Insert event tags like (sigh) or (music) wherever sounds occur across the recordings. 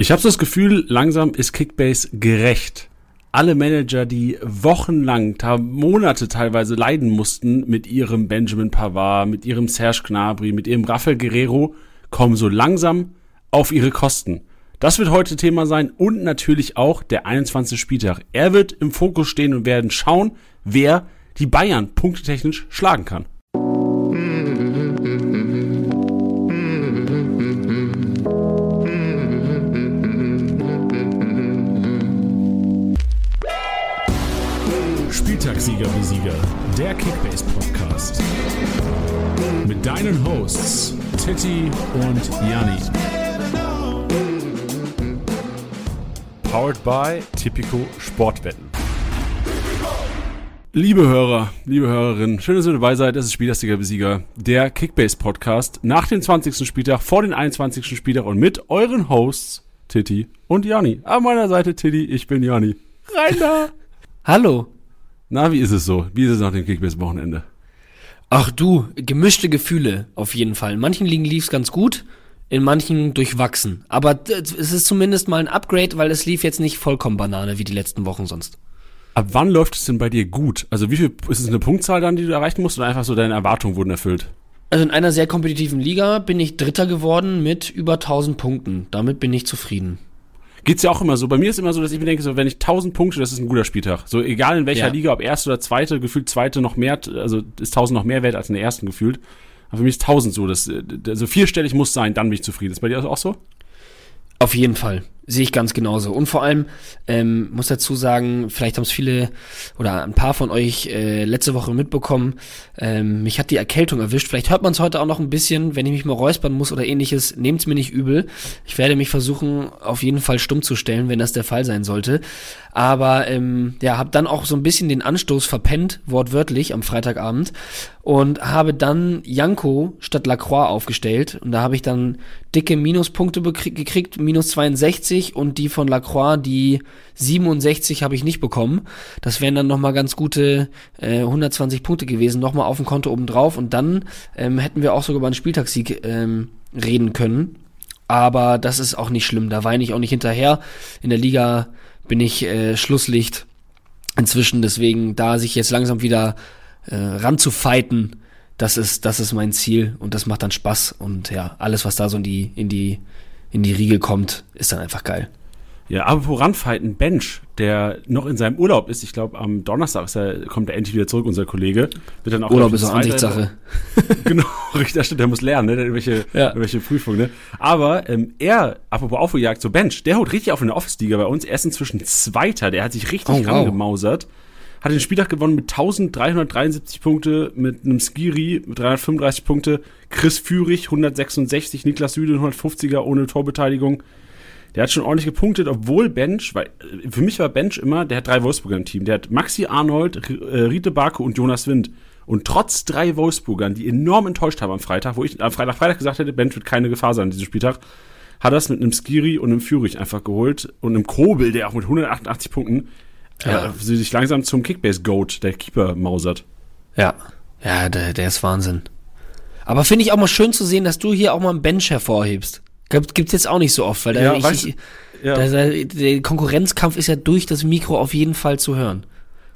Ich habe so das Gefühl, langsam ist Kickbase gerecht. Alle Manager, die wochenlang, Monate teilweise leiden mussten mit ihrem Benjamin Pavard, mit ihrem Serge Gnabry, mit ihrem Rafael Guerrero, kommen so langsam auf ihre Kosten. Das wird heute Thema sein und natürlich auch der 21. Spieltag. Er wird im Fokus stehen und werden schauen, wer die Bayern punktetechnisch schlagen kann. Der Kickbase Podcast. Mit deinen Hosts Titti und Janni. Powered by Tipico Sportwetten. Liebe Hörer, liebe Hörerinnen, schön, dass ihr dabei seid. Das ist Spieltagssieger Besieger, der Kickbase Podcast nach dem 20. Spieltag, vor dem 21. Spieltag und mit euren Hosts Titti und Janni. An meiner Seite Titti, ich bin Janni. Rein da! Hallo. Na, wie ist es so? Wie ist es nach dem Kickbase-Wochenende? Ach du, gemischte Gefühle auf jeden Fall. In manchen Ligen lief es ganz gut, in manchen durchwachsen. Aber es ist zumindest mal ein Upgrade, weil es lief jetzt nicht vollkommen Banane wie die letzten Wochen sonst. Ab wann läuft es denn bei dir gut? Also wie viel ist es eine Punktzahl dann, die du erreichen musst oder einfach so deine Erwartungen wurden erfüllt? Also in einer sehr kompetitiven Liga bin ich Dritter geworden mit über 1000 Punkten. Damit bin ich zufrieden. Geht's ja auch immer so. Bei mir ist immer so, dass ich mir denke, so wenn ich 1000 Punkte, das ist ein guter Spieltag. So egal in welcher ja. Liga, ob erste oder zweite, gefühlt zweite noch mehr, also ist 1000 noch mehr wert als in der ersten gefühlt. Aber für mich ist 1000 so, dass also vierstellig muss sein, dann bin ich zufrieden. Ist bei dir auch so? Auf jeden Fall. Sehe ich ganz genauso. Und vor allem, ähm, muss dazu sagen, vielleicht haben es viele oder ein paar von euch äh, letzte Woche mitbekommen, ähm, mich hat die Erkältung erwischt. Vielleicht hört man es heute auch noch ein bisschen, wenn ich mich mal räuspern muss oder ähnliches. Nehmt's mir nicht übel. Ich werde mich versuchen, auf jeden Fall stumm zu stellen, wenn das der Fall sein sollte. Aber ähm, ja, habe dann auch so ein bisschen den Anstoß verpennt, wortwörtlich, am Freitagabend. Und habe dann Janko statt Lacroix aufgestellt. Und da habe ich dann dicke Minuspunkte gekriegt, minus 62 60 und die von Lacroix, die 67 habe ich nicht bekommen. Das wären dann nochmal ganz gute äh, 120 Punkte gewesen, nochmal auf dem Konto oben drauf und dann ähm, hätten wir auch sogar über einen Spieltagssieg ähm, reden können. Aber das ist auch nicht schlimm, da weine ich auch nicht hinterher. In der Liga bin ich äh, Schlusslicht inzwischen, deswegen da sich jetzt langsam wieder äh, ranzufighten, das ist, das ist mein Ziel und das macht dann Spaß und ja, alles, was da so in die, in die in die Riege kommt, ist dann einfach geil. Ja, aber voranfighten Bench, der noch in seinem Urlaub ist, ich glaube am Donnerstag ist er, kommt er endlich wieder zurück, unser Kollege. Wird dann auch Urlaub ist auch Ansichtssache. (laughs) genau, richtig, der muss lernen, ne? Der irgendwelche, ja. irgendwelche Prüfungen, ne? Aber ähm, er, apropos Aufholjagd, so Bench, der holt richtig auf in der Office-Liga bei uns. Er ist inzwischen Zweiter, der hat sich richtig oh, rangemausert. Wow. Hat den Spieltag gewonnen mit 1373 Punkte, mit einem Skiri mit 335 Punkte, Chris Führig 166, Niklas Süde 150er ohne Torbeteiligung. Der hat schon ordentlich gepunktet, obwohl Bench, weil äh, für mich war Bench immer, der hat drei Wolfsburger im Team. Der hat Maxi Arnold, äh, Rite Barke und Jonas Wind. Und trotz drei Wolfsburgern, die enorm enttäuscht haben am Freitag, wo ich am Freitag, Freitag gesagt hätte, Bench wird keine Gefahr sein an diesem Spieltag, hat er es mit einem Skiri und einem Führig einfach geholt und einem Kobel, der auch mit 188 Punkten ja, ja sich langsam zum Kickbase-Goat, der Keeper, mausert. Ja, ja, der, der ist Wahnsinn. Aber finde ich auch mal schön zu sehen, dass du hier auch mal einen Bench hervorhebst. Gibt, gibt's jetzt auch nicht so oft, weil da ja, ich, weißt, ja. da, der Konkurrenzkampf ist ja durch das Mikro auf jeden Fall zu hören.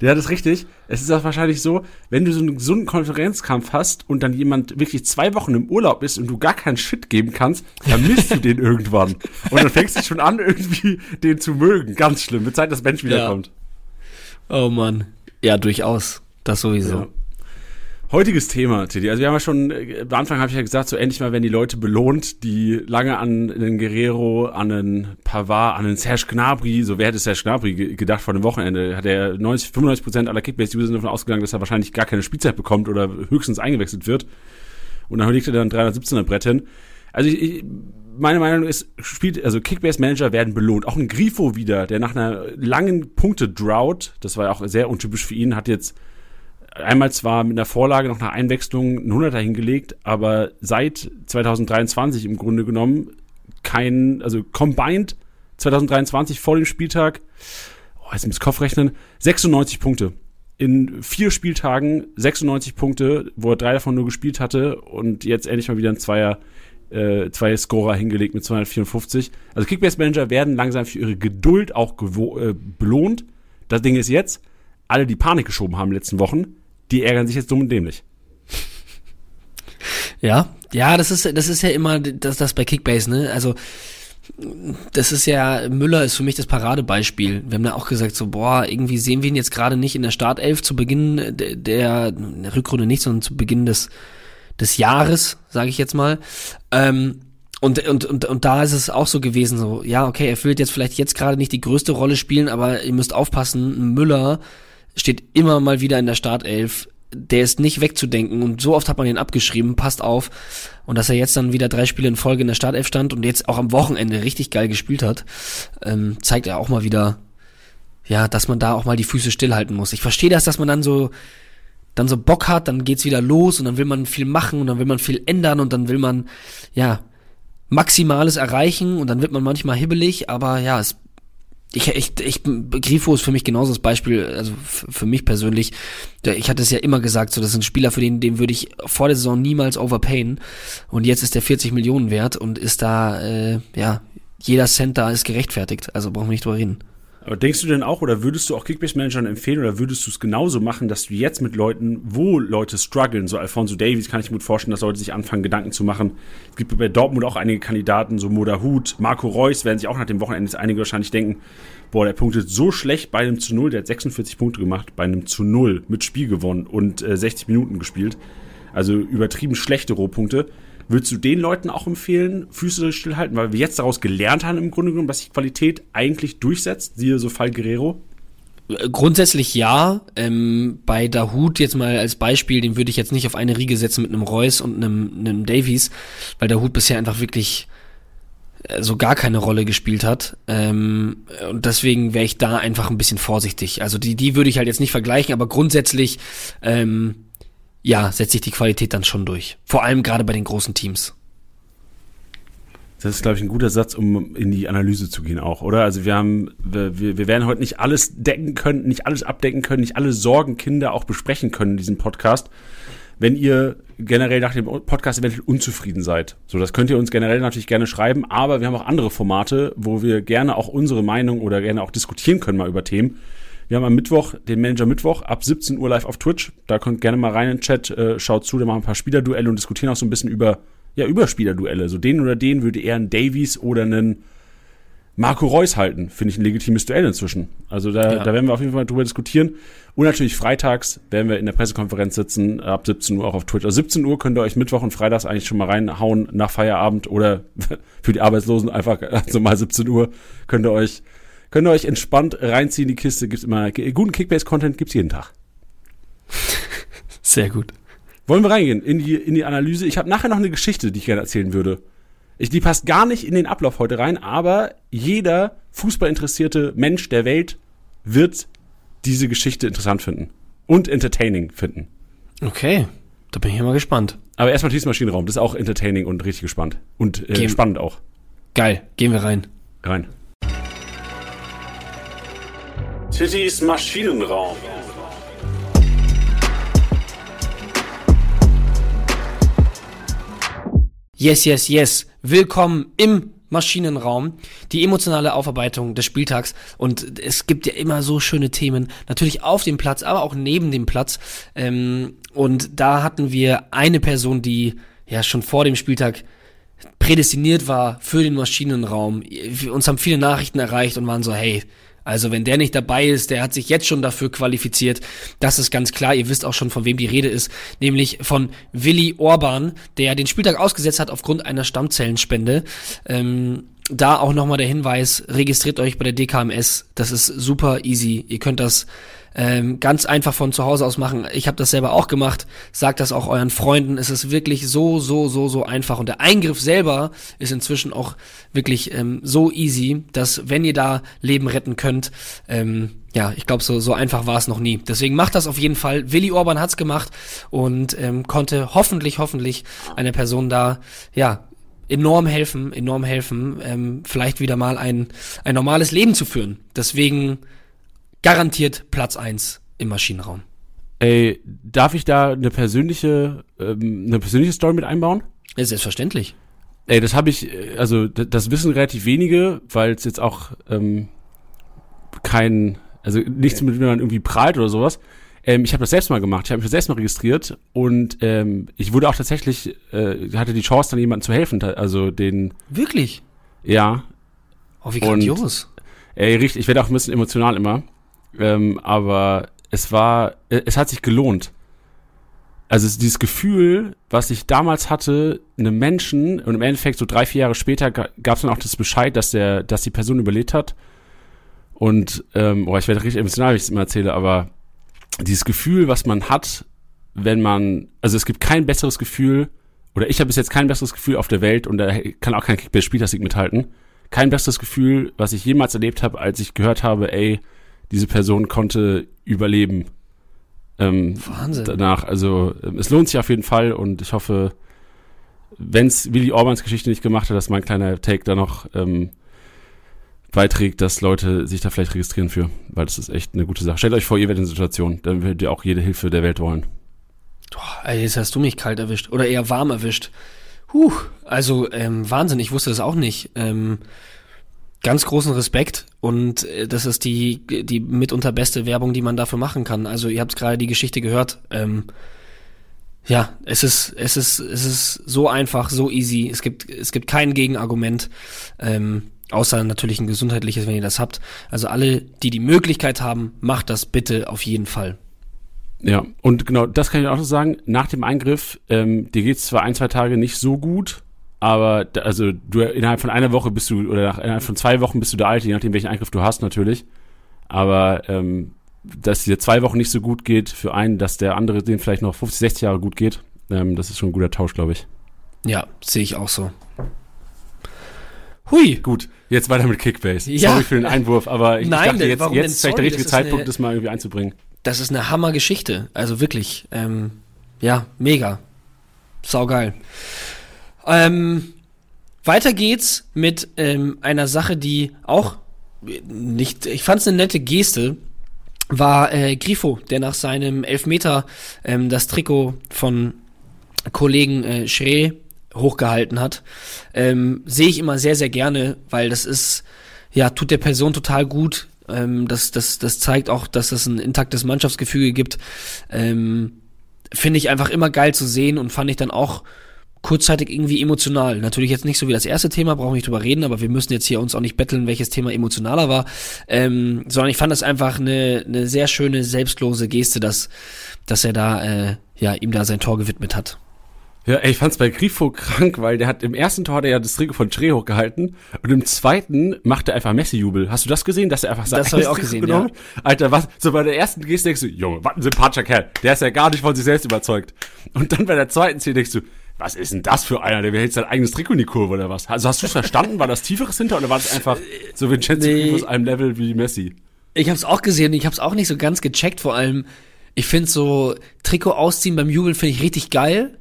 Ja, das ist richtig. Es ist auch wahrscheinlich so, wenn du so einen gesunden Konferenzkampf hast und dann jemand wirklich zwei Wochen im Urlaub ist und du gar keinen Shit geben kannst, dann misst du den (laughs) irgendwann. Und dann fängst du schon an, irgendwie den zu mögen. Ganz schlimm. Mit Zeit, dass Bench wiederkommt. Ja. Oh Mann. Ja, durchaus. Das sowieso. Ja. Heutiges Thema, Teddy. Also wir haben ja schon, äh, am Anfang habe ich ja gesagt, so endlich mal werden die Leute belohnt, die lange an den Guerrero, an den Pavard, an den Serge Gnabry, so wer hätte Serge Gnabry gedacht vor dem Wochenende, hat er 90, 95 Prozent aller Kickbase-User davon ausgegangen, dass er wahrscheinlich gar keine Spielzeit bekommt oder höchstens eingewechselt wird. Und dann legt er dann 317er Brett hin. Also ich, ich meine Meinung ist, spielt, also Kickbase-Manager werden belohnt. Auch ein Grifo wieder, der nach einer langen Punkte-Drought, das war ja auch sehr untypisch für ihn, hat jetzt einmal zwar mit einer Vorlage noch nach Einwechslung einen Hunderter hingelegt, aber seit 2023 im Grunde genommen kein, also combined 2023 vor dem Spieltag, oh, jetzt muss ich Kopf rechnen, 96 Punkte. In vier Spieltagen 96 Punkte, wo er drei davon nur gespielt hatte und jetzt endlich mal wieder ein Zweier äh, zwei Scorer hingelegt mit 254. Also Kickbase-Manager werden langsam für ihre Geduld auch äh, belohnt. Das Ding ist jetzt, alle, die Panik geschoben haben in den letzten Wochen, die ärgern sich jetzt dumm und dämlich. Ja, ja, das ist, das ist ja immer das, das bei Kickbase, ne? Also, das ist ja, Müller ist für mich das Paradebeispiel. Wir haben da auch gesagt, so, boah, irgendwie sehen wir ihn jetzt gerade nicht in der Startelf zu Beginn der, der Rückrunde nicht, sondern zu Beginn des, des Jahres, sage ich jetzt mal. Ähm, und, und, und, und da ist es auch so gewesen, so, ja, okay, er will jetzt vielleicht jetzt gerade nicht die größte Rolle spielen, aber ihr müsst aufpassen, Müller steht immer mal wieder in der Startelf. Der ist nicht wegzudenken und so oft hat man ihn abgeschrieben, passt auf. Und dass er jetzt dann wieder drei Spiele in Folge in der Startelf stand und jetzt auch am Wochenende richtig geil gespielt hat, ähm, zeigt er auch mal wieder, ja, dass man da auch mal die Füße stillhalten muss. Ich verstehe das, dass man dann so, dann so Bock hat, dann geht's wieder los und dann will man viel machen und dann will man viel ändern und dann will man, ja, Maximales erreichen und dann wird man manchmal hibbelig, aber ja, es ich, ich, ich, Grifo ist für mich genauso das Beispiel, also für mich persönlich. Ich hatte es ja immer gesagt, so, das sind Spieler, für den, den würde ich vor der Saison niemals overpayen. Und jetzt ist der 40 Millionen wert und ist da, äh, ja, jeder Cent da ist gerechtfertigt. Also brauchen wir nicht drüber reden. Aber denkst du denn auch, oder würdest du auch Kickbase-Managern empfehlen, oder würdest du es genauso machen, dass du jetzt mit Leuten, wo Leute strugglen, so Alfonso Davies, kann ich mir gut vorstellen, dass Leute sich anfangen, Gedanken zu machen. Es gibt bei Dortmund auch einige Kandidaten, so Moda Hut, Marco Reus, werden sich auch nach dem Wochenende einige wahrscheinlich denken, boah, der punktet so schlecht bei einem zu Null, der hat 46 Punkte gemacht, bei einem zu Null mit Spiel gewonnen und äh, 60 Minuten gespielt. Also übertrieben schlechte Rohpunkte. Würdest du den Leuten auch empfehlen, Füße stillhalten, weil wir jetzt daraus gelernt haben im Grunde genommen, dass sich Qualität eigentlich durchsetzt, siehe so Fall Guerrero? Grundsätzlich ja. Ähm, bei Dahut jetzt mal als Beispiel, den würde ich jetzt nicht auf eine Riege setzen mit einem Reus und einem, einem Davies, weil Dahut bisher einfach wirklich äh, so gar keine Rolle gespielt hat. Ähm, und deswegen wäre ich da einfach ein bisschen vorsichtig. Also die, die würde ich halt jetzt nicht vergleichen, aber grundsätzlich ähm, ja, setzt sich die Qualität dann schon durch. Vor allem gerade bei den großen Teams. Das ist, glaube ich, ein guter Satz, um in die Analyse zu gehen auch, oder? Also wir haben, wir, wir werden heute nicht alles decken können, nicht alles abdecken können, nicht alle Sorgenkinder auch besprechen können in diesem Podcast. Wenn ihr generell nach dem Podcast eventuell unzufrieden seid. So, das könnt ihr uns generell natürlich gerne schreiben, aber wir haben auch andere Formate, wo wir gerne auch unsere Meinung oder gerne auch diskutieren können mal über Themen. Wir haben am Mittwoch den Manager Mittwoch ab 17 Uhr live auf Twitch. Da könnt gerne mal rein in den Chat, äh, schaut zu, da machen wir ein paar Spielerduelle und diskutieren auch so ein bisschen über, ja, über Spielerduelle. So den oder den würde eher ein Davies oder einen Marco Reus halten. Finde ich ein legitimes Duell inzwischen. Also da, ja. da werden wir auf jeden Fall drüber diskutieren. Und natürlich freitags werden wir in der Pressekonferenz sitzen, ab 17 Uhr auch auf Twitch. Also 17 Uhr könnt ihr euch Mittwoch und Freitags eigentlich schon mal reinhauen nach Feierabend oder (laughs) für die Arbeitslosen einfach also mal 17 Uhr könnt ihr euch Könnt ihr euch entspannt reinziehen, die Kiste gibt's immer. Guten Kickbase-Content gibt's jeden Tag. (laughs) Sehr gut. Wollen wir reingehen in die, in die Analyse? Ich habe nachher noch eine Geschichte, die ich gerne erzählen würde. Ich, die passt gar nicht in den Ablauf heute rein, aber jeder fußballinteressierte Mensch der Welt wird diese Geschichte interessant finden. Und entertaining finden. Okay, da bin ich mal gespannt. Aber erstmal dieses Maschinenraum, das ist auch entertaining und richtig gespannt. Und äh, spannend auch. Geil, gehen wir rein. Rein. Tittys Maschinenraum. Yes, yes, yes. Willkommen im Maschinenraum, die emotionale Aufarbeitung des Spieltags. Und es gibt ja immer so schöne Themen, natürlich auf dem Platz, aber auch neben dem Platz. Ähm, und da hatten wir eine Person, die ja schon vor dem Spieltag prädestiniert war für den Maschinenraum. Uns haben viele Nachrichten erreicht und waren so, hey, also wenn der nicht dabei ist, der hat sich jetzt schon dafür qualifiziert. Das ist ganz klar. Ihr wisst auch schon, von wem die Rede ist. Nämlich von Willi Orban, der den Spieltag ausgesetzt hat aufgrund einer Stammzellenspende. Ähm, da auch nochmal der Hinweis, registriert euch bei der DKMS. Das ist super easy. Ihr könnt das ähm, ganz einfach von zu Hause aus machen. Ich habe das selber auch gemacht. Sagt das auch euren Freunden. Es ist wirklich so, so, so, so einfach. Und der Eingriff selber ist inzwischen auch wirklich ähm, so easy, dass wenn ihr da Leben retten könnt, ähm, ja, ich glaube, so, so einfach war es noch nie. Deswegen macht das auf jeden Fall. Willi Orban hat's gemacht und ähm, konnte hoffentlich, hoffentlich einer Person da, ja, enorm helfen, enorm helfen, ähm, vielleicht wieder mal ein, ein normales Leben zu führen. Deswegen garantiert Platz eins im Maschinenraum. Ey, darf ich da eine persönliche, ähm, eine persönliche Story mit einbauen? Ja, selbstverständlich. Ey, das habe ich, äh, also das wissen relativ wenige, weil es jetzt auch ähm, kein, also nichts mit man irgendwie prahlt oder sowas. Ähm, ich habe das selbst mal gemacht, ich habe mich selbst mal registriert und ähm, ich wurde auch tatsächlich, äh, hatte die Chance, dann jemandem zu helfen, also den, Wirklich? ja, Oh, wie Und- grandios. ey, richtig, ich werde auch ein bisschen emotional immer, ähm, aber es war, äh, es hat sich gelohnt. Also es, dieses Gefühl, was ich damals hatte, einem Menschen und im Endeffekt so drei, vier Jahre später gab es dann auch das Bescheid, dass der, dass die Person überlebt hat. Und ähm, oh, ich werde richtig emotional, wenn ich es immer erzähle, aber dieses Gefühl, was man hat, wenn man, also es gibt kein besseres Gefühl, oder ich habe bis jetzt kein besseres Gefühl auf der Welt und da kann auch kein Kickbase-Spielersieg mithalten. Kein besseres Gefühl, was ich jemals erlebt habe, als ich gehört habe, ey, diese Person konnte überleben. Ähm, Wahnsinn. danach. Also ähm, es lohnt sich auf jeden Fall und ich hoffe, wenn es Willi Orbans Geschichte nicht gemacht hat, dass mein kleiner Take da noch ähm, beiträgt, dass Leute sich da vielleicht registrieren für, weil das ist echt eine gute Sache. Stellt euch vor, ihr werdet in der Situation, dann werdet ihr auch jede Hilfe der Welt wollen. Boah, ey, jetzt hast du mich kalt erwischt. Oder eher warm erwischt. Huh, also ähm, Wahnsinn, ich wusste das auch nicht. Ähm, ganz großen Respekt und äh, das ist die, die mitunter beste Werbung, die man dafür machen kann. Also ihr habt gerade die Geschichte gehört. Ähm, ja, es ist, es ist, es ist so einfach, so easy. Es gibt, es gibt kein Gegenargument, ähm, außer natürlich ein gesundheitliches, wenn ihr das habt. Also alle, die die Möglichkeit haben, macht das bitte auf jeden Fall. Ja, und genau, das kann ich auch noch sagen. Nach dem Eingriff, ähm, dir geht's zwar ein, zwei Tage nicht so gut, aber also du innerhalb von einer Woche bist du, oder nach, innerhalb von zwei Wochen bist du der Alte, je nachdem welchen Eingriff du hast natürlich. Aber ähm, dass dir zwei Wochen nicht so gut geht für einen, dass der andere den vielleicht noch 50, 60 Jahre gut geht, ähm, das ist schon ein guter Tausch, glaube ich. Ja, sehe ich auch so. Hui. Gut, jetzt weiter mit Kickbase. Ja. Sorry für den Einwurf, aber ich, Nein, ich dachte, jetzt, warum denn jetzt ist vielleicht der richtige ist eine- Zeitpunkt, das mal irgendwie einzubringen. Das ist eine Hammergeschichte. Also wirklich. Ähm, ja, mega. Saugeil. Ähm, weiter geht's mit ähm, einer Sache, die auch nicht, ich fand es eine nette Geste, war äh, Grifo, der nach seinem Elfmeter ähm, das Trikot von Kollegen äh, Schree hochgehalten hat. Ähm, Sehe ich immer sehr, sehr gerne, weil das ist, ja, tut der Person total gut. Ähm, das, das, das zeigt auch, dass es ein intaktes Mannschaftsgefüge gibt. Ähm, Finde ich einfach immer geil zu sehen und fand ich dann auch kurzzeitig irgendwie emotional. Natürlich jetzt nicht so wie das erste Thema, brauchen wir nicht drüber reden, aber wir müssen jetzt hier uns auch nicht betteln, welches Thema emotionaler war, ähm, sondern ich fand das einfach eine, eine sehr schöne, selbstlose Geste, dass, dass er da, äh, ja, ihm da sein Tor gewidmet hat. Ja, ey, ich fand's bei Grifo krank, weil der hat im ersten Tor hat er ja das Trikot von Schree hochgehalten und im zweiten macht er einfach Messi-Jubel. Hast du das gesehen, dass er einfach sein Das hab ich auch gesehen, genommen hat? Alter, was? So bei der ersten Geste denkst du, Junge, was ein sympathischer Kerl. Der ist ja gar nicht von sich selbst überzeugt. Und dann bei der zweiten Szene denkst du, was ist denn das für einer? Der hält sein eigenes Trikot in die Kurve oder was? Also hast du verstanden? War das Tieferes hinter oder war das einfach so Vincenzo Nee. Aus einem Level wie Messi? Ich habe es auch gesehen, ich habe es auch nicht so ganz gecheckt. Vor allem, ich finde so Trikot ausziehen beim Jubeln finde ich richtig geil.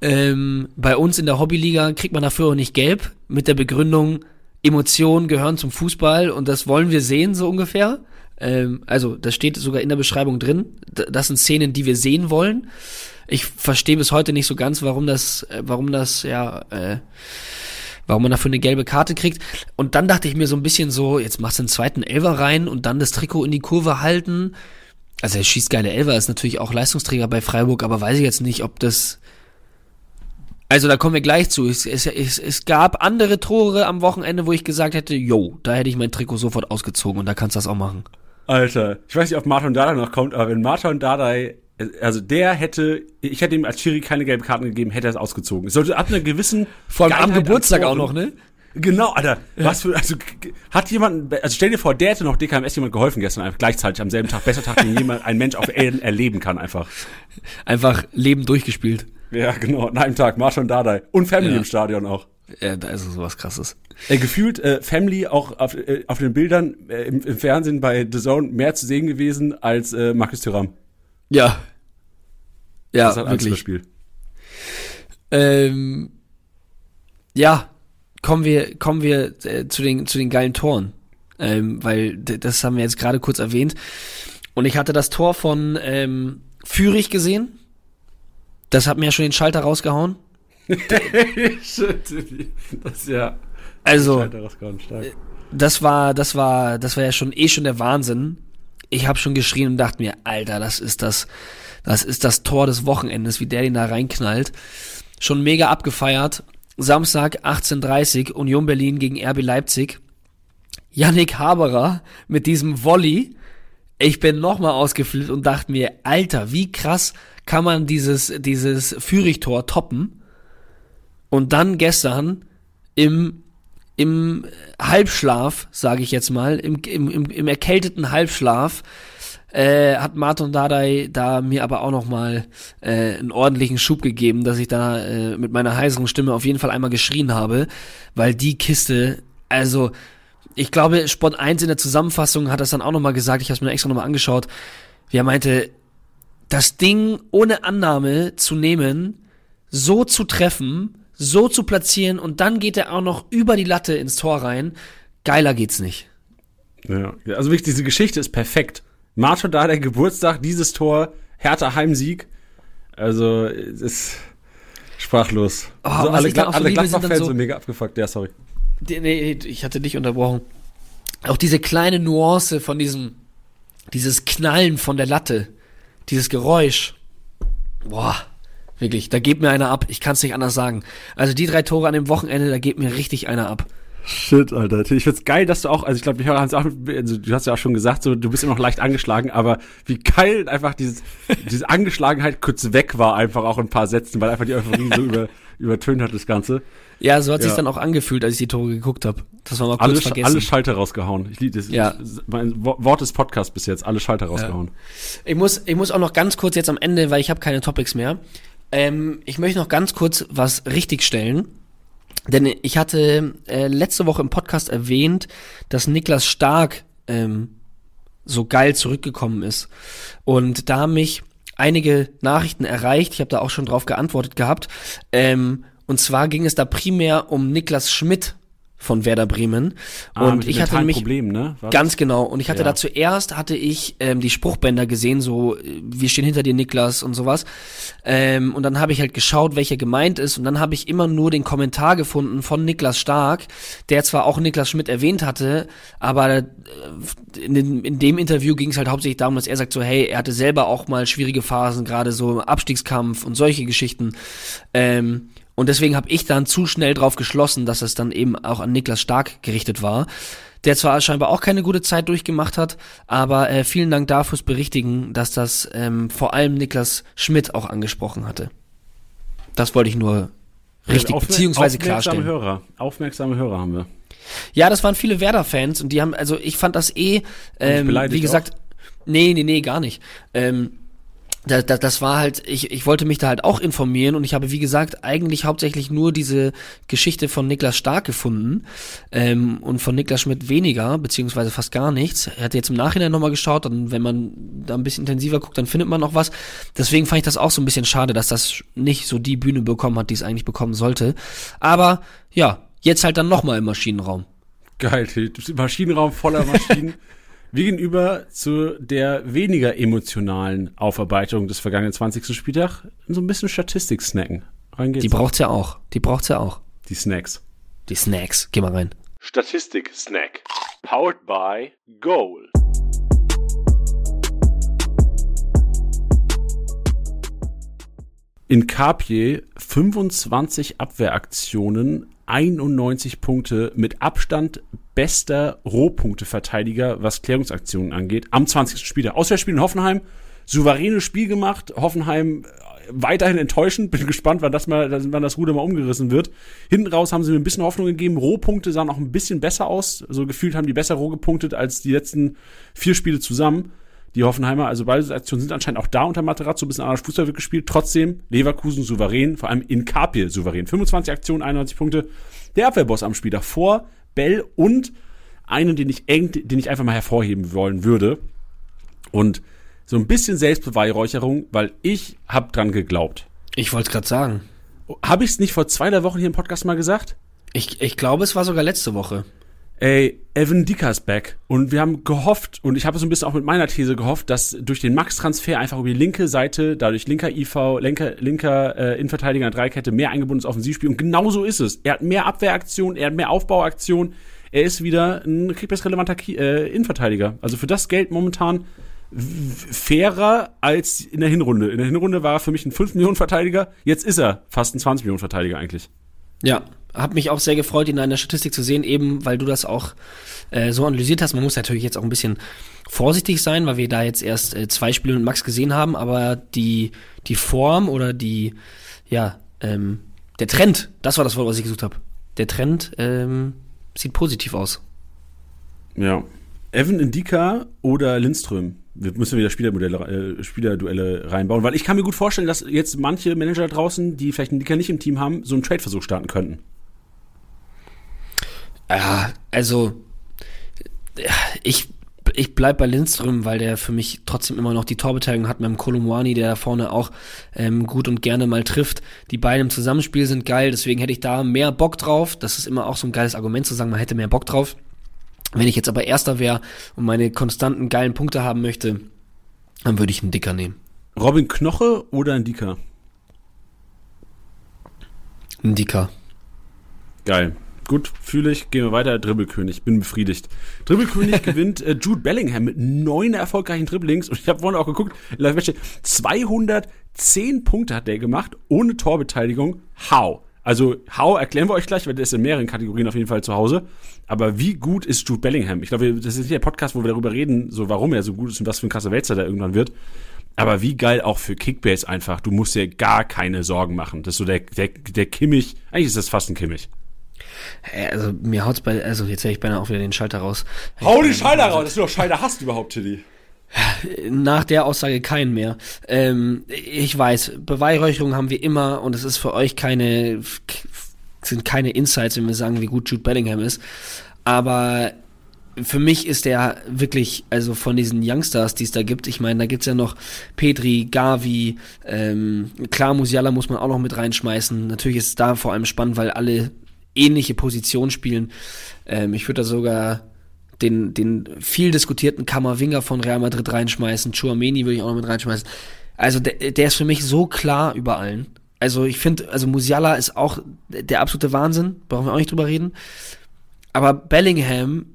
Ähm, bei uns in der Hobbyliga kriegt man dafür auch nicht gelb mit der Begründung Emotionen gehören zum Fußball und das wollen wir sehen so ungefähr. Ähm, also das steht sogar in der Beschreibung drin. Das sind Szenen, die wir sehen wollen. Ich verstehe bis heute nicht so ganz, warum das, äh, warum das ja. Äh, warum man dafür eine gelbe Karte kriegt. Und dann dachte ich mir so ein bisschen so, jetzt machst du einen zweiten Elver rein und dann das Trikot in die Kurve halten. Also er schießt geile Elver, ist natürlich auch Leistungsträger bei Freiburg, aber weiß ich jetzt nicht, ob das. Also da kommen wir gleich zu. Es, es, es, es gab andere Tore am Wochenende, wo ich gesagt hätte, yo, da hätte ich mein Trikot sofort ausgezogen und da kannst du das auch machen. Alter, ich weiß nicht, ob Martin Dardai noch kommt, aber wenn Martin Dardai, also der hätte, ich hätte ihm als Schiri keine gelben Karten gegeben, hätte er es ausgezogen. Es sollte ab einer gewissen Vor allem am Geburtstag auch noch, ne? Genau, Alter. Was für, also, hat jemand, also stell dir vor, der hätte noch DKMS jemand geholfen gestern, einfach gleichzeitig am selben Tag, besser Tag, den jemand, ein Mensch auf Erden erleben kann, einfach. Einfach Leben durchgespielt. Ja, genau, an einem Tag, Martin Dardai. Und Family Ja. im Stadion auch. Ja, da ist sowas krasses. Äh, gefühlt äh, Family auch auf, äh, auf den Bildern äh, im, im Fernsehen bei The Zone mehr zu sehen gewesen als äh, Markus Thuram. Ja. Ja, Das ist halt wirklich. Spiel. Ähm, ja, kommen wir, kommen wir äh, zu den zu den geilen Toren, ähm, weil das haben wir jetzt gerade kurz erwähnt. Und ich hatte das Tor von ähm, Fürich gesehen. Das hat mir ja schon den Schalter rausgehauen. (laughs) das ja. Also, stark. das war, das war, das war ja schon eh schon der Wahnsinn. Ich habe schon geschrien und dachte mir, Alter, das ist das, das ist das Tor des Wochenendes, wie der den da reinknallt. Schon mega abgefeiert. Samstag 18:30 Union Berlin gegen RB Leipzig. Yannick Haberer mit diesem Volley. Ich bin nochmal ausgeflippt und dachte mir, Alter, wie krass kann man dieses, dieses Führigtor toppen? Und dann gestern im, im Halbschlaf, sage ich jetzt mal, im, im, im, im erkälteten Halbschlaf, äh, hat Martin Dardai da mir aber auch nochmal äh, einen ordentlichen Schub gegeben, dass ich da äh, mit meiner heiseren Stimme auf jeden Fall einmal geschrien habe, weil die Kiste, also ich glaube, Sport 1 in der Zusammenfassung hat das dann auch nochmal gesagt, ich habe es mir extra nochmal angeschaut, wie er meinte, das Ding ohne Annahme zu nehmen, so zu treffen, so zu platzieren und dann geht er auch noch über die Latte ins Tor rein. Geiler geht's nicht. Ja, also wirklich, diese Geschichte ist perfekt. Marto da der Geburtstag, dieses Tor, Hertha Heimsieg. Also, es ist sprachlos. Oh, also alle so alle Gladbach-Fans so- sind mega abgefuckt. Ja, sorry. Die- Nee, ich hatte dich unterbrochen. Auch diese kleine Nuance von diesem, dieses Knallen von der Latte, dieses Geräusch. Boah, wirklich, da geht mir einer ab. Ich kann es nicht anders sagen. Also die drei Tore an dem Wochenende, da geht mir richtig einer ab. Shit, Alter. Ich find's geil, dass du auch, also ich glaube, habe es auch, also du hast ja auch schon gesagt, so, du bist immer noch leicht angeschlagen, aber wie geil einfach dieses, diese Angeschlagenheit kurz weg war, einfach auch in ein paar Sätzen, weil einfach die Euphorie so über, übertönt hat, das Ganze. Ja, so hat Ja. sich dann auch angefühlt, als ich die Tore geguckt habe. Das war mal kurz Alle, vergessen. alle Schalter rausgehauen. Ich liebe das. Ja. Mein Wo- Wort des Podcasts bis jetzt, alle Schalter rausgehauen. Ich muss, ich muss auch noch ganz kurz jetzt am Ende, weil ich habe keine Topics mehr. Ähm, ich möchte noch ganz kurz was richtigstellen. Denn ich hatte äh, letzte Woche im Podcast erwähnt, dass Niklas Stark ähm, so geil zurückgekommen ist. Und da haben mich einige Nachrichten erreicht. Ich habe da auch schon drauf geantwortet gehabt. Ähm, und zwar ging es da primär um Niklas Schmidt von Werder Bremen. Ah, und ich hatte nämlich Problemen, ne? War Ganz genau. Und ich hatte Ja. da zuerst, hatte ich ähm, die Spruchbänder gesehen, so, äh, wir stehen hinter dir, Niklas und sowas. Ähm, und dann habe ich halt geschaut, welcher gemeint ist. Und dann habe ich immer nur den Kommentar gefunden von Niklas Stark, der zwar auch Niklas Schmidt erwähnt hatte, aber äh, in, dem- in dem Interview ging es halt hauptsächlich darum, dass er sagt so, hey, er hatte selber auch mal schwierige Phasen, gerade so Abstiegskampf und solche Geschichten. Ähm, und deswegen habe ich dann zu schnell drauf geschlossen, dass es dann eben auch an Niklas Stark gerichtet war, der zwar scheinbar auch keine gute Zeit durchgemacht hat, aber äh, vielen Dank dafür fürs Berichtigen, dass das ähm, vor allem Niklas Schmidt auch angesprochen hatte. Das wollte ich nur richtig Aufmer- beziehungsweise aufmerksame klarstellen. Hörer. Aufmerksame Hörer haben wir. Ja, das waren viele Werder-Fans und die haben, also ich fand das eh, ähm, wie gesagt, nee, nee, nee, gar nicht. Ähm, da, da, das war halt, ich, ich wollte mich da halt auch informieren und ich habe, wie gesagt, eigentlich hauptsächlich nur diese Geschichte von Niklas Stark gefunden ähm, und von Niklas Schmidt weniger, beziehungsweise fast gar nichts. Er hat jetzt im Nachhinein nochmal geschaut und wenn man da ein bisschen intensiver guckt, dann findet man noch was. Deswegen fand ich das auch so ein bisschen schade, dass das nicht so die Bühne bekommen hat, die es eigentlich bekommen sollte. Aber ja, jetzt halt dann nochmal im Maschinenraum. Geil, Maschinenraum voller Maschinen. (laughs) Wir gehen über zu der weniger emotionalen Aufarbeitung des vergangenen 20. Spieltag. So ein bisschen Statistik snacken. Rein geht's. Die braucht's ja auch. Die braucht's ja auch. Die Snacks. Die Snacks. Geh mal rein. Statistik Snack. Powered by Goal. In Kapje 25 Abwehraktionen, 91 Punkte, mit Abstand bester Rohpunkteverteidiger, was Klärungsaktionen angeht, am 20. Spieltag. Auswärtsspiel in Hoffenheim, souveränes Spiel gemacht, Hoffenheim äh, weiterhin enttäuschend, bin (laughs) gespannt, wann das mal, wann das Ruder mal umgerissen wird. Hinten raus haben sie mir ein bisschen Hoffnung gegeben, Rohpunkte sahen auch ein bisschen besser aus, so gefühlt haben die besser roh gepunktet als die letzten vier Spiele zusammen. Die Hoffenheimer, also beide Aktionen sind anscheinend auch da unter Materazzo, ein bisschen anders Fußball wird gespielt. Trotzdem, Leverkusen souverän, vor allem in Kapil souverän. 25 Aktionen, 91 Punkte. Der Abwehrboss am Spiel davor, Bell und einen, den ich eng, den ich einfach mal hervorheben wollen würde. Und so ein bisschen Selbstbeweihräucherung, weil ich hab dran geglaubt. Ich wollte gerade sagen. Habe ich es nicht vor zwei, drei Wochen hier im Podcast mal gesagt? Ich, ich glaube, es war sogar letzte Woche. Ey, Evan Dicker ist back. Und wir haben gehofft, und ich habe so ein bisschen auch mit meiner These gehofft, dass durch den Max-Transfer einfach über die linke Seite, dadurch linker IV, linker, linker äh, Innenverteidiger in Dreikette, mehr eingebunden ins Offensivspiel. Und genau so ist es. Er hat mehr Abwehraktion, er hat mehr Aufbauaktion. Er ist wieder ein relevanter äh, Innenverteidiger. Also für das Geld momentan fairer als in der Hinrunde. In der Hinrunde war er für mich ein 5 Millionen Verteidiger. Jetzt ist er fast ein 20 Millionen Verteidiger eigentlich. Ja, hab mich auch sehr gefreut, ihn in einer Statistik zu sehen, eben weil du das auch äh, so analysiert hast. Man muss natürlich jetzt auch ein bisschen vorsichtig sein, weil wir da jetzt erst äh, zwei Spiele mit Max gesehen haben, aber die, die Form oder die, ja, ähm, der Trend, das war das Wort, was ich gesucht habe. Der Trend ähm, sieht positiv aus. Ja. Evan Indika oder Lindström? Wir müssen wieder Spielermodelle, äh, Spielerduelle reinbauen, weil ich kann mir gut vorstellen, dass jetzt manche Manager draußen, die vielleicht einen Dicker nicht im Team haben, so einen Trade-Versuch starten könnten. Ja, also ich ich bleib bei Lindström, weil der für mich trotzdem immer noch die Torbeteiligung hat mit dem Kolumwani, der da vorne auch ähm, gut und gerne mal trifft. Die beiden im Zusammenspiel sind geil, deswegen hätte ich da mehr Bock drauf. Das ist immer auch so ein geiles Argument zu sagen, man hätte mehr Bock drauf. Wenn ich jetzt aber Erster wäre und meine konstanten geilen Punkte haben möchte, dann würde ich einen Dicker nehmen. Robin Knoche oder ein Dicker? Ein Dicker. Geil. Gut, fühle ich. Gehen wir weiter. Dribbelkönig. Bin befriedigt. Dribbelkönig (laughs) gewinnt äh, Jude Bellingham mit neun erfolgreichen Dribblings. Und ich habe vorhin auch geguckt, 210 Punkte hat der gemacht, ohne Torbeteiligung. How? Also, how erklären wir euch gleich, weil der ist in mehreren Kategorien auf jeden Fall zu Hause. Aber wie gut ist Jude Bellingham? Ich glaube, das ist nicht der Podcast, wo wir darüber reden, so warum er so gut ist und was für ein krasser Wälzer der irgendwann wird. Aber wie geil auch für Kickbase einfach. Du musst dir gar keine Sorgen machen. Das ist so der, der, der Kimmich. Eigentlich ist das fast ein Kimmich. Also mir haut's bei, also jetzt hätte ich beinahe auch wieder den Schalter raus. Hau den Schalter raus, dass du doch Schalter hast überhaupt, Tilly. Nach der Aussage keinen mehr. Ähm, ich weiß, Beweihräucherung haben wir immer und es ist für euch keine, sind keine Insights, wenn wir sagen, wie gut Jude Bellingham ist. Aber für mich ist der wirklich, also von diesen Youngsters, die es da gibt, ich meine, da gibt's ja noch Petri, Gavi, ähm, klar, Musiala muss man auch noch mit reinschmeißen. Natürlich ist es da vor allem spannend, weil alle ähnliche Positionen spielen. Ähm, ich würde da sogar den, den viel diskutierten Kammerwinger von Real Madrid reinschmeißen. Chouameni würde ich auch noch mit reinschmeißen. Also der, der ist für mich so klar über allen. Also ich finde, also Musiala ist auch der absolute Wahnsinn, brauchen wir auch nicht drüber reden. Aber Bellingham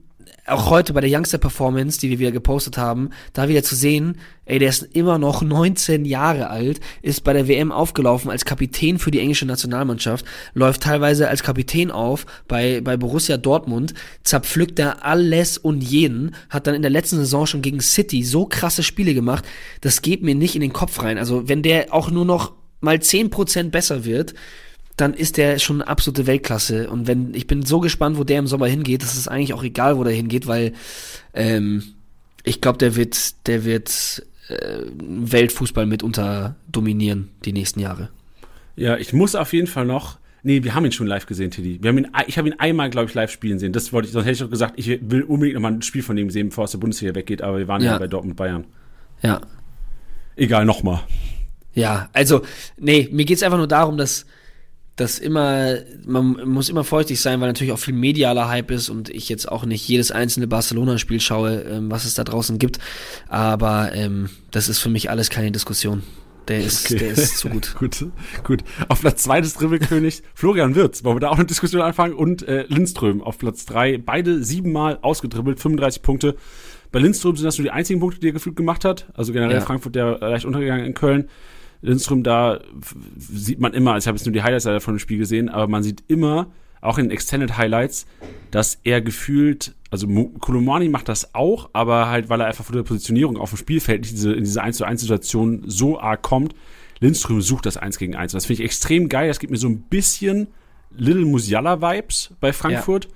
auch heute bei der Youngster Performance, die wir wieder gepostet haben, da wieder zu sehen, ey, der ist immer noch 19 Jahre alt, ist bei der WM aufgelaufen als Kapitän für die englische Nationalmannschaft, läuft teilweise als Kapitän auf bei, bei Borussia Dortmund, zerpflückt er alles und jeden, hat dann in der letzten Saison schon gegen City so krasse Spiele gemacht, das geht mir nicht in den Kopf rein. Also wenn der auch nur noch mal 10% besser wird, dann ist der schon eine absolute Weltklasse. Und wenn, ich bin so gespannt, wo der im Sommer hingeht, das ist eigentlich auch egal, wo der hingeht, weil ähm, ich glaube, der wird, der wird äh, Weltfußball mitunter dominieren die nächsten Jahre. Ja, ich muss auf jeden Fall noch. Nee, wir haben ihn schon live gesehen, Teddy. Wir haben ihn, ich habe ihn einmal, glaube ich, live spielen sehen. Das wollte ich, sonst hätte ich doch gesagt, ich will unbedingt noch mal ein Spiel von ihm sehen, bevor es der Bundesliga weggeht, aber wir waren ja, ja bei Dortmund Bayern. Ja. Egal, nochmal. Ja, also, nee, mir geht's einfach nur darum, dass dass immer, man muss immer feuchtig sein, weil natürlich auch viel medialer Hype ist und ich jetzt auch nicht jedes einzelne Barcelona-Spiel schaue, ähm, was es da draußen gibt. Aber ähm, das ist für mich alles keine Diskussion. Der ist, okay. der ist zu gut. (laughs) gut, gut. Auf Platz zwei des Dribbelkönigs Florian Wirtz. Wollen wir da auch eine Diskussion anfangen? Und äh, Lindström auf Platz drei. Beide siebenmal ausgedribbelt, 35 Punkte. Bei Lindström sind das nur die einzigen Punkte, die er gefühlt gemacht hat. Also generell ja. Frankfurt der leicht untergegangen in Köln. Lindström da sieht man immer, ich habe jetzt nur die Highlights leider von dem Spiel gesehen, aber man sieht immer, auch in Extended Highlights, dass er gefühlt, also Kolomani macht das auch, aber halt, weil er einfach von der Positionierung auf dem Spielfeld nicht diese, in diese 1 zu 1 Situation so arg kommt, Lindström sucht das 1 gegen 1. Und das finde ich extrem geil. Das gibt mir so ein bisschen Little Musiala-Vibes bei Frankfurt. Ja.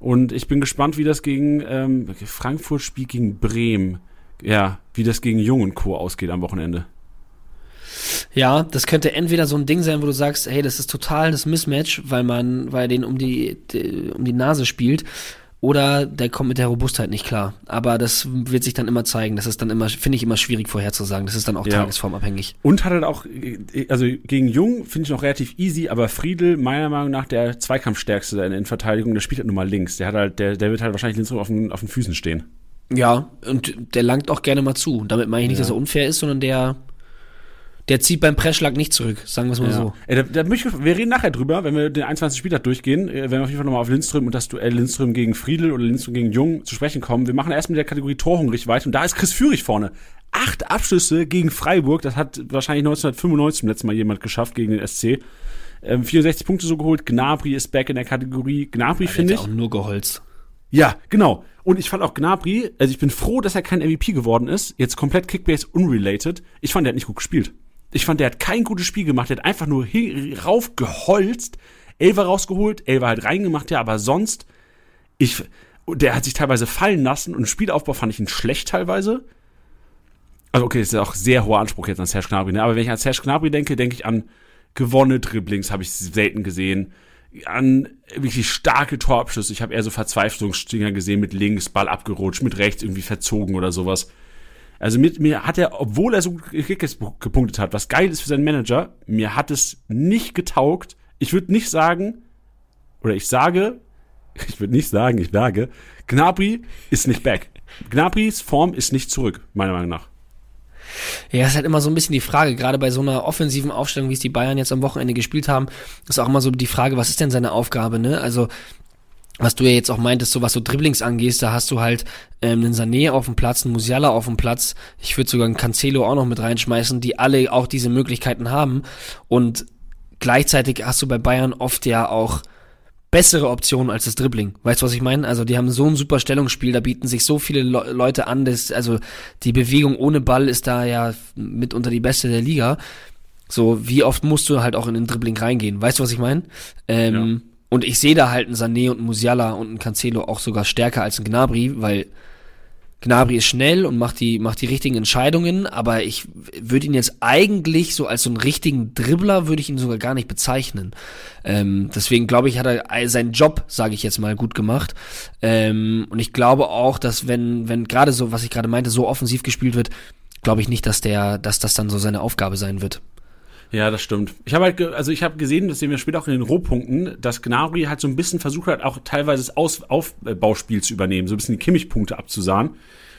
Und ich bin gespannt, wie das gegen ähm, Frankfurt spielt gegen Bremen. Ja, wie das gegen Jung und Co. ausgeht am Wochenende. Ja, das könnte entweder so ein Ding sein, wo du sagst, hey, das ist total das Mismatch, weil man, weil er den um die, die, um die Nase spielt. oder der kommt mit der Robustheit nicht klar. Aber das wird sich dann immer zeigen. Das ist dann immer, finde ich, immer schwierig vorherzusagen. Das ist dann auch Ja. tagesformabhängig. Und hat halt auch, also gegen Jung finde ich noch relativ easy, aber Friedel meiner Meinung nach der Zweikampfstärkste in der Innenverteidigung, der spielt halt nur mal links. Der hat halt, der, der wird halt wahrscheinlich links auf den, auf den Füßen stehen. Ja, und der langt auch gerne mal zu. Damit meine ich nicht, Ja. dass er unfair ist, sondern der, der zieht beim Pressschlag nicht zurück, sagen wir es mal so. Ey, da, da ich, wir reden nachher drüber, wenn wir den 21. Spieltag durchgehen, äh, werden wir auf jeden Fall nochmal auf Lindström und das Duell Lindström gegen Friedel oder Lindström gegen Jung zu sprechen kommen. Wir machen erst mit der Kategorie Torhungrig weiter und da ist Chris Führig vorne. Acht Abschlüsse gegen Freiburg, das hat wahrscheinlich 1995 zum letzten Mal jemand geschafft gegen den SC. Ähm, 64 Punkte so geholt, Gnabry ist back in der Kategorie. Gnabry finde ich. ja auch nur geholzt. Ja, genau. Und ich fand auch Gnabry, also ich bin froh, dass er kein MVP geworden ist. Jetzt komplett Kickbase unrelated. Ich fand, der hat nicht gut gespielt. Ich fand, der hat kein gutes Spiel gemacht. Der hat einfach nur raufgeholzt, Elfer rausgeholt, Elfer halt reingemacht, ja, aber sonst, ich, der hat sich teilweise fallen lassen und im Spielaufbau fand ich ihn schlecht teilweise. Also okay, das ist auch sehr hoher Anspruch jetzt an Serge Gnabry, ne? aber wenn ich an Serge Gnabry denke, denke ich an gewonnene Dribblings, habe ich selten gesehen an wirklich starke Torabschlüsse. Ich habe eher so Verzweiflungsstinger gesehen mit links, Ball abgerutscht, mit rechts irgendwie verzogen oder sowas. Also mit mir hat er, obwohl er so gepunktet hat, was geil ist für seinen Manager, mir hat es nicht getaugt. Ich würde nicht sagen, oder ich sage, (laughs) ich würde nicht sagen, ich sage, Gnabry ist nicht back. Gnabrys Form ist nicht zurück, meiner Meinung nach. Ja, ist halt immer so ein bisschen die Frage, gerade bei so einer offensiven Aufstellung, wie es die Bayern jetzt am Wochenende gespielt haben, ist auch immer so die Frage, was ist denn seine Aufgabe, ne? Also, was du ja jetzt auch meintest, so was so Dribblings angehst, da hast du halt ähm, einen Sané auf dem Platz, einen Musiala auf dem Platz, ich würde sogar einen Cancelo auch noch mit reinschmeißen, die alle auch diese Möglichkeiten haben und gleichzeitig hast du bei Bayern oft ja auch bessere Optionen als das Dribbling. Weißt du, was ich meine? Also die haben so ein super Stellungsspiel, da bieten sich so viele Le Leute an, das, also die Bewegung ohne Ball ist da ja mitunter die beste der Liga. So, wie oft musst du halt auch in den Dribbling reingehen? Weißt du, was ich meine? Ähm, Und ich sehe da halt einen Sané und einen Musiala und einen Cancelo auch sogar stärker als einen Gnabry, weil Gnabry ist schnell und macht die, macht die richtigen Entscheidungen, aber ich würde ihn jetzt eigentlich so als so einen richtigen Dribbler würde ich ihn sogar gar nicht bezeichnen. Ähm, deswegen glaube ich, hat er seinen Job, sage ich jetzt mal, gut gemacht. Ähm, und ich glaube auch, dass wenn, wenn gerade so, was ich gerade meinte, so offensiv gespielt wird, glaube ich nicht, dass der, dass das dann so seine Aufgabe sein wird. Ja, das stimmt. Ich habe halt, also ich habe gesehen, das sehen wir später auch in den Rohpunkten, dass Gnabry halt so ein bisschen versucht hat, auch teilweise das Aus Aufbauspiel zu übernehmen, so ein bisschen die Kimmich-Punkte abzusahen.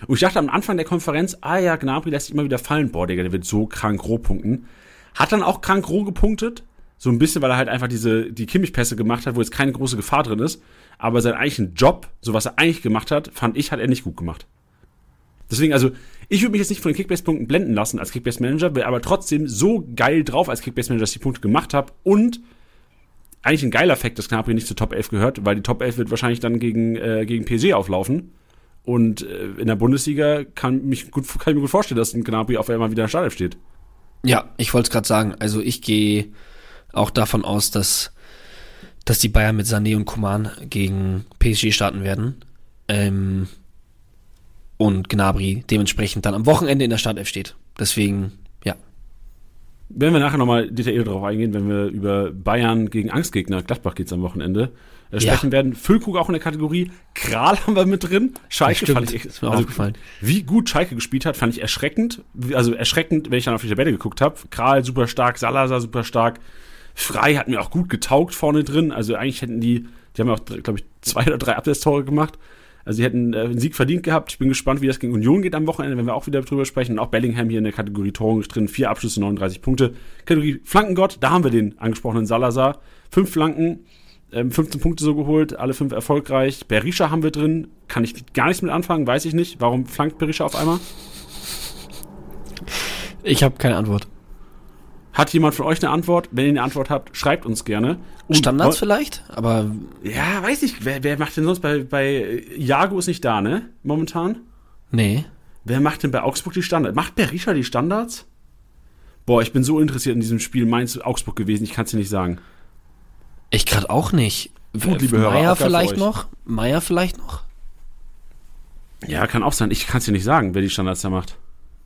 Und ich dachte am Anfang der Konferenz, ah ja, Gnabry lässt sich immer wieder fallen, boah, Digga, der wird so krank Rohpunkten. Hat dann auch krank roh gepunktet, so ein bisschen, weil er halt einfach diese, die Kimmich-Pässe gemacht hat, wo jetzt keine große Gefahr drin ist. Aber seinen eigentlichen Job, so was er eigentlich gemacht hat, fand ich, hat er nicht gut gemacht. Deswegen, also, ich würde mich jetzt nicht von den Kickbase-Punkten blenden lassen als Kickbase-Manager, wäre aber trotzdem so geil drauf als Kickbase-Manager, dass ich die Punkte gemacht habe und eigentlich ein geiler Fakt, dass Gnabry nicht zur Top 11 gehört, weil die Top 11 wird wahrscheinlich dann gegen, äh, gegen PSG auflaufen. Und äh, in der Bundesliga kann, mich gut, kann ich mir gut vorstellen, dass ein Gnabry auf einmal wieder in der Startelf steht. Ja, ich wollte es gerade sagen. Also ich gehe auch davon aus, dass, dass die Bayern mit Sané und Coman gegen PSG starten werden. Ähm, und Gnabry dementsprechend dann am Wochenende in der Startelf steht. Deswegen, ja. Werden wir nachher nochmal detailliert darauf eingehen, wenn wir über Bayern gegen Angstgegner, Gladbach geht's am Wochenende, äh, Ja. sprechen werden. Füllkrug auch in der Kategorie. Kral haben wir mit drin. Schalke fand ich, ist mir aufgefallen. Wie gut Schalke gespielt hat, fand ich erschreckend. Also erschreckend, wenn ich dann auf die Tabelle geguckt habe. Kral super stark, Salazar super stark. Frei hat mir auch gut getaugt vorne drin. Also eigentlich hätten die, die haben ja auch, glaube ich, zwei oder drei Absetztore gemacht. Also sie hätten äh, einen Sieg verdient gehabt. Ich bin gespannt, wie das gegen Union geht am Wochenende, wenn wir auch wieder drüber sprechen. Und auch Bellingham hier in der Kategorie Torung drin. Vier Abschlüsse, 39 Punkte. Kategorie Flankengott, da haben wir den angesprochenen Salazar. Fünf Flanken, ähm, 15 Punkte so geholt, alle fünf erfolgreich. Berisha haben wir drin. Kann ich gar nichts mit anfangen, weiß ich nicht. Warum flankt Berisha auf einmal? Ich habe keine Antwort. Hat jemand von euch eine Antwort? Wenn ihr eine Antwort habt, schreibt uns gerne. Und- Standards vielleicht? Aber Ja, weiß ich. Wer, wer macht denn sonst bei, bei Jago ist nicht da, ne? Momentan. nee. Wer macht denn bei Augsburg die Standards? Macht Berisha die Standards? Boah, ich bin so interessiert in diesem Spiel Mainz-Augsburg gewesen, ich kann es dir nicht sagen. Ich gerade auch nicht. Gut, liebe Hörer, Meier vielleicht noch? Meier vielleicht noch? Ja, kann auch sein. Ich kann es dir nicht sagen, wer die Standards da macht.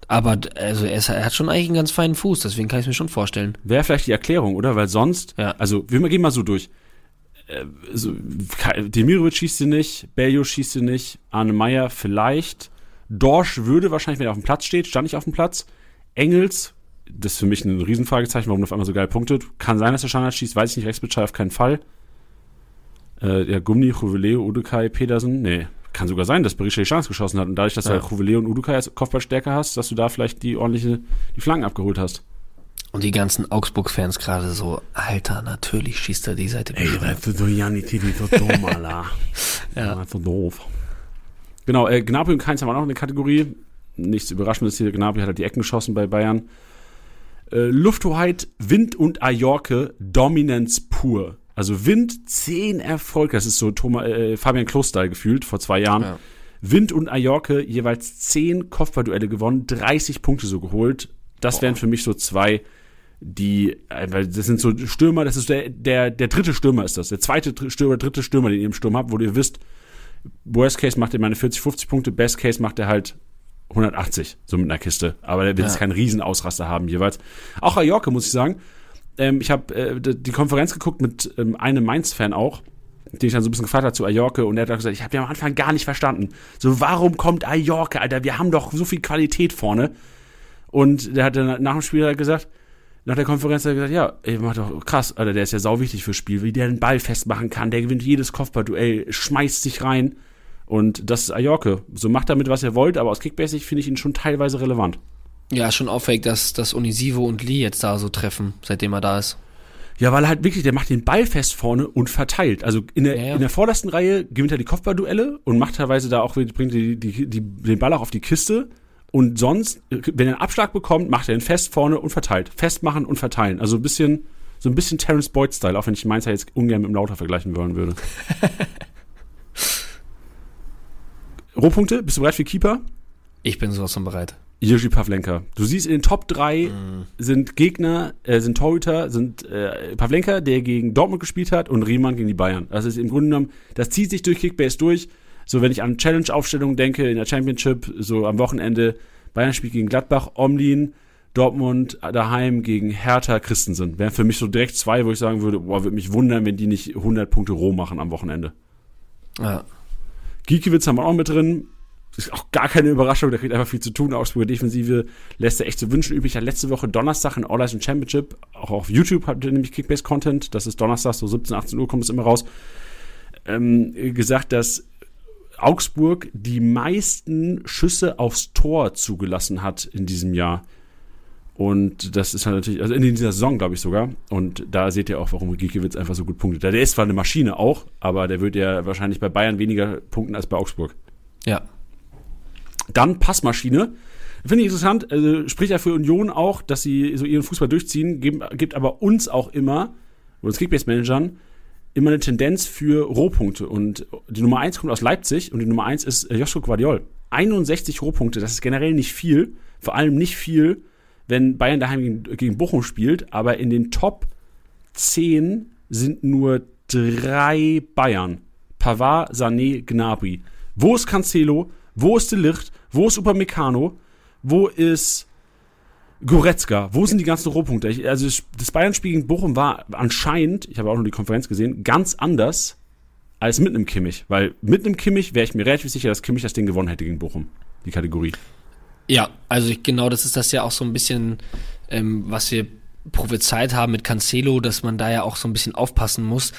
Aber also er, ist, er hat schon eigentlich einen ganz feinen Fuß, deswegen kann ich mir schon vorstellen. Wäre vielleicht die Erklärung, oder? Weil sonst, Ja. also wir gehen mal so durch. äh, so, Demirovic schießt sie nicht, Bello schießt sie nicht, Arne Meyer vielleicht. Dorsch würde wahrscheinlich, wenn er auf dem Platz steht, stand nicht auf dem Platz. Engels, das ist für mich ein Riesenfragezeichen, warum er auf einmal so geil punktet. Kann sein, dass er Standard schießt, weiß ich nicht, Rechtsbescheid auf keinen Fall. Äh, ja, Gumni, Juveleo, Udukai, Pedersen, nee. Kann sogar sein, dass Berisha die Chance geschossen hat und dadurch, dass ja. du halt Juveleo und Udukai als Kopfballstärke hast, dass du da vielleicht die ordentliche, die Flanken abgeholt hast. Und die ganzen Augsburg-Fans gerade so, Alter, natürlich schießt er die Seite. Ey, weißt du, so Janni Titi, so dumm, (laughs) Alter. ja. ja. So doof. Genau, äh, Gnabry und Keins haben auch noch eine Kategorie. Nichts Überraschendes hier. Gnabry hat halt die Ecken geschossen bei Bayern. Äh, Lufthoheit, Wind und Ajorke, Dominanz pur. Also Wind, 10 Erfolge. Das ist so Thomas, äh, Fabian Klostall gefühlt vor zwei Jahren. Ja. Wind und Ajorke jeweils 10 Kopfballduelle gewonnen, 30 Punkte so geholt. Das Boah. wären für mich so zwei die, äh, weil das sind so Stürmer, das ist der, der, der dritte Stürmer ist das, der zweite Stürmer, dritte Stürmer, den ihr im Sturm habt, wo ihr wisst, Worst Case macht er meine 40, 50 Punkte, Best Case macht er halt 180, so mit einer Kiste. Aber der wird jetzt keinen Riesenausraster haben jeweils. Auch Ajorke, muss ich sagen. Ähm, ich habe äh, die Konferenz geguckt mit ähm, einem Mainz-Fan auch, den ich dann so ein bisschen gefragt habe zu Ajorke und der hat gesagt, ich habe ja am Anfang gar nicht verstanden. So, warum kommt Ajorke, Alter? Wir haben doch so viel Qualität vorne. Und der hat dann nach dem Spiel gesagt, nach der Konferenz hat er gesagt, ja, ey, macht doch krass, Alter, der ist ja sau wichtig fürs Spiel, wie der den Ball festmachen kann, der gewinnt jedes Kopfballduell, schmeißt sich rein. Und das ist Ajorke. So macht damit, was er wollt, aber aus Kickbasic finde ich ihn schon teilweise relevant. Ja, schon auffällig, dass, dass Unisivo und Lee jetzt da so treffen, seitdem er da ist. Ja, weil er halt wirklich, der macht den Ball fest vorne und verteilt. Also in der, ja, ja. in der vordersten Reihe gewinnt er die Kopfballduelle und macht teilweise da auch, bringt die, die, die, den Ball auch auf die Kiste und sonst, wenn er einen Abschlag bekommt, macht er ihn fest vorne und verteilt. Festmachen und verteilen. Also ein bisschen, so ein bisschen Terence Boyd-Style, auch wenn ich Mainz ja jetzt ungern mit dem Lauter vergleichen wollen würde. (laughs) Rohpunkte, bist du bereit für Keeper? Ich bin sowas von bereit. Jiří Pavlenka. Du siehst, in den Top 3 mm. sind Gegner, äh, sind Torhüter, sind äh, Pavlenka, der gegen Dortmund gespielt hat, und Riemann gegen die Bayern. Das ist im Grunde genommen, das zieht sich durch Kickbase durch. So, wenn ich an Challenge-Aufstellungen denke in der Championship, so am Wochenende, Bayern spielt gegen Gladbach, Omlin, Dortmund daheim gegen Hertha Christensen. Wären für mich so direkt zwei, wo ich sagen würde, boah, würde mich wundern, wenn die nicht 100 Punkte roh machen am Wochenende. Ja. Giekiewicz haben wir auch mit drin. Ist auch gar keine Überraschung, der kriegt einfach viel zu tun. Augsburger Defensive lässt er echt zu wünschen übrig. Ja, letzte Woche Donnerstag in All Eyes Championship, auch auf YouTube habt ihr nämlich Kickbase-Content. Das ist Donnerstag, so 17, 18 Uhr kommt es immer raus. Ähm, gesagt, dass Augsburg die meisten Schüsse aufs Tor zugelassen hat in diesem Jahr. Und das ist halt natürlich, also in dieser Saison, glaube ich sogar. Und da seht ihr auch, warum Gikiewicz einfach so gut punktet. Der ist zwar eine Maschine auch, aber der wird ja wahrscheinlich bei Bayern weniger punkten als bei Augsburg. Ja. Dann Passmaschine. Finde ich interessant, also spricht ja für Union auch, dass sie so ihren Fußball durchziehen, geben, gibt aber uns auch immer, uns Kickbase-Managern, immer eine Tendenz für Rohpunkte. Und die Nummer 1 kommt aus Leipzig und die Nummer 1 ist äh, Joshua Guardiol. 61 Rohpunkte, das ist generell nicht viel. Vor allem nicht viel, wenn Bayern daheim gegen, gegen Bochum spielt. Aber in den Top 10 sind nur drei Bayern. Pavard, Sané, Gnabry. Wo ist Cancelo? Wo ist De Licht? Wo ist Upamecano? Wo ist Goretzka, wo sind die ganzen Rohpunkte? Ich, also das Bayern-Spiel gegen Bochum war anscheinend, ich habe auch nur die Konferenz gesehen, ganz anders als mit einem Kimmich. Weil mit einem Kimmich wäre ich mir relativ sicher, dass Kimmich das Ding gewonnen hätte gegen Bochum, die Kategorie. Ja, also ich, genau, das ist das ja auch so ein bisschen, ähm, was wir prophezeit haben mit Cancelo, dass man da ja auch so ein bisschen aufpassen muss.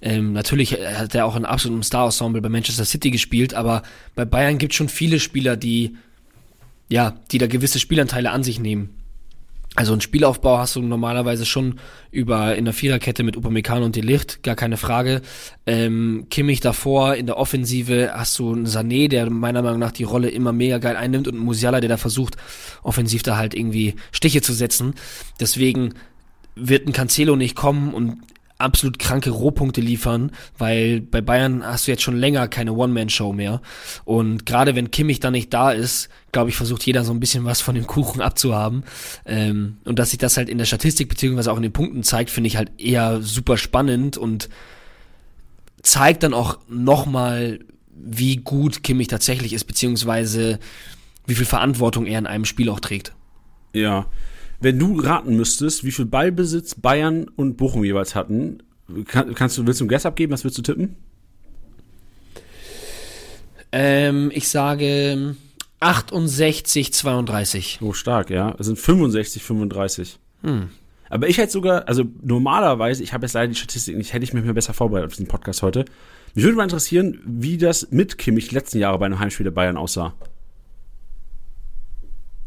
Ähm, natürlich hat er auch in absolutem Star-Ensemble bei Manchester City gespielt, aber bei Bayern gibt es schon viele Spieler, die ja, die da gewisse Spielanteile an sich nehmen. Also ein Spielaufbau hast du normalerweise schon über in der Viererkette mit Upamecano und Delicht, gar keine Frage. Ähm, Kimmich davor, in der Offensive hast du einen Sané, der meiner Meinung nach die Rolle immer mega geil einnimmt und einen Musiala, der da versucht, offensiv da halt irgendwie Stiche zu setzen. Deswegen wird ein Cancelo nicht kommen und absolut kranke Rohpunkte liefern, weil bei Bayern hast du jetzt schon länger keine One-Man-Show mehr. Und gerade wenn Kimmich da nicht da ist, glaube ich, versucht jeder so ein bisschen was von dem Kuchen abzuhaben. Ähm, und dass sich das halt in der Statistik beziehungsweise auch in den Punkten zeigt, finde ich halt eher super spannend und zeigt dann auch nochmal, wie gut Kimmich tatsächlich ist, beziehungsweise wie viel Verantwortung er in einem Spiel auch trägt. Ja, wenn du raten müsstest, wie viel Ballbesitz Bayern und Bochum jeweils hatten, Kann, kannst du, willst du einen Guess abgeben? Was willst du tippen? Ähm, ich sage 68, 32. Oh, stark, ja. Es sind 65, 35. Hm. Aber ich hätte sogar, also normalerweise, ich habe jetzt leider die Statistik nicht, hätte ich mich mehr besser vorbereitet auf diesen Podcast heute. Mich würde mal interessieren, wie das mit Kimmich die letzten Jahre bei einem Heimspiel der Bayern aussah.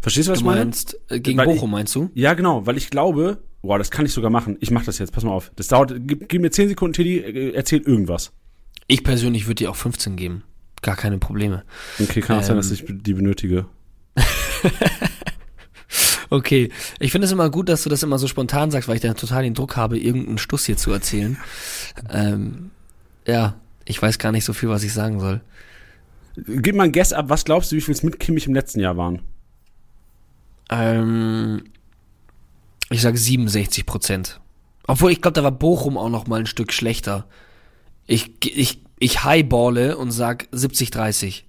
Verstehst du, was Du ich meine? meinst, äh, gegen Weil Bochum meinst du? Ja, genau, weil ich glaube, boah, das kann ich sogar machen. Ich mach das jetzt, pass mal auf. Das dauert, gib, gib mir 10 Sekunden, Teddy, äh, erzähl irgendwas. Ich persönlich würde dir auch 15 geben. Gar keine Probleme. Okay, kann auch sein, Ähm. dass ich die benötige. (laughs) Okay, ich finde es immer gut, dass du das immer so spontan sagst, weil ich dann total den Druck habe, irgendeinen Stuss hier zu erzählen. (laughs) ähm, ja, ich weiß gar nicht so viel, was ich sagen soll. Gib mal ein Guess ab, was glaubst du, wie viel es mit Kimmich im letzten Jahr waren? Ähm, ich sage 67 Prozent. Obwohl, ich glaube, da war Bochum auch noch mal ein Stück schlechter. Ich, ich, ich highballe und sag 70, 30.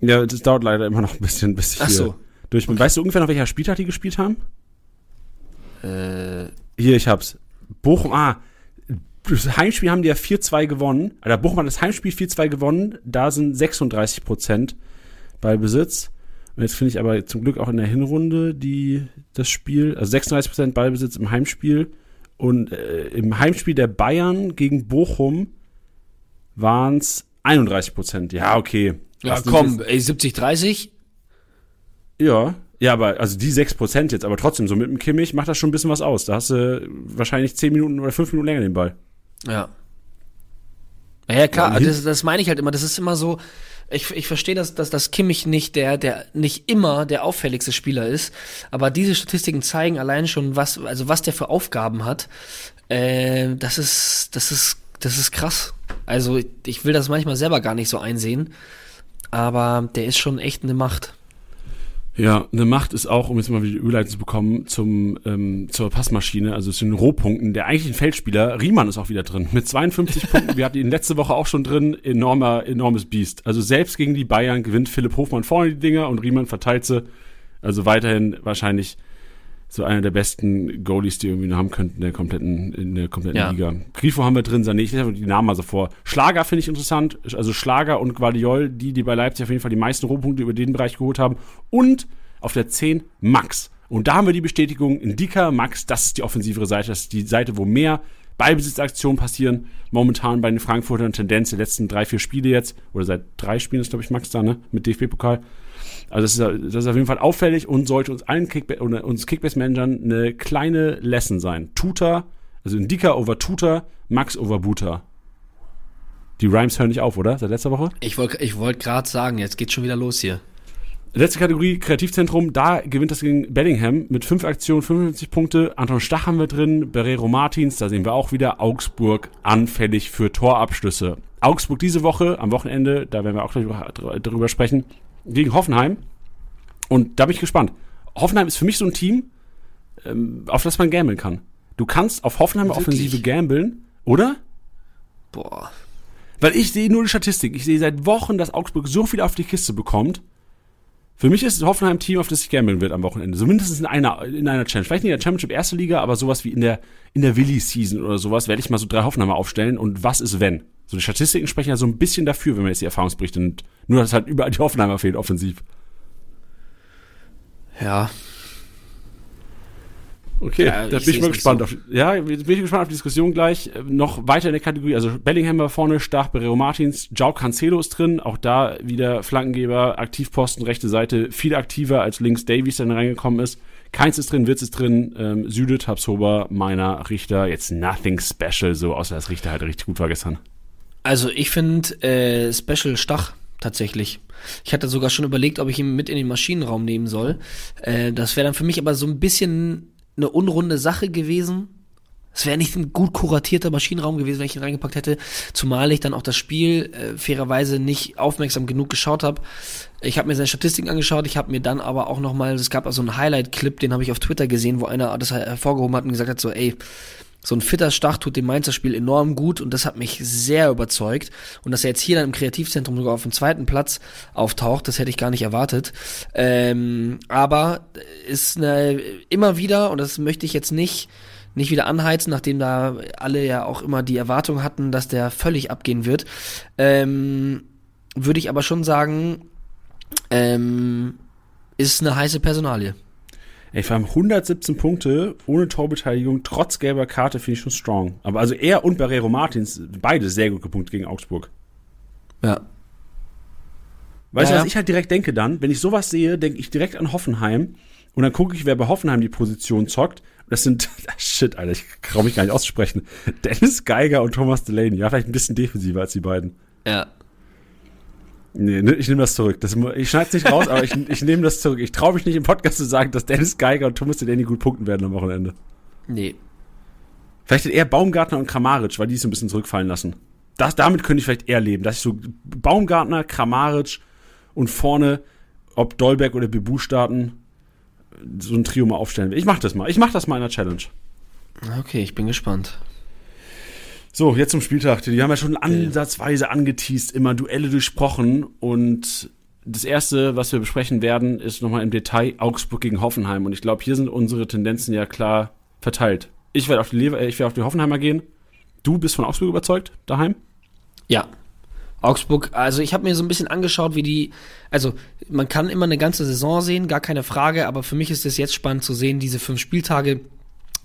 Ja, das dauert leider immer noch ein bisschen, bis ich Ach hier so. durch bin. Weißt du ungefähr noch, welcher Spieltag die gespielt haben? Äh, Hier, ich hab's. Bochum, ah, das Heimspiel haben die ja 4-2 gewonnen. Oder Bochum hat das Heimspiel 4-2 gewonnen. Da sind 36 Prozent bei Besitz. Und jetzt finde ich aber zum Glück auch in der Hinrunde die, das Spiel, also 36 Prozent Ballbesitz im Heimspiel. Und äh, im Heimspiel der Bayern gegen Bochum waren es 31 Prozent. Ja, okay. ja, Das sind komm, ey, 70, 30? Ja, ja, aber also die 6% jetzt, aber trotzdem, so mit dem Kimmich macht das schon ein bisschen was aus. Da hast du wahrscheinlich 10 Minuten oder 5 Minuten länger den Ball. Ja. Ja, klar, also das, das meine ich halt immer. Das ist immer so, ich, ich verstehe, dass, dass, dass Kimmich nicht der, der nicht immer der auffälligste Spieler ist, aber diese Statistiken zeigen allein schon, was, also was der für Aufgaben hat. Äh, das ist, das ist, das ist krass. Also ich, ich will das manchmal selber gar nicht so einsehen, aber der ist schon echt eine Macht. Ja, eine Macht ist auch, um jetzt mal wieder Überleitung zu bekommen, zum, ähm, zur Passmaschine, also zu den Rohpunkten. Der eigentliche Feldspieler, Riemann ist auch wieder drin. Mit 52 (laughs) Punkten, wir hatten ihn letzte Woche auch schon drin, enormer, enormes Biest. Also selbst gegen die Bayern gewinnt Philipp Hofmann vorne die Dinger und Riemann verteilt sie. Also weiterhin wahrscheinlich so einer der besten Goalies, die irgendwie noch haben könnten in der kompletten, in der kompletten Ja. Liga. Grifo haben wir drin, Sané, ich lese die Namen mal so vor. Schlager finde ich interessant, also Schlager und Guardiol, die, die bei Leipzig auf jeden Fall die meisten Rohpunkte über den Bereich geholt haben. Und auf der 10 Max. Und da haben wir die Bestätigung, Indika, Max, das ist die offensivere Seite, das ist die Seite, wo mehr Ballbesitzaktionen passieren. Momentan bei den Frankfurtern Tendenz der letzten drei, vier Spiele jetzt, oder seit drei Spielen ist, glaube ich, Max da, ne, mit DFB-Pokal. Also das ist, das ist auf jeden Fall auffällig und sollte uns allen Kickba uns Kickbase-Managern eine kleine Lesson sein. Tuta, also Indika over Tuta, Max over Buta. Die Rhymes hören nicht auf, oder? Seit letzter Woche? Ich wollte ich wollt gerade sagen, jetzt geht schon wieder los hier. Letzte Kategorie, Kreativzentrum, da gewinnt das gegen Bellingham mit fünf Aktionen, 55 Punkte. Anton Stach haben wir drin, Barrero Martins, da sehen wir auch wieder Augsburg anfällig für Torabschlüsse. Augsburg diese Woche, am Wochenende, da werden wir auch gleich drüber sprechen, gegen Hoffenheim. Und da bin ich gespannt. Hoffenheim ist für mich so ein Team, ähm, auf das man gambeln kann. Du kannst auf Hoffenheim Wirklich? Offensive gambeln, oder? Boah. Weil ich sehe nur die Statistik. Ich sehe seit Wochen, dass Augsburg so viel auf die Kiste bekommt. Für mich ist Hoffenheim ein Team, auf das ich gambeln wird am Wochenende. So mindestens in einer, in einer Challenge. Vielleicht nicht in der Championship erste Liga, aber sowas wie in der, in der Willi-Season oder sowas werde ich mal so drei Hoffenheimer aufstellen. Und was ist wenn? So die Statistiken sprechen ja so ein bisschen dafür, wenn man jetzt die Erfahrungsberichte nimmt. Nur, dass halt überall die Hoffenheimer fehlen, offensiv. Ja, Okay, Ja, da ich bin ich mal gespannt. so. Auf, ja, bin ich gespannt auf die Diskussion gleich. Äh, Noch weiter in der Kategorie, also Bellingham war vorne, Stach, Bereo Martins, Jao Cancelo ist drin, auch da wieder Flankengeber, Aktivposten, rechte Seite, viel aktiver als links Davies dann reingekommen ist. Keins ist drin, Witz ist drin, ähm, Süde, Tabsober, Meiner, Richter, jetzt nothing special, so außer dass Richter halt richtig gut war gestern. Also ich finde äh, Special Stach tatsächlich. Ich hatte sogar schon überlegt, ob ich ihn mit in den Maschinenraum nehmen soll. Äh, das wäre dann für mich aber so ein bisschen eine unrunde Sache gewesen. Es wäre nicht ein gut kuratierter Maschinenraum gewesen, wenn ich ihn reingepackt hätte, zumal ich dann auch das Spiel äh, fairerweise nicht aufmerksam genug geschaut habe. Ich habe mir seine Statistiken angeschaut, ich habe mir dann aber auch noch mal, es gab also einen Highlight-Clip, den habe ich auf Twitter gesehen, wo einer das hervorgehoben hat und gesagt hat so, ey, so ein fitter Stach tut dem Mainzer Spiel enorm gut und das hat mich sehr überzeugt. Und dass er jetzt hier dann im Kreativzentrum sogar auf dem zweiten Platz auftaucht, das hätte ich gar nicht erwartet. Ähm, aber ist eine, immer wieder, und das möchte ich jetzt nicht nicht wieder anheizen, nachdem da alle ja auch immer die Erwartung hatten, dass der völlig abgehen wird. Ähm, Würde ich aber schon sagen, ähm, ist eine heiße Personalie. Ey, vor allem 117 Punkte ohne Torbeteiligung, trotz gelber Karte, finde ich schon strong. Aber also er und Barrero Martins, beide sehr gut gepunktet gegen Augsburg. Ja. Weißt du, Ja, was ja. ich halt direkt denke dann? Wenn ich sowas sehe, denke ich direkt an Hoffenheim und dann gucke ich, wer bei Hoffenheim die Position zockt. Das sind, (laughs) shit, Alter, ich traue mich gar nicht auszusprechen. Dennis Geiger und Thomas Delaney. Ja, vielleicht ein bisschen defensiver als die beiden. Ja. Nee, ne, ich nehme das zurück. Das, ich schneide es nicht raus, aber ich, (laughs) ich nehme das zurück. Ich traue mich nicht im Podcast zu sagen, dass Dennis Geiger und Thomas Delaney gut punkten werden am Wochenende. Nee. Vielleicht eher Baumgartner und Kramaric, weil die es ein bisschen zurückfallen lassen. Das, damit könnte ich vielleicht eher leben, dass ich so Baumgartner, Kramaric und vorne, ob Dolberg oder Bebu starten, so ein Trio mal aufstellen will. Ich mach das mal. Ich mach das mal in der Challenge. Okay, ich bin gespannt. So, jetzt zum Spieltag. Die haben ja schon ansatzweise angeteased, immer Duelle durchsprochen. Und das erste, was wir besprechen werden, ist nochmal im Detail Augsburg gegen Hoffenheim. Und ich glaube, hier sind unsere Tendenzen ja klar verteilt. Ich werde auf die Lever, ich werde auf die Hoffenheimer gehen. Du bist von Augsburg überzeugt, daheim? Ja. Augsburg, also ich habe mir so ein bisschen angeschaut, wie die, also man kann immer eine ganze Saison sehen, gar keine Frage, aber für mich ist es jetzt spannend zu sehen, diese fünf Spieltage,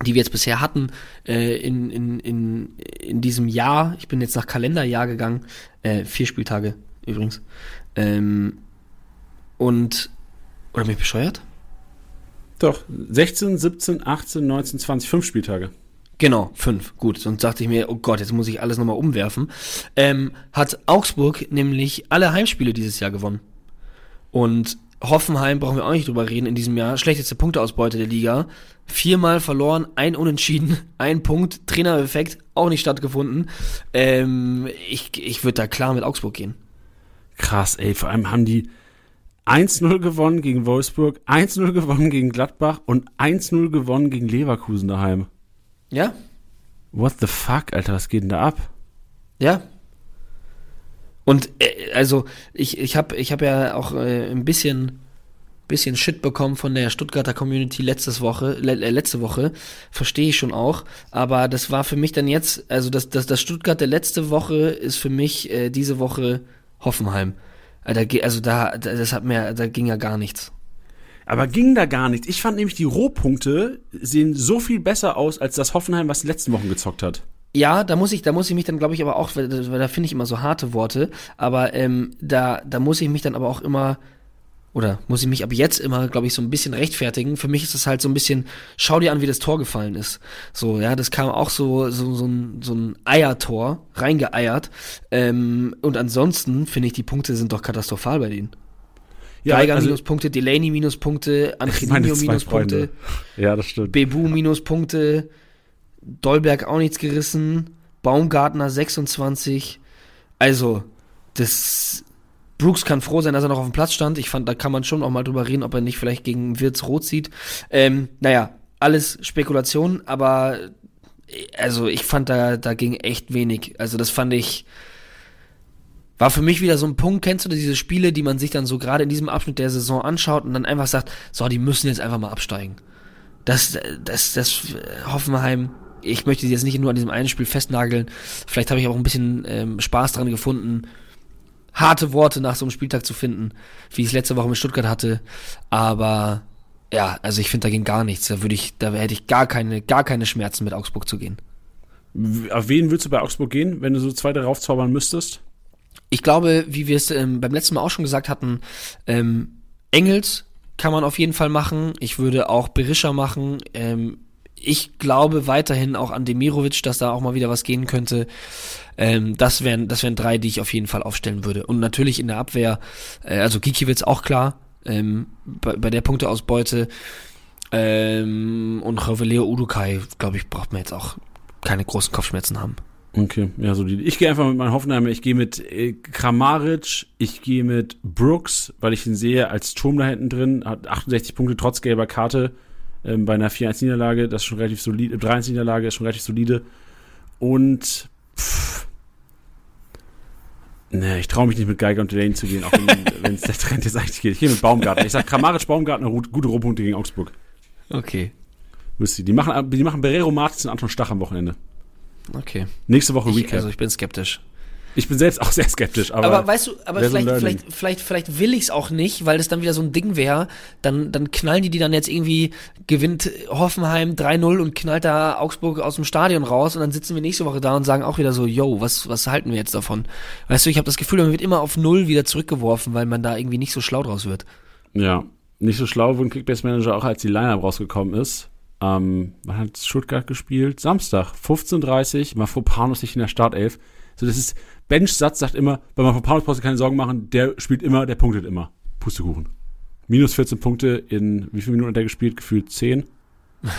die wir jetzt bisher hatten, äh, in, in, in, in diesem Jahr, ich bin jetzt nach Kalenderjahr gegangen, äh, vier Spieltage übrigens, ähm, und, oder bin ich bescheuert? Doch. 16, 17, 18, 19, 20, fünf Spieltage. Genau, fünf. Gut, sonst dachte ich mir, oh Gott, jetzt muss ich alles nochmal umwerfen. Ähm, hat Augsburg nämlich alle Heimspiele dieses Jahr gewonnen. Und Hoffenheim brauchen wir auch nicht drüber reden in diesem Jahr. Schlechteste Punkteausbeute der Liga. Viermal verloren, ein Unentschieden, (laughs) ein Punkt, Trainereffekt, auch nicht stattgefunden. Ähm, ich ich würde da klar mit Augsburg gehen. Krass, ey. Vor allem haben die 1-0 gewonnen gegen Wolfsburg, 1-0 gewonnen gegen Gladbach und 1-0 gewonnen gegen Leverkusen daheim. Ja? What the fuck, Alter, was geht denn da ab? Ja. Und äh, also ich ich habe ich hab ja auch äh, ein bisschen bisschen Shit bekommen von der Stuttgarter Community letztes Woche le äh, letzte Woche verstehe ich schon auch, aber das war für mich dann jetzt also das das das Stuttgart der letzte Woche ist für mich äh, diese Woche Hoffenheim. Äh, Also da- das hat mir da ging ja gar nichts. Aber ging da gar nichts. Ich fand nämlich, die Rohpunkte sehen so viel besser aus, als das Hoffenheim, was die letzten Wochen gezockt hat. Ja, da muss ich, da muss ich mich dann, glaube ich, aber auch, weil, weil da finde ich immer so harte Worte, aber ähm, da, da muss ich mich dann aber auch immer, oder muss ich mich ab jetzt immer, glaube ich, so ein bisschen rechtfertigen. Für mich ist es halt so ein bisschen, schau dir an, wie das Tor gefallen ist. So, ja, das kam auch so, so, so ein, so ein Eiertor, reingeeiert. Ähm, und ansonsten finde ich, die Punkte sind doch katastrophal bei denen. Geiger also, Minuspunkte, Delaney Minuspunkte, (laughs) Angelino Minuspunkte. Ja, das stimmt. Bebu Minuspunkte, Dolberg auch nichts gerissen, Baumgartner 26. Also, das Brooks kann froh sein, dass er noch auf dem Platz stand. Ich fand, da kann man schon auch mal drüber reden, ob er nicht vielleicht gegen Wirtz rot sieht. Ähm, naja, alles Spekulation, aber äh, also ich fand da, da ging echt wenig. Also das fand ich, war für mich wieder so ein Punkt, kennst du diese Spiele, die man sich dann so gerade in diesem Abschnitt der Saison anschaut und dann einfach sagt, so, die müssen jetzt einfach mal absteigen. Das, das, das äh, Hoffenheim, ich möchte sie jetzt nicht nur an diesem einen Spiel festnageln. Vielleicht habe ich auch ein bisschen ähm, Spaß dran gefunden, harte Worte nach so einem Spieltag zu finden, wie ich es letzte Woche mit Stuttgart hatte. Aber ja, also ich finde, da ging gar nichts. Da würde ich, da hätte ich gar keine, gar keine Schmerzen mit Augsburg zu gehen. Auf wen würdest du bei Augsburg gehen, wenn du so zwei darauf zaubern müsstest? Ich glaube, wie wir es ähm, beim letzten Mal auch schon gesagt hatten, ähm, Engels kann man auf jeden Fall machen. Ich würde auch Berisha machen. Ähm, ich glaube weiterhin auch an Demirovic, dass da auch mal wieder was gehen könnte. Ähm, das wären das wären drei, die ich auf jeden Fall aufstellen würde. Und natürlich in der Abwehr, äh, also Gikiewicz auch klar, ähm, bei, bei der Punkteausbeute. Ähm, und Reveleo Udukai, glaube ich, braucht man jetzt auch keine großen Kopfschmerzen haben. Okay, ja, so die. Ich gehe einfach mit meinen Hoffenheimer. Ich gehe mit äh, Kramaric, ich gehe mit Brooks, weil ich ihn sehe als Turm da hinten drin, hat 68 Punkte trotz gelber Karte ähm, bei einer 4-1-Niederlage, das ist schon relativ solide, 3-1-Niederlage ist schon relativ solide. Und pff, ne, ich traue mich nicht mit Geiger und Delaney zu gehen, auch wenn (laughs) es der Trend jetzt eigentlich geht. Ich gehe mit Baumgartner. Ich sag Kramaric, Baumgartner, gut- gute Rohpunkte gegen Augsburg. Okay. Müsste die machen, die machen Berero Martins und Anton Stach am Wochenende. Okay. Nächste Woche Ich, Recap. also ich bin skeptisch. Ich bin selbst auch sehr skeptisch, aber, Aber, weißt du, aber vielleicht, vielleicht, vielleicht, vielleicht will ich es auch nicht, weil das dann wieder so ein Ding wäre. Dann, dann knallen die die dann jetzt irgendwie, gewinnt Hoffenheim 3-0 und knallt da Augsburg aus dem Stadion raus und dann sitzen wir nächste Woche da und sagen auch wieder so, yo, was, was halten wir jetzt davon? Weißt du, ich habe das Gefühl, man wird immer auf Null wieder zurückgeworfen, weil man da irgendwie nicht so schlau draus wird. ja, nicht so schlau wurden Kickbase Manager auch, als die Line-Up rausgekommen ist. Ähm, man hat Stuttgart gespielt, Samstag, 15.30 Mafropanos nicht in der Startelf. So, das ist, Bench-Satz sagt immer, bei Mafropanos brauchst du keine Sorgen machen, der spielt immer, der punktet immer. Pustekuchen. Minus 14 Punkte in, wie viele Minuten hat er gespielt? Gefühlt 10. (laughs)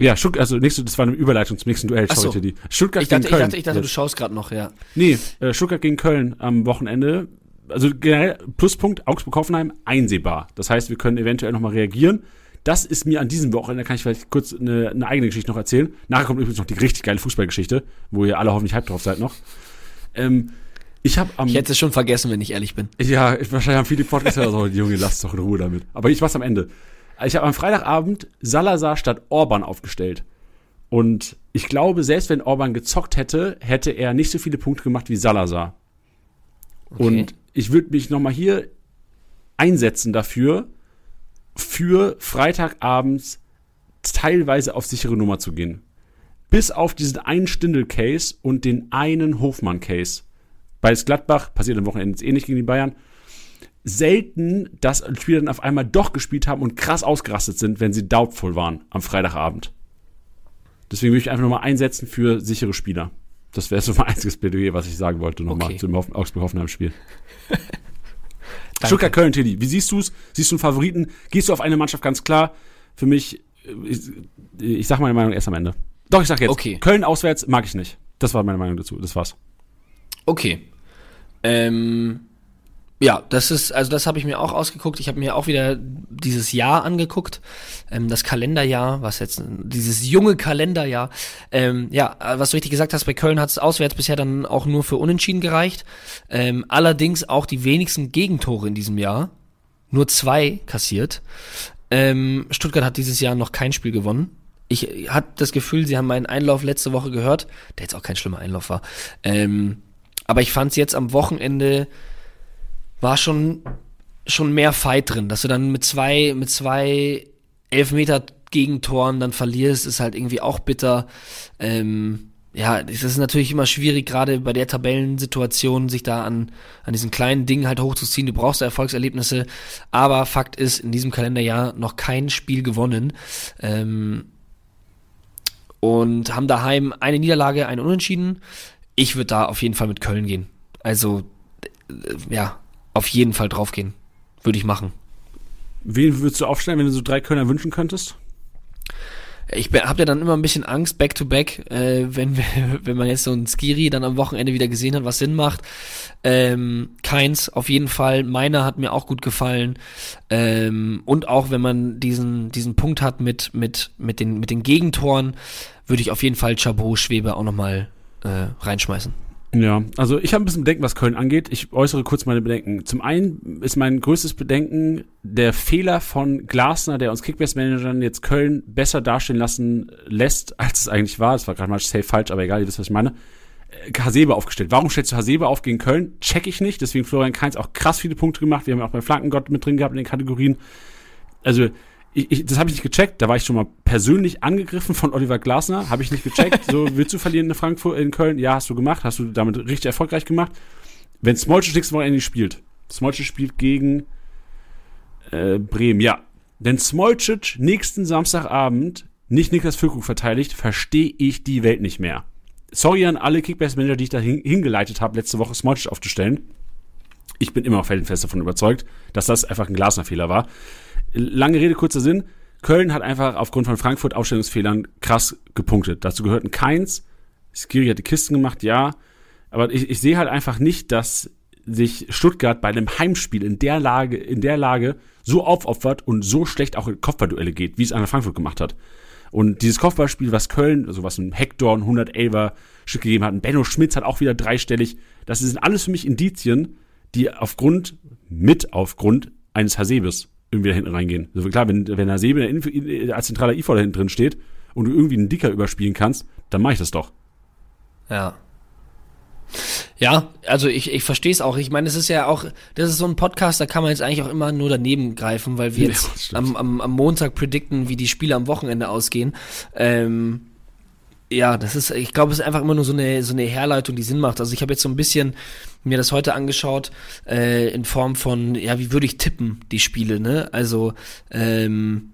Ja, Stuttgart, also nächste, das war eine Überleitung zum nächsten Duell, Ach so. sorry, Teddy. Stuttgart Ich dachte, gegen ich Köln. dachte, ich dachte, du schaust gerade noch, ja. Nee, äh, Stuttgart gegen Köln am Wochenende. Also generell Pluspunkt Augsburg-Hoffenheim einsehbar. Das heißt, wir können eventuell nochmal reagieren. Das ist mir an diesem Wochenende, kann ich vielleicht kurz eine, eine eigene Geschichte noch erzählen. Nachher kommt übrigens noch die richtig geile Fußballgeschichte, wo ihr alle hoffentlich halb drauf seid noch. Ähm, ich habe am Ich hätte es schon vergessen, wenn ich ehrlich bin. ja, ich- wahrscheinlich haben viele Podcasts so, Junge, lasst doch in Ruhe damit. Aber ich mach's am Ende. Ich habe am Freitagabend Salazar statt Orban aufgestellt. Und ich glaube, selbst wenn Orban gezockt hätte, hätte er nicht so viele Punkte gemacht wie Salazar. Okay. Und ich würde mich nochmal hier einsetzen dafür, für Freitagabends teilweise auf sichere Nummer zu gehen. Bis auf diesen einen Stindel-Case und den einen Hofmann-Case. Bei Gladbach passiert am Wochenende jetzt eh nicht gegen die Bayern. Selten, dass Spieler dann auf einmal doch gespielt haben und krass ausgerastet sind, wenn sie doubtful waren am Freitagabend. Deswegen würde ich einfach nochmal einsetzen für sichere Spieler. Das wäre so mein einziges Plädoyer, was ich sagen wollte nochmal Okay. zum Hoffen- (laughs) Augsburg-Hoffenheim-Spiel. Stuttgart Köln, Teddy, wie siehst du es? Siehst du einen Favoriten? Gehst du auf eine Mannschaft ganz klar? Für mich, äh, ich, ich sag meine Meinung erst am Ende. Doch, ich sag jetzt. Okay. Köln auswärts mag ich nicht. Das war meine Meinung dazu. Das war's. Okay. Ähm, ja, das ist, also das habe ich mir auch ausgeguckt. Ich habe mir auch wieder dieses Jahr angeguckt, ähm, das Kalenderjahr, was jetzt, dieses junge Kalenderjahr. Ähm, ja, äh, was du richtig gesagt hast, bei Köln hat es auswärts bisher dann auch nur für Unentschieden gereicht. Ähm, allerdings auch die wenigsten Gegentore in diesem Jahr. Nur zwei kassiert. Ähm, Stuttgart hat dieses Jahr noch kein Spiel gewonnen. Ich hatte das Gefühl, sie haben meinen Einlauf letzte Woche gehört, der jetzt auch kein schlimmer Einlauf war. Ähm, aber ich fand es jetzt am Wochenende war schon schon mehr Fight drin, dass du dann mit zwei mit zwei Elfmeter Gegentoren dann verlierst, ist halt irgendwie auch bitter. Ähm, ja, es ist natürlich immer schwierig, gerade bei der Tabellensituation, sich da an, an diesen kleinen Dingen halt hochzuziehen. Du brauchst Erfolgserlebnisse. Aber Fakt ist, in diesem Kalenderjahr noch kein Spiel gewonnen. Ähm, und haben daheim eine Niederlage, eine Unentschieden. Ich würde da auf jeden Fall mit Köln gehen. Also, ja, auf jeden Fall draufgehen. Würde ich machen. Wen würdest du aufstellen, wenn du so drei Kölner wünschen könntest? Ich habe ja dann immer ein bisschen Angst, back to back, äh, wenn, (laughs) wenn man jetzt so ein Skiri dann am Wochenende wieder gesehen hat, was Sinn macht. Ähm, Keins auf jeden Fall. Meiner hat mir auch gut gefallen. Ähm, und auch wenn man diesen, diesen Punkt hat mit, mit, mit, den, mit den Gegentoren, würde ich auf jeden Fall Chabot, Schwebe auch nochmal äh, reinschmeißen. Ja, also ich habe ein bisschen Bedenken, was Köln angeht. Ich äußere kurz meine Bedenken. Zum einen ist mein größtes Bedenken der Fehler von Glasner, der uns Kickbase-Managern jetzt Köln besser dastehen lassen lässt, als es eigentlich war. Das war gerade mal safe falsch, aber egal, ihr wisst, was ich meine. Äh, Hasebe aufgestellt. Warum stellst du Hasebe auf gegen Köln? Check ich nicht. Deswegen Florian Kainz auch krass viele Punkte gemacht. Wir haben auch bei Flankengott mit drin gehabt in den Kategorien. Also ich, ich, das habe ich nicht gecheckt. Da war ich schon mal persönlich angegriffen von Oliver Glasner. Habe ich nicht gecheckt. So, (laughs) willst du verlieren in Frankfurt, in Köln? Ja, hast du gemacht. Hast du damit richtig erfolgreich gemacht. Wenn Smolcic nächste Woche endlich spielt. Smolcic spielt gegen äh, Bremen. Ja. Wenn Smolcic nächsten Samstagabend nicht Niklas Füllkrug verteidigt, verstehe ich die Welt nicht mehr. Sorry an alle Kickbase-Manager, die ich da hin, hingeleitet habe, letzte Woche Smolcic aufzustellen. Ich bin immer felsenfest davon überzeugt, dass das einfach ein Glasner-Fehler war lange Rede, kurzer Sinn. Köln hat einfach aufgrund von Frankfurt Aufstellungsfehlern krass gepunktet. Dazu gehörten Keins. Skiri hat die Kisten gemacht, ja. Aber ich, ich sehe halt einfach nicht, dass sich Stuttgart bei einem Heimspiel in der Lage, in der Lage so aufopfert und so schlecht auch in Kopfballduelle geht, wie es einer Frankfurt gemacht hat. Und dieses Kopfballspiel, was Köln, also was ein Hector, ein 111er Stück gegeben hat, ein Benno Schmitz hat auch wieder dreistellig. Das sind alles für mich Indizien, die aufgrund, mit aufgrund eines Hasebes irgendwie da hinten reingehen. Also klar, wenn, wenn der Sebe als zentraler IV da hinten drin steht und du irgendwie einen Dicker überspielen kannst, dann mache ich das doch. Ja. Ja, also ich, ich verstehe es auch. Ich meine, es ist ja auch, das ist so ein Podcast, da kann man jetzt eigentlich auch immer nur daneben greifen, weil wir (laughs) jetzt ja, am, am, am Montag predikten, wie die Spiele am Wochenende ausgehen. Ähm, ja, das ist, ich glaube, es ist einfach immer nur so eine, so eine Herleitung, die Sinn macht. Also ich habe jetzt so ein bisschen mir das heute angeschaut, äh, in Form von, ja, wie würde ich tippen, die Spiele, ne? Also, ähm,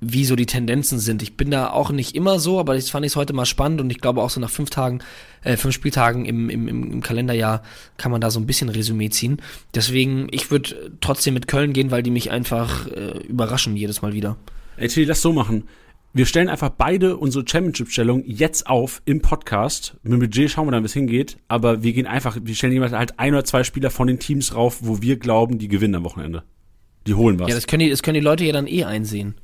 wie so die Tendenzen sind. Ich bin da auch nicht immer so, aber das fand ich heute mal spannend und ich glaube auch so nach fünf Tagen, äh, fünf Spieltagen im, im, im Kalenderjahr kann man da so ein bisschen Resümee ziehen. Deswegen, ich würde trotzdem mit Köln gehen, weil die mich einfach äh, überraschen jedes Mal wieder. Ey, Tilly, lass so machen. Wir stellen einfach beide unsere Championship-Stellung jetzt auf im Podcast. Mit dem Budget schauen wir dann, wie es hingeht. Aber wir gehen einfach, wir stellen jemand halt ein oder zwei Spieler von den Teams rauf, wo wir glauben, die gewinnen am Wochenende. Die holen was. Ja, das können die, das können die Leute ja dann eh einsehen.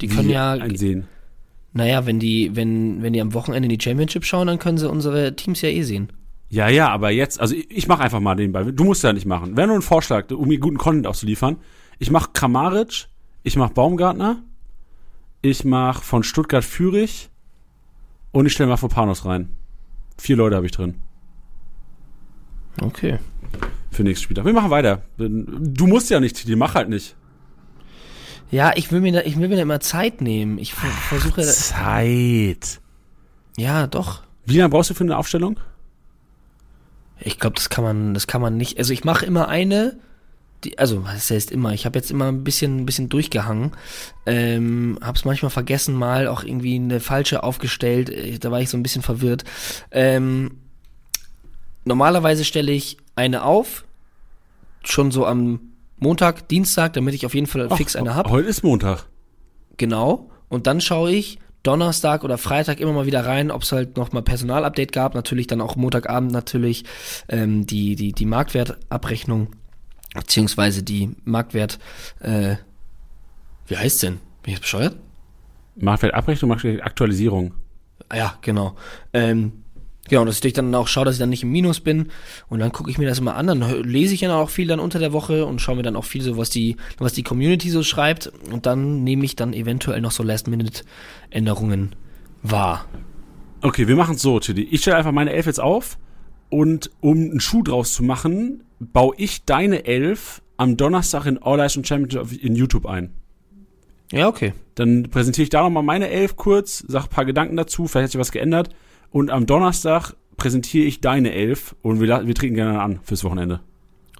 Die können ja einsehen. Naja, wenn die, wenn, wenn die am Wochenende in die Championship schauen, dann können sie unsere Teams ja eh sehen. Ja, ja, aber jetzt, also ich, ich mache einfach mal den Ball. Du musst ja nicht machen. Wäre nur ein Vorschlag, um mir guten Content auszuliefern. Ich mache Kramaric, ich mache Baumgartner, ich mache von Stuttgart Fürich und ich stelle mal Panos rein. Vier Leute habe ich drin. Okay. Für nächstes Spiel. Wir machen weiter. Du musst ja nicht, die mach halt nicht. Ja, ich will mir da, ich will mir da immer Zeit nehmen. Ich versuche. Zeit. Ja, doch. Wie lange brauchst du für eine Aufstellung? Ich glaube, das kann man, das kann man nicht. Also ich mache immer eine, die, also was heißt immer. Ich habe jetzt immer ein bisschen, ein bisschen durchgehangen. Ähm, hab's manchmal vergessen, mal auch irgendwie eine falsche aufgestellt. Äh, da war ich so ein bisschen verwirrt. Ähm, normalerweise stelle ich eine auf, schon so am Montag, Dienstag, damit ich auf jeden Fall fix eine habe. Heute ist Montag. Genau. Und dann schaue ich Donnerstag oder Freitag immer mal wieder rein, ob es halt noch mal Personalupdate gab. Natürlich dann auch Montagabend natürlich ähm, die, die, die Marktwertabrechnung, beziehungsweise die Marktwert, äh, wie heißt denn? Bin ich jetzt bescheuert? Marktwertabrechnung, Marktwertaktualisierung. Ah ja, genau. Ähm, Genau, dass ich dann auch schaue, dass ich dann nicht im Minus bin. Und dann gucke ich mir das immer an. Dann lese ich ja auch viel dann unter der Woche und schaue mir dann auch viel so, was die, was die Community so schreibt. Und dann nehme ich dann eventuell noch so Last-Minute-Änderungen wahr. Okay, wir machen es so, Tiddy. Ich stelle einfach meine Elf jetzt auf. Und um einen Schuh draus zu machen, baue ich deine Elf am Donnerstag in All Eyes Championship in YouTube ein. Ja, okay. Dann präsentiere ich da nochmal meine Elf kurz, sage ein paar Gedanken dazu, vielleicht hat sich was geändert. Und am Donnerstag präsentiere ich deine Elf und wir, wir treten gerne an fürs Wochenende.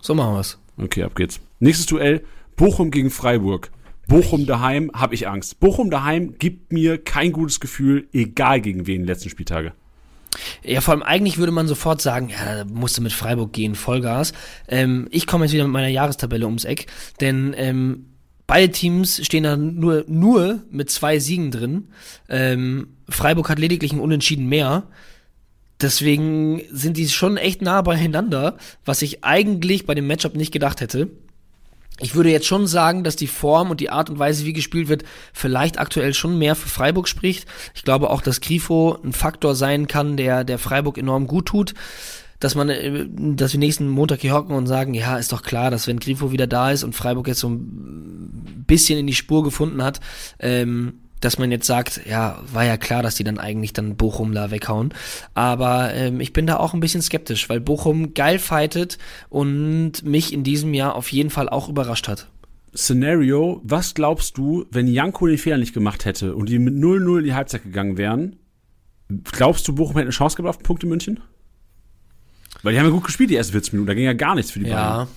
So machen wir's. Okay, ab geht's. Nächstes Duell, Bochum gegen Freiburg. Bochum daheim habe ich Angst. Bochum daheim gibt mir kein gutes Gefühl, egal gegen wen die letzten Spieltage. Ja, vor allem eigentlich würde man sofort sagen, ja, da musst du mit Freiburg gehen, Vollgas. Ähm, ich komme jetzt wieder mit meiner Jahrestabelle ums Eck, denn ähm, beide Teams stehen da nur, nur mit zwei Siegen drin. Ähm, Freiburg hat lediglich ein Unentschieden mehr. Deswegen sind die schon echt nah beieinander, was ich eigentlich bei dem Matchup nicht gedacht hätte. Ich würde jetzt schon sagen, dass die Form und die Art und Weise, wie gespielt wird, vielleicht aktuell schon mehr für Freiburg spricht. Ich glaube auch, dass Grifo ein Faktor sein kann, der, der Freiburg enorm gut tut. Dass man, äh, dass wir nächsten Montag hier hocken und sagen, ja, ist doch klar, dass wenn Grifo wieder da ist und Freiburg jetzt so ein bisschen in die Spur gefunden hat, ähm, dass man jetzt sagt, ja, war ja klar, dass die dann eigentlich dann Bochum da weghauen. Aber ähm, ich bin da auch ein bisschen skeptisch, weil Bochum geil fightet und mich in diesem Jahr auf jeden Fall auch überrascht hat. Szenario, was glaubst du, wenn Janko den Fehler nicht gemacht hätte und die mit 0-0 in die Halbzeit gegangen wären? Glaubst du, Bochum hätte eine Chance gehabt auf den Punkt in München? Weil die haben ja gut gespielt, die ersten 40 Minuten. Da ging ja gar nichts für die ja. Bayern.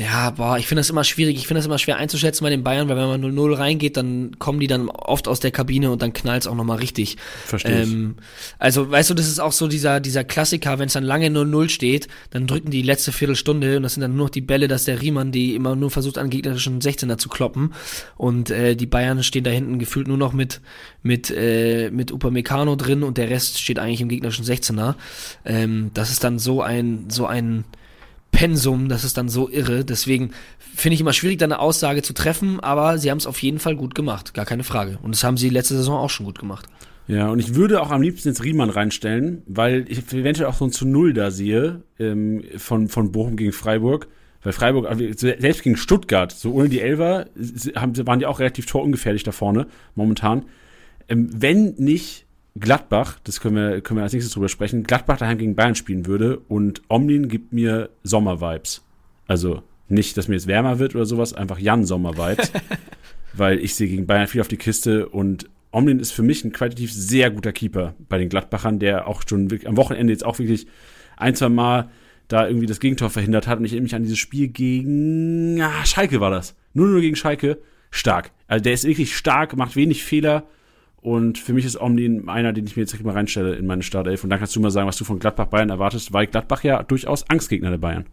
Ja, boah, ich finde das immer schwierig. Ich finde das immer schwer einzuschätzen bei den Bayern, weil wenn man 0-0 reingeht, dann kommen die dann oft aus der Kabine und dann knallt es auch nochmal richtig. Verstehe. Ähm, also, weißt du, das ist auch so dieser, dieser Klassiker, wenn es dann lange 0-0 steht, dann drücken die letzte Viertelstunde und das sind dann nur noch die Bälle, dass der Riemann die immer nur versucht, an gegnerischen 16er zu kloppen. Und äh, die Bayern stehen da hinten gefühlt nur noch mit, mit, äh, mit Upamecano drin und der Rest steht eigentlich im gegnerischen 16er. Ähm, das ist dann so ein, so ein Pensum, das ist dann so irre. Deswegen finde ich immer schwierig, da eine Aussage zu treffen, aber sie haben es auf jeden Fall gut gemacht, gar keine Frage. Und das haben sie letzte Saison auch schon gut gemacht. Ja, und ich würde auch am liebsten jetzt Riemann reinstellen, weil ich eventuell auch so ein zu Null da sehe ähm, von, von Bochum gegen Freiburg. Weil Freiburg, also selbst gegen Stuttgart, so ohne die Elfer, waren die auch relativ torungefährlich da vorne, momentan. Ähm, wenn nicht Gladbach, das können wir, können wir als nächstes drüber sprechen, Gladbach daheim gegen Bayern spielen würde und Omlin gibt mir Sommer-Vibes. Also nicht, dass mir jetzt wärmer wird oder sowas, einfach Jan-Sommer-Vibes. (laughs) weil ich sehe gegen Bayern viel auf die Kiste und Omlin ist für mich ein qualitativ sehr guter Keeper bei den Gladbachern, der auch schon wirklich, am Wochenende jetzt auch wirklich ein, zwei Mal da irgendwie das Gegentor verhindert hat. Und ich erinnere mich an dieses Spiel gegen ah, Schalke war das. Nur nur gegen Schalke. Stark. Also der ist wirklich stark, macht wenig Fehler. Und für mich ist Omni einer, den ich mir jetzt mal reinstelle in meine Startelf. Und dann kannst du mal sagen, was du von Gladbach Bayern erwartest, weil Gladbach ja durchaus Angstgegner der Bayern.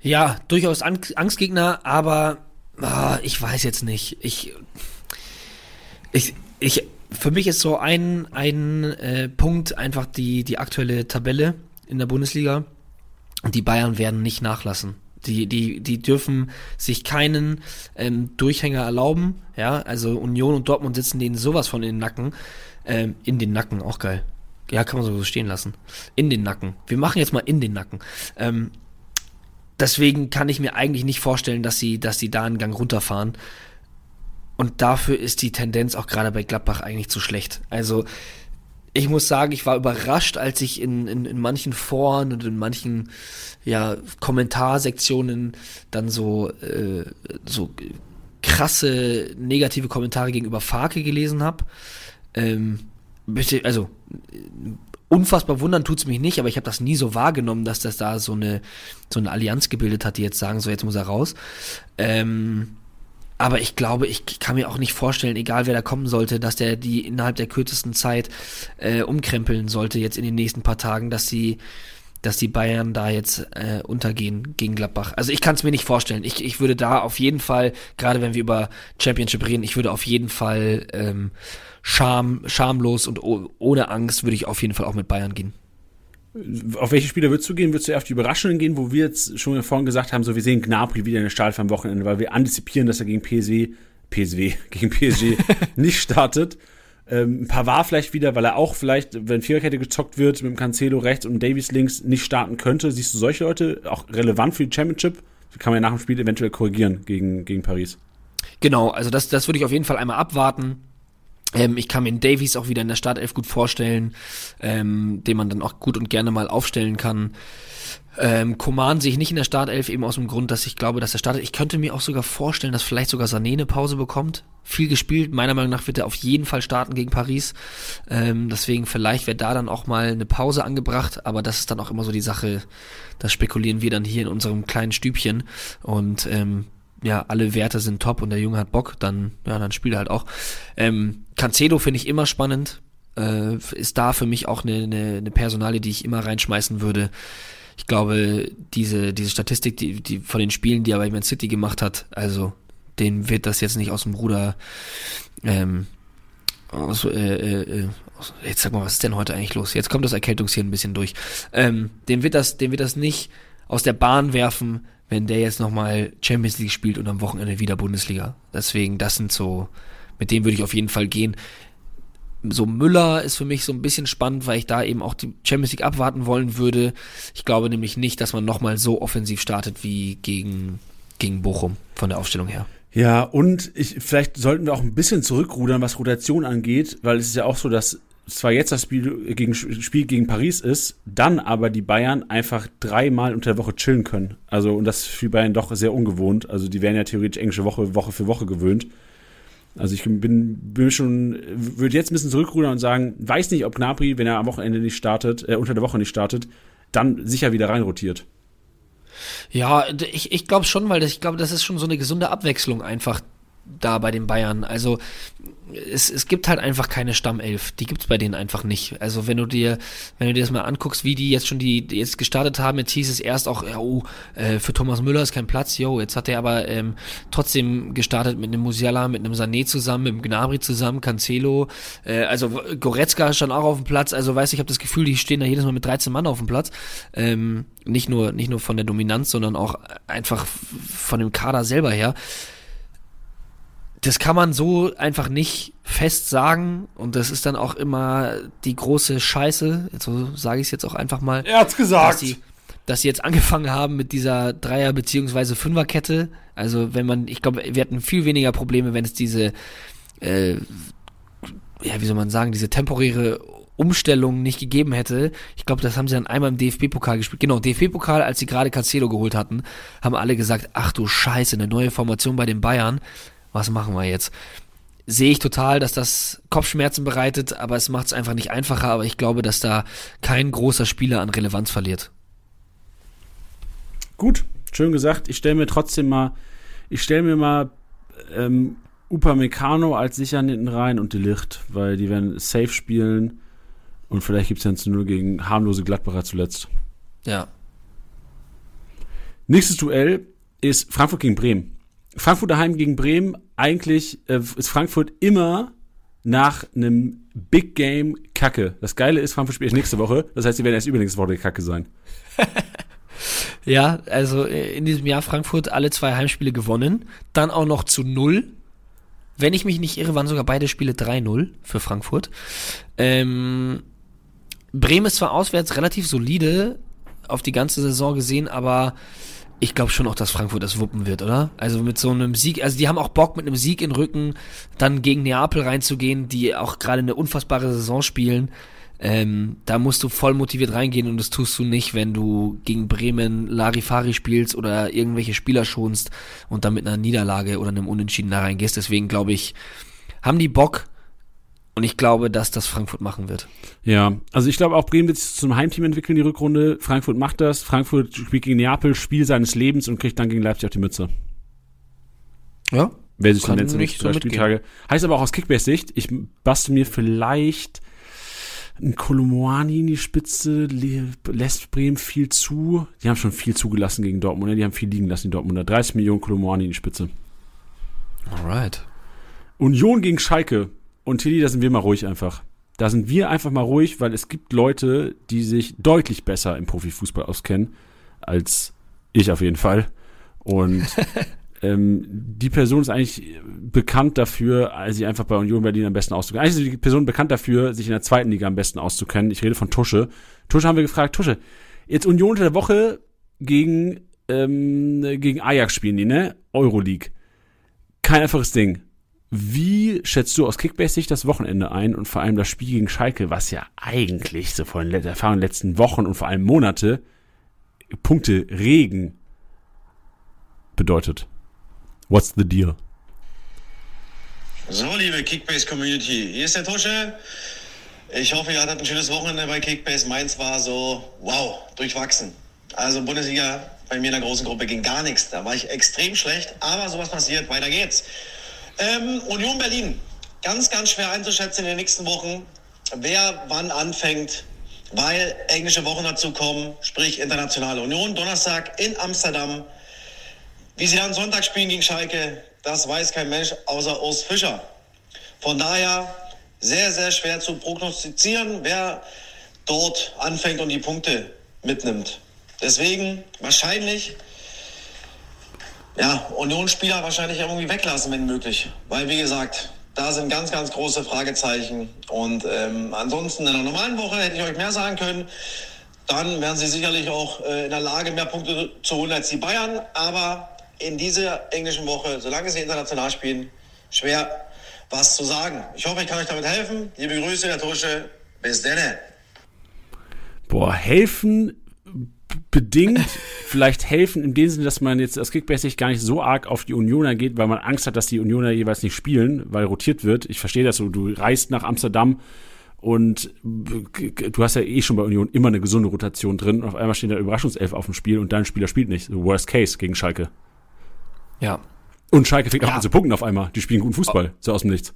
Ja, durchaus Angstgegner, aber ah, ich weiß jetzt nicht. Ich, ich, ich, für mich ist so ein, ein äh, Punkt einfach die, die aktuelle Tabelle in der Bundesliga. Und die Bayern werden nicht nachlassen. Die, die, die dürfen sich keinen ähm, Durchhänger erlauben. Ja, also Union und Dortmund sitzen denen sowas von in den Nacken. Ähm, in den Nacken, auch geil. Ja, kann man so stehen lassen. In den Nacken. Wir machen jetzt mal in den Nacken. Ähm, deswegen kann ich mir eigentlich nicht vorstellen, dass sie, dass sie da einen Gang runterfahren. Und dafür ist die Tendenz auch gerade bei Gladbach eigentlich zu schlecht. Also ich muss sagen, ich war überrascht, als ich in, in, in manchen Foren und in manchen ja, Kommentarsektionen dann so, äh, so krasse negative Kommentare gegenüber Farke gelesen habe. Ähm, also unfassbar wundern tut's mich nicht, aber ich habe das nie so wahrgenommen, dass das da so eine so eine Allianz gebildet hat, die jetzt sagen, so jetzt muss er raus. Ähm, aber ich glaube, ich kann mir auch nicht vorstellen, egal wer da kommen sollte, dass der die innerhalb der kürzesten Zeit äh, umkrempeln sollte jetzt in den nächsten paar Tagen, dass sie dass die Bayern da jetzt äh, untergehen gegen Gladbach. Also ich kann es mir nicht vorstellen. Ich, ich würde da auf jeden Fall, gerade wenn wir über Championship reden, ich würde auf jeden Fall ähm, scham, schamlos und ohne Angst würde ich auf jeden Fall auch mit Bayern gehen. Auf welche Spieler würdest du gehen? Würdest du eher auf die Überraschungen gehen, wo wir jetzt schon vorhin gesagt haben, so wir sehen Gnabry wieder in der Stahl am Wochenende, weil wir antizipieren, dass er gegen PSW, PSW, (laughs) gegen PSG (laughs) nicht startet. Ähm, Pavard vielleicht wieder, weil er auch vielleicht, wenn Viererkette gezockt wird, mit dem Cancelo rechts und Davies links nicht starten könnte. Siehst du solche Leute auch relevant für die Championship? Kann man ja nach dem Spiel eventuell korrigieren gegen, gegen Paris. Genau, also das, das würde ich auf jeden Fall einmal abwarten. Ähm, ich kann mir den Davies auch wieder in der Startelf gut vorstellen, ähm, den man dann auch gut und gerne mal aufstellen kann. Ähm, Coman sehe ich nicht in der Startelf, eben aus dem Grund, dass ich glaube, dass er startet. Ich könnte mir auch sogar vorstellen, dass vielleicht sogar Sané eine Pause bekommt. Viel gespielt, meiner Meinung nach wird er auf jeden Fall starten gegen Paris. Ähm, deswegen vielleicht wäre da dann auch mal eine Pause angebracht, aber das ist dann auch immer so die Sache, das spekulieren wir dann hier in unserem kleinen Stübchen. Und ähm, ja, alle Werte sind top und der Junge hat Bock, dann, ja, dann spielt er halt auch. Ähm, Cancelo finde ich immer spannend. Äh, ist da für mich auch eine, eine, eine Personalie, die ich immer reinschmeißen würde. Ich glaube, diese, diese Statistik, die, die von den Spielen, die er bei Man City gemacht hat, also den wird das jetzt nicht aus dem Ruder ähm, aus, äh, äh, aus, jetzt sag mal, was ist denn heute eigentlich los? Jetzt kommt das Erkältungshirn ein bisschen durch. Ähm, den wird das, den wird das nicht aus der Bahn werfen, wenn der jetzt nochmal Champions League spielt und am Wochenende wieder Bundesliga. Deswegen, das sind so, mit dem würde ich auf jeden Fall gehen. So Müller ist für mich so ein bisschen spannend, weil ich da eben auch die Champions League abwarten wollen würde. Ich glaube nämlich nicht, dass man nochmal so offensiv startet wie gegen, gegen Bochum von der Aufstellung her. Ja, und ich, vielleicht sollten wir auch ein bisschen zurückrudern, was Rotation angeht, weil es ist ja auch so, dass zwar jetzt das Spiel gegen, Spiel gegen Paris ist, dann aber die Bayern einfach dreimal unter der Woche chillen können. Also, und das ist für Bayern doch sehr ungewohnt. Also, die werden ja theoretisch englische Woche, Woche für Woche gewöhnt. Also, ich bin, bin schon, würde jetzt ein bisschen zurückrudern und sagen, weiß nicht, ob Gnabry, wenn er am Wochenende nicht startet, äh, unter der Woche nicht startet, dann sicher wieder reinrotiert. Ja, ich, ich glaube schon, weil das, ich glaube, das ist schon so eine gesunde Abwechslung einfach da bei den Bayern. Also es, es gibt halt einfach keine Stammelf. Die gibt's bei denen einfach nicht. Also wenn du dir, wenn du dir das mal anguckst, wie die jetzt schon die, die jetzt gestartet haben, jetzt hieß es erst auch, ja, oh, äh, für Thomas Müller ist kein Platz, yo, jetzt hat er aber ähm, trotzdem gestartet mit einem Musiala, mit einem Sané zusammen, mit einem Gnabry zusammen, Cancelo, äh, also Goretzka stand auch auf dem Platz, also weiß ich habe das Gefühl, die stehen da jedes Mal mit 13 Mann auf dem Platz. Ähm, nicht nur, nicht nur von der Dominanz, sondern auch einfach von dem Kader selber her das kann man so einfach nicht fest sagen und das ist dann auch immer die große Scheiße, so sage ich es jetzt auch einfach mal. Er hat's gesagt. Dass die, dass sie jetzt angefangen haben mit dieser Dreier- beziehungsweise Fünferkette. Also wenn man, ich glaube, wir hätten viel weniger Probleme, wenn es diese, äh, ja, wie soll man sagen, diese temporäre Umstellung nicht gegeben hätte. Ich glaube, das haben sie dann einmal im DFB-Pokal gespielt. Genau, DFB-Pokal, als sie gerade Cancelo geholt hatten, haben alle gesagt, ach du Scheiße, eine neue Formation bei den Bayern. Was machen wir jetzt? Sehe ich total, dass das Kopfschmerzen bereitet, aber es macht es einfach nicht einfacher. Aber ich glaube, dass da kein großer Spieler an Relevanz verliert. Gut, schön gesagt. Ich stelle mir trotzdem mal, ich stelle mir mal ähm, Upamecano als sichern hinten rein und die Licht, weil die werden safe spielen und vielleicht gibt es ja zu nur gegen harmlose Gladbacher zuletzt. Ja. Nächstes Duell ist Frankfurt gegen Bremen. Frankfurt daheim gegen Bremen. Eigentlich äh, ist Frankfurt immer nach einem Big Game Kacke. Das Geile ist, Frankfurt spielt nächste Woche. Das heißt, sie werden erst übernächste Woche Kacke sein. (laughs) ja, also äh, in diesem Jahr Frankfurt alle zwei Heimspiele gewonnen. Dann auch noch zu null. Wenn ich mich nicht irre, waren sogar beide Spiele 3-0 für Frankfurt. Ähm, Bremen ist zwar auswärts relativ solide auf die ganze Saison gesehen, aber ich glaube schon auch, dass Frankfurt das wuppen wird, oder? Also mit so einem Sieg, also die haben auch Bock mit einem Sieg in Rücken dann gegen Neapel reinzugehen, die auch gerade eine unfassbare Saison spielen. Ähm, da musst du voll motiviert reingehen und das tust du nicht, wenn du gegen Bremen Larifari spielst oder irgendwelche Spieler schonst und dann mit einer Niederlage oder einem Unentschieden da reingehst. Deswegen glaube ich, haben die Bock, und ich glaube, dass das Frankfurt machen wird. Ja, also ich glaube auch Bremen wird sich zum Heimteam entwickeln, die Rückrunde. Frankfurt macht das. Frankfurt spielt gegen Neapel, Spiel seines Lebens und kriegt dann gegen Leipzig auf die Mütze. Ja. Wer sich nennt, nicht so Spieltage. Heißt aber auch aus Kickbase-Sicht, ich bastel mir vielleicht ein Kolumani in die Spitze, lässt Bremen viel zu. Die haben schon viel zugelassen gegen Dortmund, ne? die haben viel liegen lassen, die Dortmunder. 30 Millionen Kolumani in die Spitze. Alright. Union gegen Schalke. Und Tilly, da sind wir mal ruhig einfach. Da sind wir einfach mal ruhig, weil es gibt Leute, die sich deutlich besser im Profifußball auskennen als ich auf jeden Fall. Und (laughs) ähm, die Person ist eigentlich bekannt dafür, sich einfach bei Union Berlin am besten auszukennen. Eigentlich ist die Person bekannt dafür, sich in der zweiten Liga am besten auszukennen. Ich rede von Tusche. Tusche haben wir gefragt, Tusche, jetzt Union unter der Woche gegen, ähm, gegen Ajax spielen die, ne? Euroleague. Kein einfaches Ding. Wie schätzt du aus Kickbase-Sicht das Wochenende ein und vor allem das Spiel gegen Schalke, was ja eigentlich so von der Erfahrung letzten Wochen und vor allem Monate Punkte Regen bedeutet? What's the deal? So, liebe Kickbase-Community, hier ist der Tusche. Ich hoffe, ihr hattet ein schönes Wochenende bei Kickbase. Meins war so, wow, durchwachsen. Also Bundesliga bei mir in der großen Gruppe ging gar nichts. Da war ich extrem schlecht, aber sowas passiert. Weiter geht's. Ähm, Union Berlin. Ganz, ganz schwer einzuschätzen in den nächsten Wochen, wer wann anfängt, weil englische Wochen dazu kommen, sprich internationale Union. Donnerstag in Amsterdam. Wie sie dann Sonntag spielen gegen Schalke, das weiß kein Mensch außer Urs Fischer. Von daher sehr, sehr schwer zu prognostizieren, wer dort anfängt und die Punkte mitnimmt. Deswegen wahrscheinlich ja, Unionsspieler wahrscheinlich irgendwie weglassen, wenn möglich. Weil, wie gesagt, da sind ganz, ganz große Fragezeichen. Und ähm, ansonsten in einer normalen Woche hätte ich euch mehr sagen können. Dann wären sie sicherlich auch äh, in der Lage, mehr Punkte zu holen als die Bayern. Aber in dieser englischen Woche, solange sie international spielen, schwer was zu sagen. Ich hoffe, ich kann euch damit helfen. Liebe Grüße, Herr Tusche. Bis denne. Boah, helfen bedingt vielleicht helfen, in dem Sinne, dass man jetzt aus Kickbase gar nicht so arg auf die Unioner geht, weil man Angst hat, dass die Unioner jeweils nicht spielen, weil rotiert wird. Ich verstehe das so. Du reist nach Amsterdam und du hast ja eh schon bei Union immer eine gesunde Rotation drin und auf einmal steht der Überraschungself auf dem Spiel und dein Spieler spielt nicht. Worst case gegen Schalke. Ja. Und Schalke fängt ja. auch an zu punkten auf einmal. Die spielen guten Fußball, so aus dem Nichts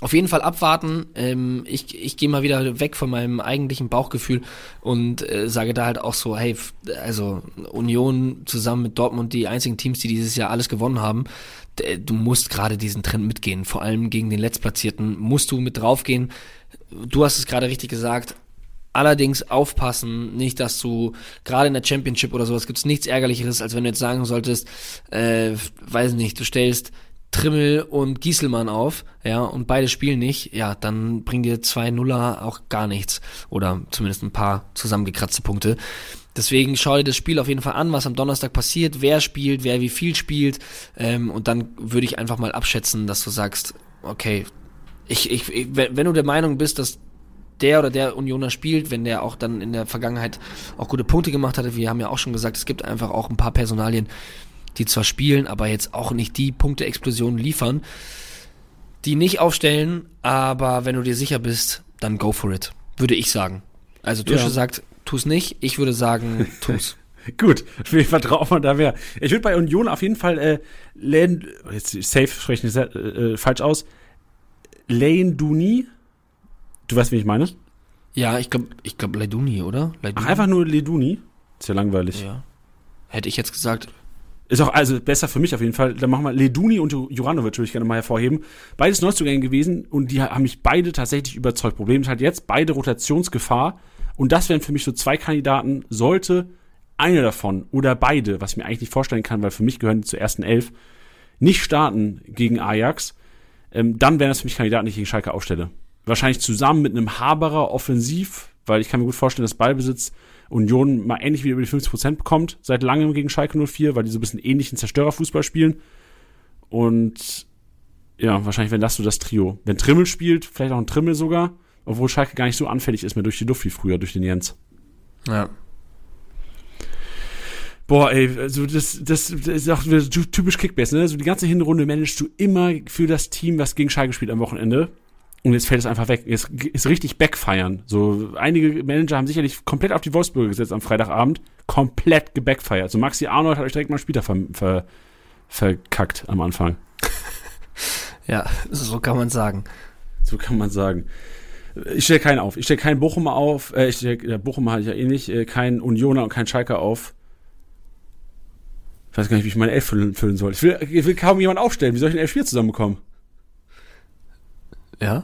auf jeden Fall abwarten. Ähm, ich ich gehe mal wieder weg von meinem eigentlichen Bauchgefühl und äh, sage da halt auch so, hey, also Union zusammen mit Dortmund die einzigen Teams, die dieses Jahr alles gewonnen haben. Du musst gerade diesen Trend mitgehen, vor allem gegen den Letztplatzierten musst du mit draufgehen. Du hast es gerade richtig gesagt. Allerdings aufpassen, nicht, dass du gerade in der Championship oder sowas gibt es nichts ärgerlicheres, als wenn du jetzt sagen solltest, äh, weiß nicht, du stellst Trimmel und Gieselmann auf, ja, und beide spielen nicht, ja, dann bringen dir zwei Nuller auch gar nichts. Oder zumindest ein paar zusammengekratzte Punkte. Deswegen schau dir das Spiel auf jeden Fall an, was am Donnerstag passiert, wer spielt, wer wie viel spielt. Ähm, und dann würde ich einfach mal abschätzen, dass du sagst, okay, ich, ich, ich, wenn du der Meinung bist, dass der oder der Unioner spielt, wenn der auch dann in der Vergangenheit auch gute Punkte gemacht hatte. Wir haben ja auch schon gesagt, es gibt einfach auch ein paar Personalien, die zwar spielen, aber jetzt auch nicht die Punkte-Explosionen liefern, die nicht aufstellen, aber wenn du dir sicher bist, dann go for it, würde ich sagen. Also Tusche ja. sagt, tu's nicht, ich würde sagen, (laughs) tu's. Gut, wir vertrauen mal da mehr. Ich würde bei Union auf jeden Fall äh, Len, jetzt safe spreche ich äh, äh, falsch aus. Lane Duni. Du weißt, wie ich meine? Ja, ich glaube, ich glaube Leduni, oder? Leduni? Ach, einfach nur Leduni. Ist ja langweilig. Ja. Hätte ich jetzt gesagt, ist auch also besser für mich auf jeden Fall. Dann machen wir Leduni und Juranovic, würde ich gerne mal hervorheben. Beides Neuzugänge gewesen und die haben mich beide tatsächlich überzeugt. Problem ist halt jetzt beide Rotationsgefahr und das wären für mich so zwei Kandidaten. Sollte einer davon oder beide, was ich mir eigentlich nicht vorstellen kann, weil für mich gehören die zur ersten Elf, nicht starten gegen Ajax, ähm, dann wären das für mich Kandidaten, die ich gegen Schalke aufstelle. Wahrscheinlich zusammen mit einem Haberer offensiv, weil ich kann mir gut vorstellen, dass Ballbesitz Union mal ähnlich wie über die 50% bekommt, seit langem gegen Schalke 04, weil die so ein bisschen ähnlichen Zerstörerfußball spielen. Und ja, wahrscheinlich wenn das so das Trio. Wenn Trimmel spielt, vielleicht auch ein Trimmel sogar, obwohl Schalke gar nicht so anfällig ist mehr durch die Luft wie früher, durch den Jens. Ja. Boah, ey, also das, das, das ist auch typisch Kickbase, ne? So die ganze Hinrunde managst du immer für das Team, was gegen Schalke spielt am Wochenende. Und jetzt fällt es einfach weg. Jetzt ist richtig backfeiern. So, einige Manager haben sicherlich komplett auf die Wolfsburger gesetzt am Freitagabend. Komplett gebackfeiert. So, Maxi Arnold hat euch direkt mal Spieler ver, ver, verkackt am Anfang. (laughs) ja, so kann man sagen. So kann man sagen. Ich stelle keinen auf. Ich stelle keinen Bochumer auf. Äh, ich stell, ja, Bochumer hatte ich ja eh nicht. Äh, keinen Unioner und keinen Schalker auf. Ich weiß gar nicht, wie ich meine Elf füllen, füllen soll. Ich will, ich will kaum jemanden aufstellen. Wie soll ich ein Elf-Spiel zusammenbekommen? Ja.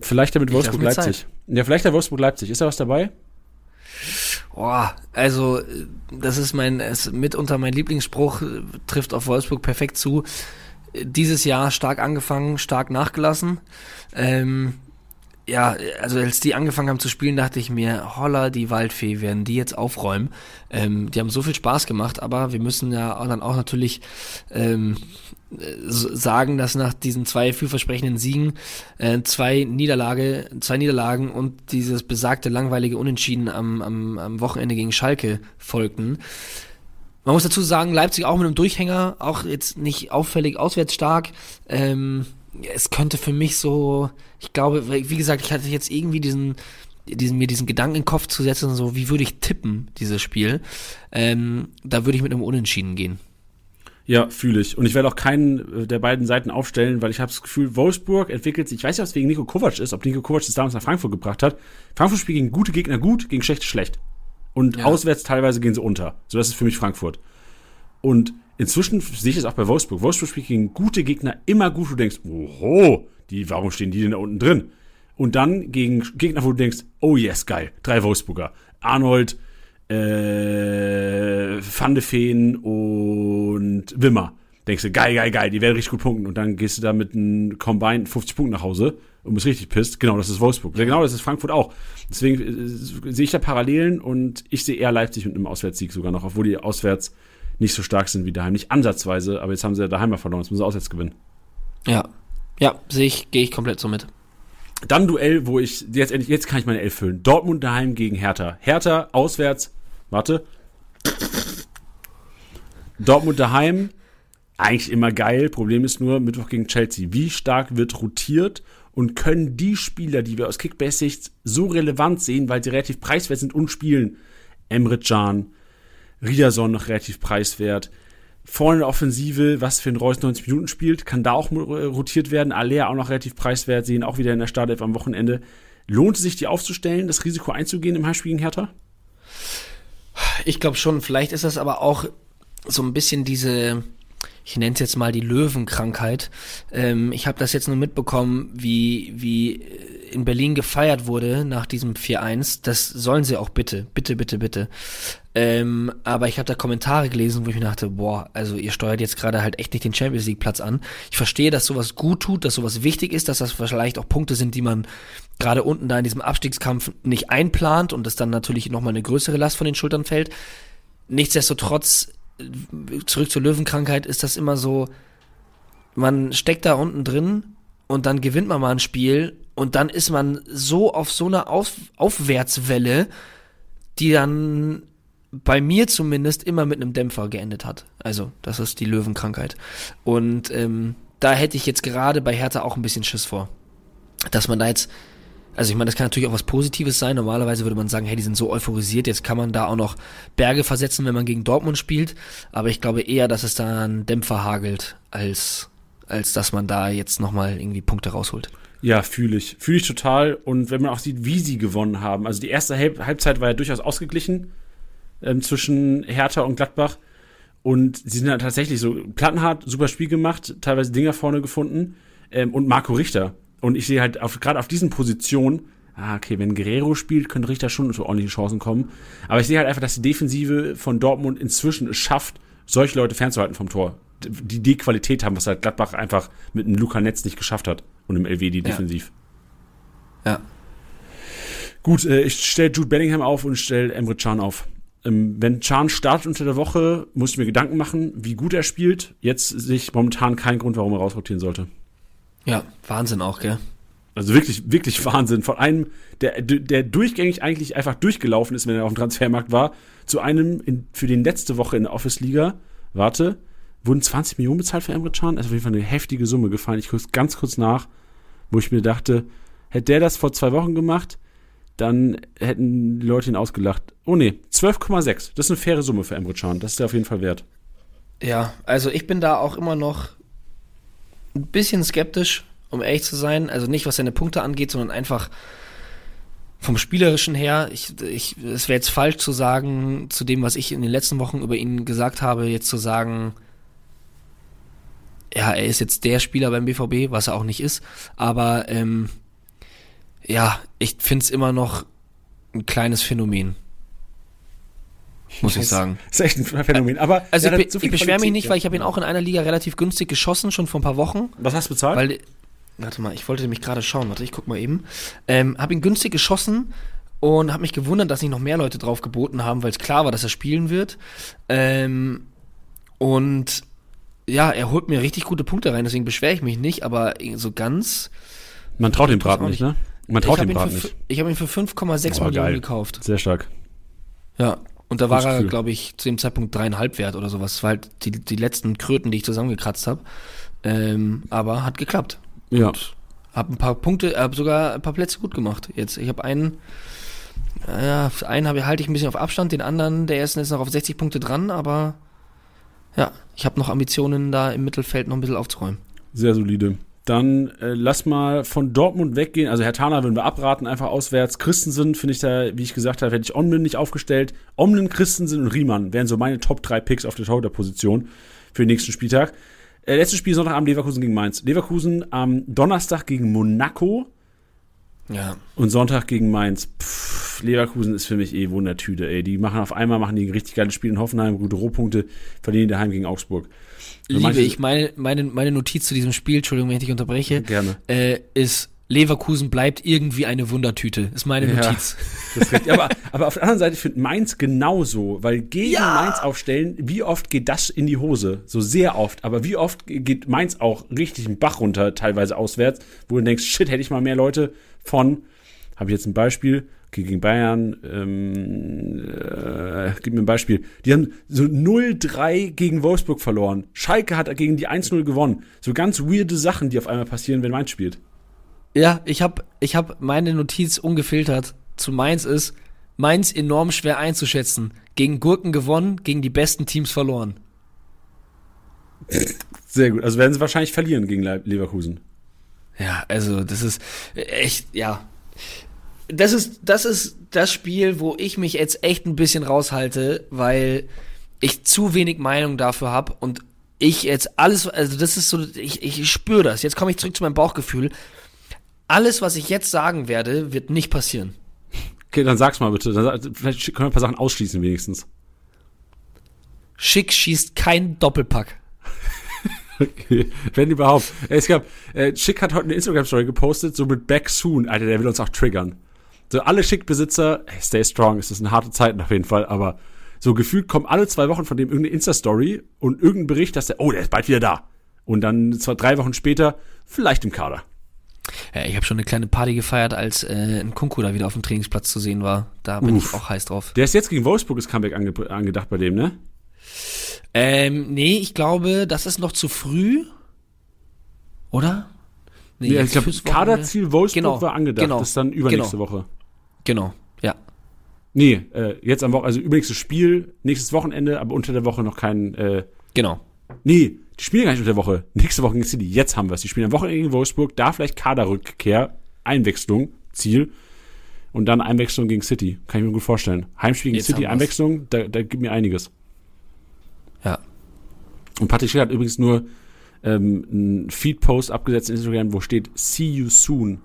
Vielleicht der mit Wolfsburg-Leipzig. Ja, vielleicht der Wolfsburg-Leipzig. Ist da was dabei? Boah, also das ist mein, ist mitunter mein Lieblingsspruch, trifft auf Wolfsburg perfekt zu. Dieses Jahr stark angefangen, stark nachgelassen. Ähm, ja, also als die angefangen haben zu spielen, dachte ich mir, holla, die Waldfee, werden die jetzt aufräumen. Ähm, die haben so viel Spaß gemacht, aber wir müssen ja dann auch natürlich ähm, sagen, dass nach diesen zwei vielversprechenden Siegen äh, zwei Niederlage, zwei Niederlagen und dieses besagte langweilige Unentschieden am, am, am Wochenende gegen Schalke folgten. Man muss dazu sagen, Leipzig auch mit einem Durchhänger, auch jetzt nicht auffällig auswärts stark. Ähm, es könnte für mich so, ich glaube, wie gesagt, ich hatte jetzt irgendwie diesen, diesen, mir diesen Gedanken in den Kopf zu setzen, so wie würde ich tippen, dieses Spiel. Ähm, da würde ich mit einem Unentschieden gehen. Ja, fühle ich. Und ich werde auch keinen äh, der beiden Seiten aufstellen, weil ich habe das Gefühl, Wolfsburg entwickelt sich, ich weiß nicht, was wegen Nico Kovac ist, ob Nico Kovac das damals nach Frankfurt gebracht hat. Frankfurt spielt gegen gute Gegner gut, gegen schlechte schlecht. Und ja. auswärts teilweise gehen sie unter. So, das ist für mich Frankfurt. Und inzwischen sehe ich es auch bei Wolfsburg. Wolfsburg spielt gegen gute Gegner immer gut. Du denkst, oho, die, warum stehen die denn da unten drin? Und dann gegen Gegner, wo du denkst, oh yes, geil, drei Wolfsburger. Arnold, äh, Van Feen und Wimmer. Denkst du, geil, geil, geil, die werden richtig gut punkten. Und dann gehst du da mit einem Combine 50 Punkten nach Hause und bist richtig pisst. Genau, das ist Wolfsburg. Genau, das ist Frankfurt auch. Deswegen äh, sehe ich da Parallelen und ich sehe eher Leipzig mit einem Auswärtssieg sogar noch, obwohl die auswärts nicht so stark sind wie daheim. Nicht ansatzweise, aber jetzt haben sie ja daheim mal verloren. Jetzt müssen sie auswärts gewinnen. Ja. Ja, sehe ich, gehe ich komplett so mit. Dann Duell, wo ich, jetzt endlich, jetzt kann ich meine Elf füllen. Dortmund daheim gegen Hertha. Hertha auswärts Warte. Dortmund daheim, eigentlich immer geil. Problem ist nur, Mittwoch gegen Chelsea. Wie stark wird rotiert und können die Spieler, die wir aus Kickbase-Sicht so relevant sehen, weil sie relativ preiswert sind und spielen, Emre Can, Riederson noch relativ preiswert, vorne in der Offensive, was für ein Reus 90 Minuten spielt, kann da auch rotiert werden. Aller auch noch relativ preiswert, sehen auch wieder in der Startelf am Wochenende. Lohnt es sich, die aufzustellen, das Risiko einzugehen im Heimspiel gegen Hertha? Ich glaube schon, vielleicht ist das aber auch so ein bisschen diese, ich nenne es jetzt mal die Löwenkrankheit. Ähm, ich habe das jetzt nur mitbekommen, wie, wie in Berlin gefeiert wurde nach diesem 4-1. Das sollen sie auch bitte, bitte, bitte, bitte. Ähm, aber ich habe da Kommentare gelesen, wo ich mir dachte, boah, also ihr steuert jetzt gerade halt echt nicht den Champions League Platz an. Ich verstehe, dass sowas gut tut, dass sowas wichtig ist, dass das vielleicht auch Punkte sind, die man gerade unten da in diesem Abstiegskampf nicht einplant und das dann natürlich nochmal eine größere Last von den Schultern fällt. Nichtsdestotrotz, zurück zur Löwenkrankheit, ist das immer so, man steckt da unten drin und dann gewinnt man mal ein Spiel und dann ist man so auf so einer auf Aufwärtswelle, die dann bei mir zumindest immer mit einem Dämpfer geendet hat. Also, das ist die Löwenkrankheit. Und ähm, da hätte ich jetzt gerade bei Hertha auch ein bisschen Schiss vor. Dass man da jetzt, also ich meine, das kann natürlich auch was Positives sein. Normalerweise würde man sagen, hey, die sind so euphorisiert, jetzt kann man da auch noch Berge versetzen, wenn man gegen Dortmund spielt. Aber ich glaube eher, dass es da einen Dämpfer hagelt, als, als dass man da jetzt nochmal irgendwie Punkte rausholt. Ja, fühle ich. Fühle ich total. Und wenn man auch sieht, wie sie gewonnen haben. Also die erste Halbzeit war ja durchaus ausgeglichen ähm, zwischen Hertha und Gladbach. Und sie sind ja tatsächlich so plattenhart, super Spiel gemacht, teilweise Dinger vorne gefunden. Ähm, und Marco Richter. Und ich sehe halt gerade auf diesen Positionen, ah, okay, wenn Guerrero spielt, könnte Richter schon zu ordentlichen Chancen kommen. Aber ich sehe halt einfach, dass die Defensive von Dortmund inzwischen es schafft, solche Leute fernzuhalten vom Tor. Die die Qualität haben, was halt Gladbach einfach mit einem Luca Netz nicht geschafft hat. Und im LWD defensiv. Ja. ja. Gut, äh, ich stelle Jude Bellingham auf und stelle Emre Can auf. Ähm, wenn Chan startet unter der Woche, muss ich mir Gedanken machen, wie gut er spielt. Jetzt sehe ich momentan keinen Grund, warum er rausrotieren sollte. Ja, Wahnsinn auch, gell? Also wirklich, wirklich Wahnsinn. Von einem, der, der durchgängig eigentlich einfach durchgelaufen ist, wenn er auf dem Transfermarkt war, zu einem in, für die letzte Woche in der Office-Liga. Warte, wurden 20 Millionen bezahlt für Emre Can? Also auf jeden Fall eine heftige Summe gefallen. Ich gucke ganz kurz nach, wo ich mir dachte, hätte der das vor zwei Wochen gemacht, dann hätten die Leute ihn ausgelacht. Oh nee, 12,6. Das ist eine faire Summe für Emre Can. Das ist der auf jeden Fall wert. Ja, also ich bin da auch immer noch ein bisschen skeptisch, um ehrlich zu sein. Also nicht, was seine Punkte angeht, sondern einfach vom Spielerischen her. Ich, ich, es wäre jetzt falsch zu sagen, zu dem, was ich in den letzten Wochen über ihn gesagt habe, jetzt zu sagen, ja, er ist jetzt der Spieler beim BVB, was er auch nicht ist. Aber ähm, ja, ich finde es immer noch ein kleines Phänomen. Muss ich sagen. Das ist echt ein Phänomen. Aber also ich, so ich beschwere mich nicht, weil ich habe ihn auch in einer Liga relativ günstig geschossen, schon vor ein paar Wochen. Was hast du bezahlt? Weil, warte mal, ich wollte nämlich gerade schauen. Warte, ich guck mal eben. Ähm, habe ihn günstig geschossen und habe mich gewundert, dass nicht noch mehr Leute drauf geboten haben, weil es klar war, dass er spielen wird. Ähm, und ja, er holt mir richtig gute Punkte rein, deswegen beschwere ich mich nicht, aber so ganz. Man traut dem Braten nicht, ne? Man traut dem Braten nicht. Ich habe ihn für 5,6 Millionen geil. gekauft. Sehr stark. Ja, und da war er, glaube ich, zu dem Zeitpunkt dreieinhalb wert oder sowas. Das war halt die, die letzten Kröten, die ich zusammengekratzt habe. Ähm, aber hat geklappt. Ja. Und hab ein paar Punkte, hab sogar ein paar Plätze gut gemacht. Jetzt, ich habe einen, ja, einen habe halte ich ein bisschen auf Abstand, den anderen, der ist jetzt noch auf 60 Punkte dran, aber ja, ich habe noch Ambitionen, da im Mittelfeld noch ein bisschen aufzuräumen. Sehr solide. Dann äh, lass mal von Dortmund weggehen. Also Herr Tana würden wir abraten, einfach auswärts. Christensen finde ich da, wie ich gesagt habe, hätte ich Omlin nicht aufgestellt. Omlin, Christensen und Riemann wären so meine Top 3 Picks auf der Torhüter-Position für den nächsten Spieltag. Äh, letztes Spiel Sonntagabend Leverkusen gegen Mainz. Leverkusen am Donnerstag gegen Monaco. Ja. Und Sonntag gegen Mainz. Pff, Leverkusen ist für mich eh Wundertüte, ey. Die machen auf einmal machen die ein richtig geiles Spiel in Hoffenheim, gute Rohpunkte, verlieren daheim gegen Augsburg. Liebe ich, meine, meine, meine Notiz zu diesem Spiel, Entschuldigung, wenn ich dich unterbreche, Gerne. Äh, ist Leverkusen bleibt irgendwie eine Wundertüte. Ist meine Notiz. (laughs) Ja, aber, aber auf der anderen Seite finde Mainz genauso, weil gegen ja. Mainz aufstellen, wie oft geht das in die Hose? So sehr oft, aber wie oft geht Mainz auch richtig einen Bach runter, teilweise auswärts, wo du denkst, shit, hätte ich mal mehr Leute von, habe ich jetzt ein Beispiel, okay, gegen Bayern, ähm, äh, gib mir ein Beispiel. Die haben so 0-3 gegen Wolfsburg verloren. Schalke hat gegen die 1-0 gewonnen. So ganz weirde Sachen, die auf einmal passieren, wenn Mainz spielt. Ja, ich habe ich hab meine Notiz ungefiltert zu Mainz ist, Mainz enorm schwer einzuschätzen. Gegen Gurken gewonnen, gegen die besten Teams verloren. Sehr gut. Also werden sie wahrscheinlich verlieren gegen Leverkusen. Ja, also das ist echt, ja das ist, das ist das Spiel, wo ich mich jetzt echt ein bisschen raushalte, weil ich zu wenig Meinung dafür habe und ich jetzt alles, also das ist so, ich, ich spüre das. Jetzt komme ich zurück zu meinem Bauchgefühl. Alles, was ich jetzt sagen werde, wird nicht passieren. Okay, dann sag's mal bitte. Dann, vielleicht können wir ein paar Sachen ausschließen wenigstens. Schick schießt kein Doppelpack. Okay, wenn überhaupt. Es gab, äh, Schick hat heute eine Instagram-Story gepostet, so mit Back Soon. Alter, der will uns auch triggern. So alle Schick-Besitzer, hey, stay strong, es ist eine harte Zeit auf jeden Fall, aber so gefühlt kommen alle zwei Wochen von dem irgendeine Insta-Story und irgendein Bericht, dass der, oh, der ist bald wieder da. Und dann zwar drei Wochen später, vielleicht im Kader. Ja, ich habe schon eine kleine Party gefeiert, als äh, ein Kunku da wieder auf dem Trainingsplatz zu sehen war. Da bin Uff. ich auch heiß drauf. Der ist jetzt gegen Wolfsburg das Comeback ange angedacht bei dem, ne? Ähm, nee, ich glaube, das ist noch zu früh. Oder? Nee, Ja, ich glaube. Kaderziel Wolfsburg Genau, war angedacht. genau, das ist dann übernächste genau. Woche. Genau, ja. Nee, äh, jetzt am Wochenende, also übernächstes Spiel, nächstes Wochenende, aber unter der Woche noch kein, äh, Genau. Nee, die spielen gar nicht unter der Woche. Nächste Woche gegen City. Jetzt haben wir es. Die spielen am Wochenende gegen Wolfsburg. Da vielleicht Kaderrückkehr, Einwechslung, Ziel. Und dann Einwechslung gegen City. Kann ich mir gut vorstellen. Heimspiel gegen Jetzt City. Einwechslung, da, da gibt mir einiges. Ja. Und Patrick Schick hat übrigens nur ähm, einen Feed-Post abgesetzt in Instagram, wo steht See you soon.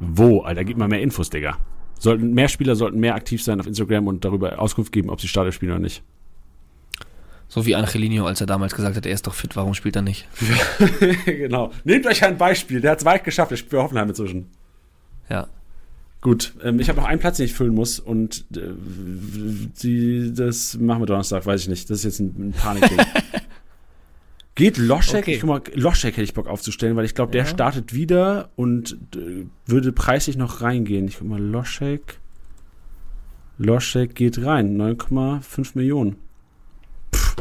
Wo, Alter? Gib mal mehr Infos, Digga. Sollten, mehr Spieler sollten mehr aktiv sein auf Instagram und darüber Auskunft geben, ob sie Starter spielen oder nicht. So wie Angelino, als er damals gesagt hat, er ist doch fit, warum spielt er nicht? (laughs) genau. Nehmt euch ein Beispiel. Der hat es weit geschafft. Der spielt für Hoffenheim inzwischen. Ja. Gut, ähm, ich habe noch einen Platz, den ich füllen muss und äh, die, das machen wir Donnerstag, weiß ich nicht. Das ist jetzt ein, ein Panikding. (laughs) Geht Loschek? Okay. Ich guck mal, Loschek hätte ich Bock aufzustellen, weil ich glaube, der Ja. startet wieder und äh, würde preislich noch reingehen. Ich guck mal, Loschek. Loschek geht rein. 9,5 Millionen. Pff,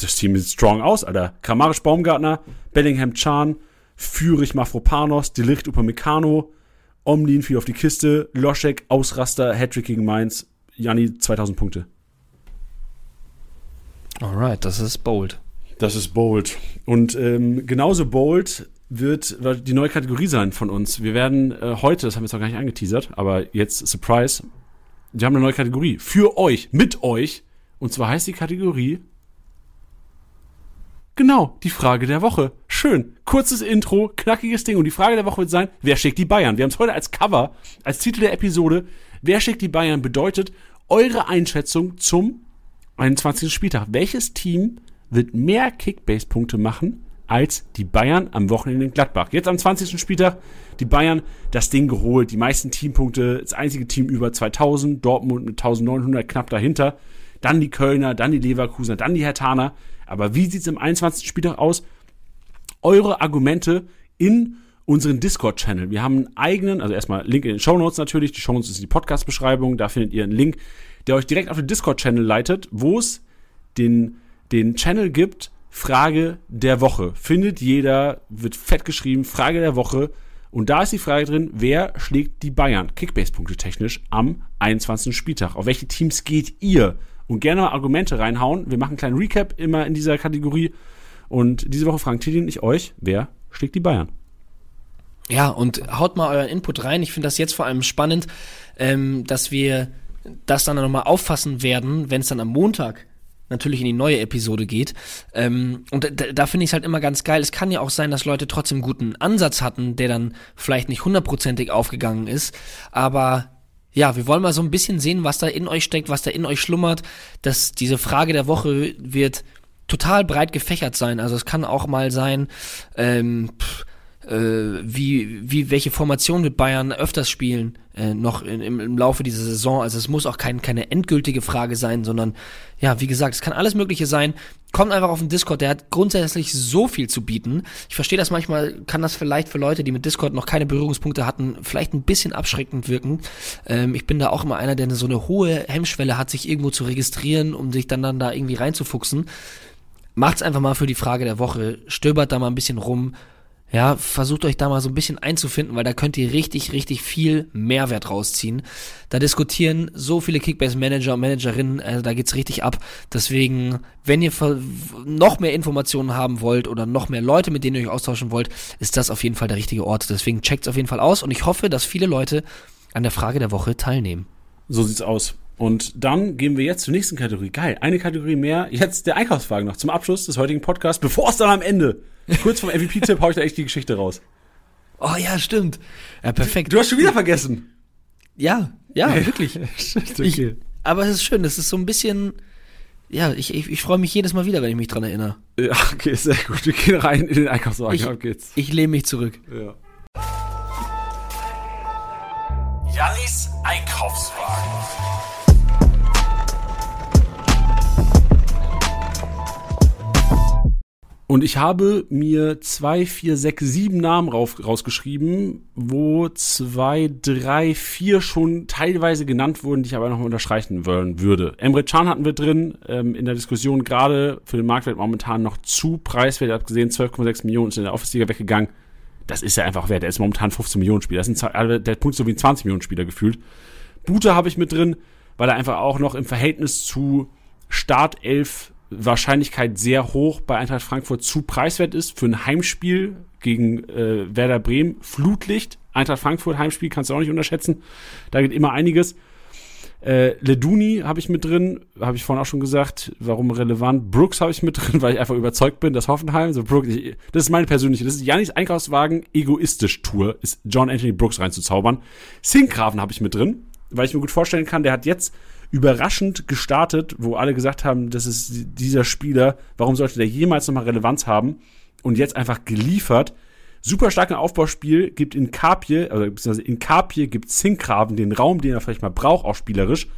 das Team sieht strong aus, Alter. Kramarisch Baumgartner, Bellingham Chan, Fürich Mafropanos, Delicht Upamecano, Omlin fiel auf die Kiste, Loschek, Ausraster, Hattrick gegen Mainz, Janni 2000 Punkte. Alright, das ist bold. Das ist bold. Und ähm, genauso bold wird die neue Kategorie sein von uns. Wir werden äh, heute, das haben wir jetzt noch gar nicht angeteasert, aber jetzt Surprise, wir haben eine neue Kategorie für euch, mit euch. Und zwar heißt die Kategorie Genau, die Frage der Woche. Schön. Kurzes Intro, knackiges Ding. Und die Frage der Woche wird sein, wer schickt die Bayern? Wir haben es heute als Cover, als Titel der Episode. Wer schickt die Bayern bedeutet eure Einschätzung zum 21. Spieltag. Welches Team wird mehr Kickbase-Punkte machen als die Bayern am Wochenende in Gladbach? Jetzt am 20. Spieltag die Bayern das Ding geholt. Die meisten Teampunkte, das einzige Team über 2000, Dortmund mit 1900 knapp dahinter. Dann die Kölner, dann die Leverkusener, dann die Hertaner. Aber wie sieht's im 21. Spieltag aus? Eure Argumente in unseren Discord-Channel. Wir haben einen eigenen, also erstmal Link in den Show Notes natürlich. Die Show Notes ist die Podcast-Beschreibung. Da findet ihr einen Link, der euch direkt auf den Discord-Channel leitet, wo es den, den Channel gibt, Frage der Woche. Findet jeder, wird fett geschrieben, Frage der Woche. Und da ist die Frage drin, wer schlägt die Bayern, Kickbase-Punkte technisch, am 21. Spieltag? Auf welche Teams geht ihr? Und gerne mal Argumente reinhauen. Wir machen einen kleinen Recap immer in dieser Kategorie. Und diese Woche fragen Tilly und ich euch, wer schlägt die Bayern? Ja, und haut mal euren Input rein. Ich finde das jetzt vor allem spannend, ähm, dass wir das dann nochmal auffassen werden, wenn es dann am Montag natürlich in die neue Episode geht. Ähm, und da, da finde ich es halt immer ganz geil. Es kann ja auch sein, dass Leute trotzdem guten Ansatz hatten, der dann vielleicht nicht hundertprozentig aufgegangen ist. Aber ja, wir wollen mal so ein bisschen sehen, was da in euch steckt, was da in euch schlummert. Dass diese Frage der Woche wird total breit gefächert sein. Also es kann auch mal sein, ähm, pff, wie, wie, welche Formation wird Bayern öfters spielen, äh, noch in, im, im Laufe dieser Saison. Also es muss auch kein, keine endgültige Frage sein, sondern ja, wie gesagt, es kann alles Mögliche sein. Kommt einfach auf den Discord, der hat grundsätzlich so viel zu bieten. Ich verstehe das manchmal, kann das vielleicht für Leute, die mit Discord noch keine Berührungspunkte hatten, vielleicht ein bisschen abschreckend wirken. Ähm, ich bin da auch immer einer, der so eine hohe Hemmschwelle hat, sich irgendwo zu registrieren, um sich dann, dann da irgendwie reinzufuchsen. Macht's einfach mal für die Frage der Woche, stöbert da mal ein bisschen rum, ja, versucht euch da mal so ein bisschen einzufinden, weil da könnt ihr richtig, richtig viel Mehrwert rausziehen. Da diskutieren so viele Kickbase-Manager und Managerinnen, also da geht's richtig ab. Deswegen, wenn ihr noch mehr Informationen haben wollt oder noch mehr Leute, mit denen ihr euch austauschen wollt, ist das auf jeden Fall der richtige Ort. Deswegen checkt's auf jeden Fall aus und ich hoffe, dass viele Leute an der Frage der Woche teilnehmen. So sieht's aus. Und dann gehen wir jetzt zur nächsten Kategorie. Geil, eine Kategorie mehr. Jetzt der Einkaufswagen noch zum Abschluss des heutigen Podcasts, bevor es dann am Ende. Kurz vom MVP-Tipp hau ich da echt die Geschichte raus. Oh ja, stimmt. Ja, perfekt. Du hast schon wieder vergessen. Ja, ja, wirklich. (laughs) Shit, Ich, aber es ist schön, es ist so ein bisschen. Ja, ich, ich, ich freue mich jedes Mal wieder, wenn ich mich dran erinnere. Ja, okay, sehr gut. Wir gehen rein in den Einkaufswagen. Ich- Auf geht's. Ich lehne mich zurück. Ja. Jannis Einkaufswagen. Und ich habe mir zwei, vier, sechs, sieben Namen rauf, rausgeschrieben, wo zwei, drei, vier schon teilweise genannt wurden, die ich aber noch unterstreichen wollen würde. Emre Can hatten wir drin, ähm, in der Diskussion gerade für den Marktwert momentan noch zu preiswert. Ihr habt gesehen, 12,6 Millionen ist in der Office-Liga weggegangen. Das ist ja einfach wert. Der ist momentan 15 Millionen Spieler. Das sind alle- der Punkt so wie ein 20 Millionen Spieler gefühlt. Bute habe ich mit drin, weil er einfach auch noch im Verhältnis zu Startelf Wahrscheinlichkeit sehr hoch bei Eintracht Frankfurt zu preiswert ist für ein Heimspiel gegen äh, Werder Bremen. Flutlicht, Eintracht Frankfurt Heimspiel kannst du auch nicht unterschätzen. Da geht immer einiges. Äh, Leduni habe ich mit drin, habe ich vorhin auch schon gesagt, warum relevant. Brooks habe ich mit drin, (laughs) weil ich einfach überzeugt bin, dass Hoffenheim, so Brooks, ich, das ist meine persönliche, das ist Janis Einkaufswagen egoistisch Tour, ist John Anthony Brooks reinzuzaubern. Sinkgraven habe ich mit drin, weil ich mir gut vorstellen kann, der hat jetzt überraschend gestartet, wo alle gesagt haben, das ist dieser Spieler, warum sollte der jemals nochmal Relevanz haben? Und jetzt einfach geliefert. Super starken Aufbauspiel, gibt in Kapje, also beziehungsweise in Kapje gibt Zinkgraven den Raum, den er vielleicht mal braucht, auch spielerisch.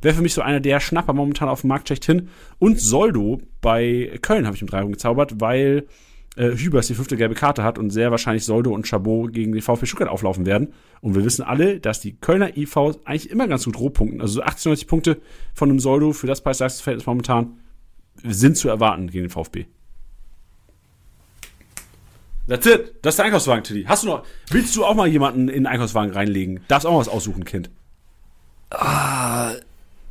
Wäre für mich so einer der Schnapper momentan auf dem Markt schlechthin. Und Soldo bei Köln habe ich mit drei gezaubert, weil äh, Hübers die fünfte gelbe Karte hat und sehr wahrscheinlich Soldo und Chabot gegen den VfB Stuttgart auflaufen werden. Und wir wissen alle, dass die Kölner IVs eigentlich immer ganz gut rohpunkten. Also so 80, 90 Punkte von einem Soldo für das Preis-Leistungsverhältnis momentan sind zu erwarten gegen den VfB. That's it. Das ist der Einkaufswagen, Tilly. Hast du noch, willst du auch mal jemanden in den Einkaufswagen reinlegen? Darfst auch mal was aussuchen, Kind.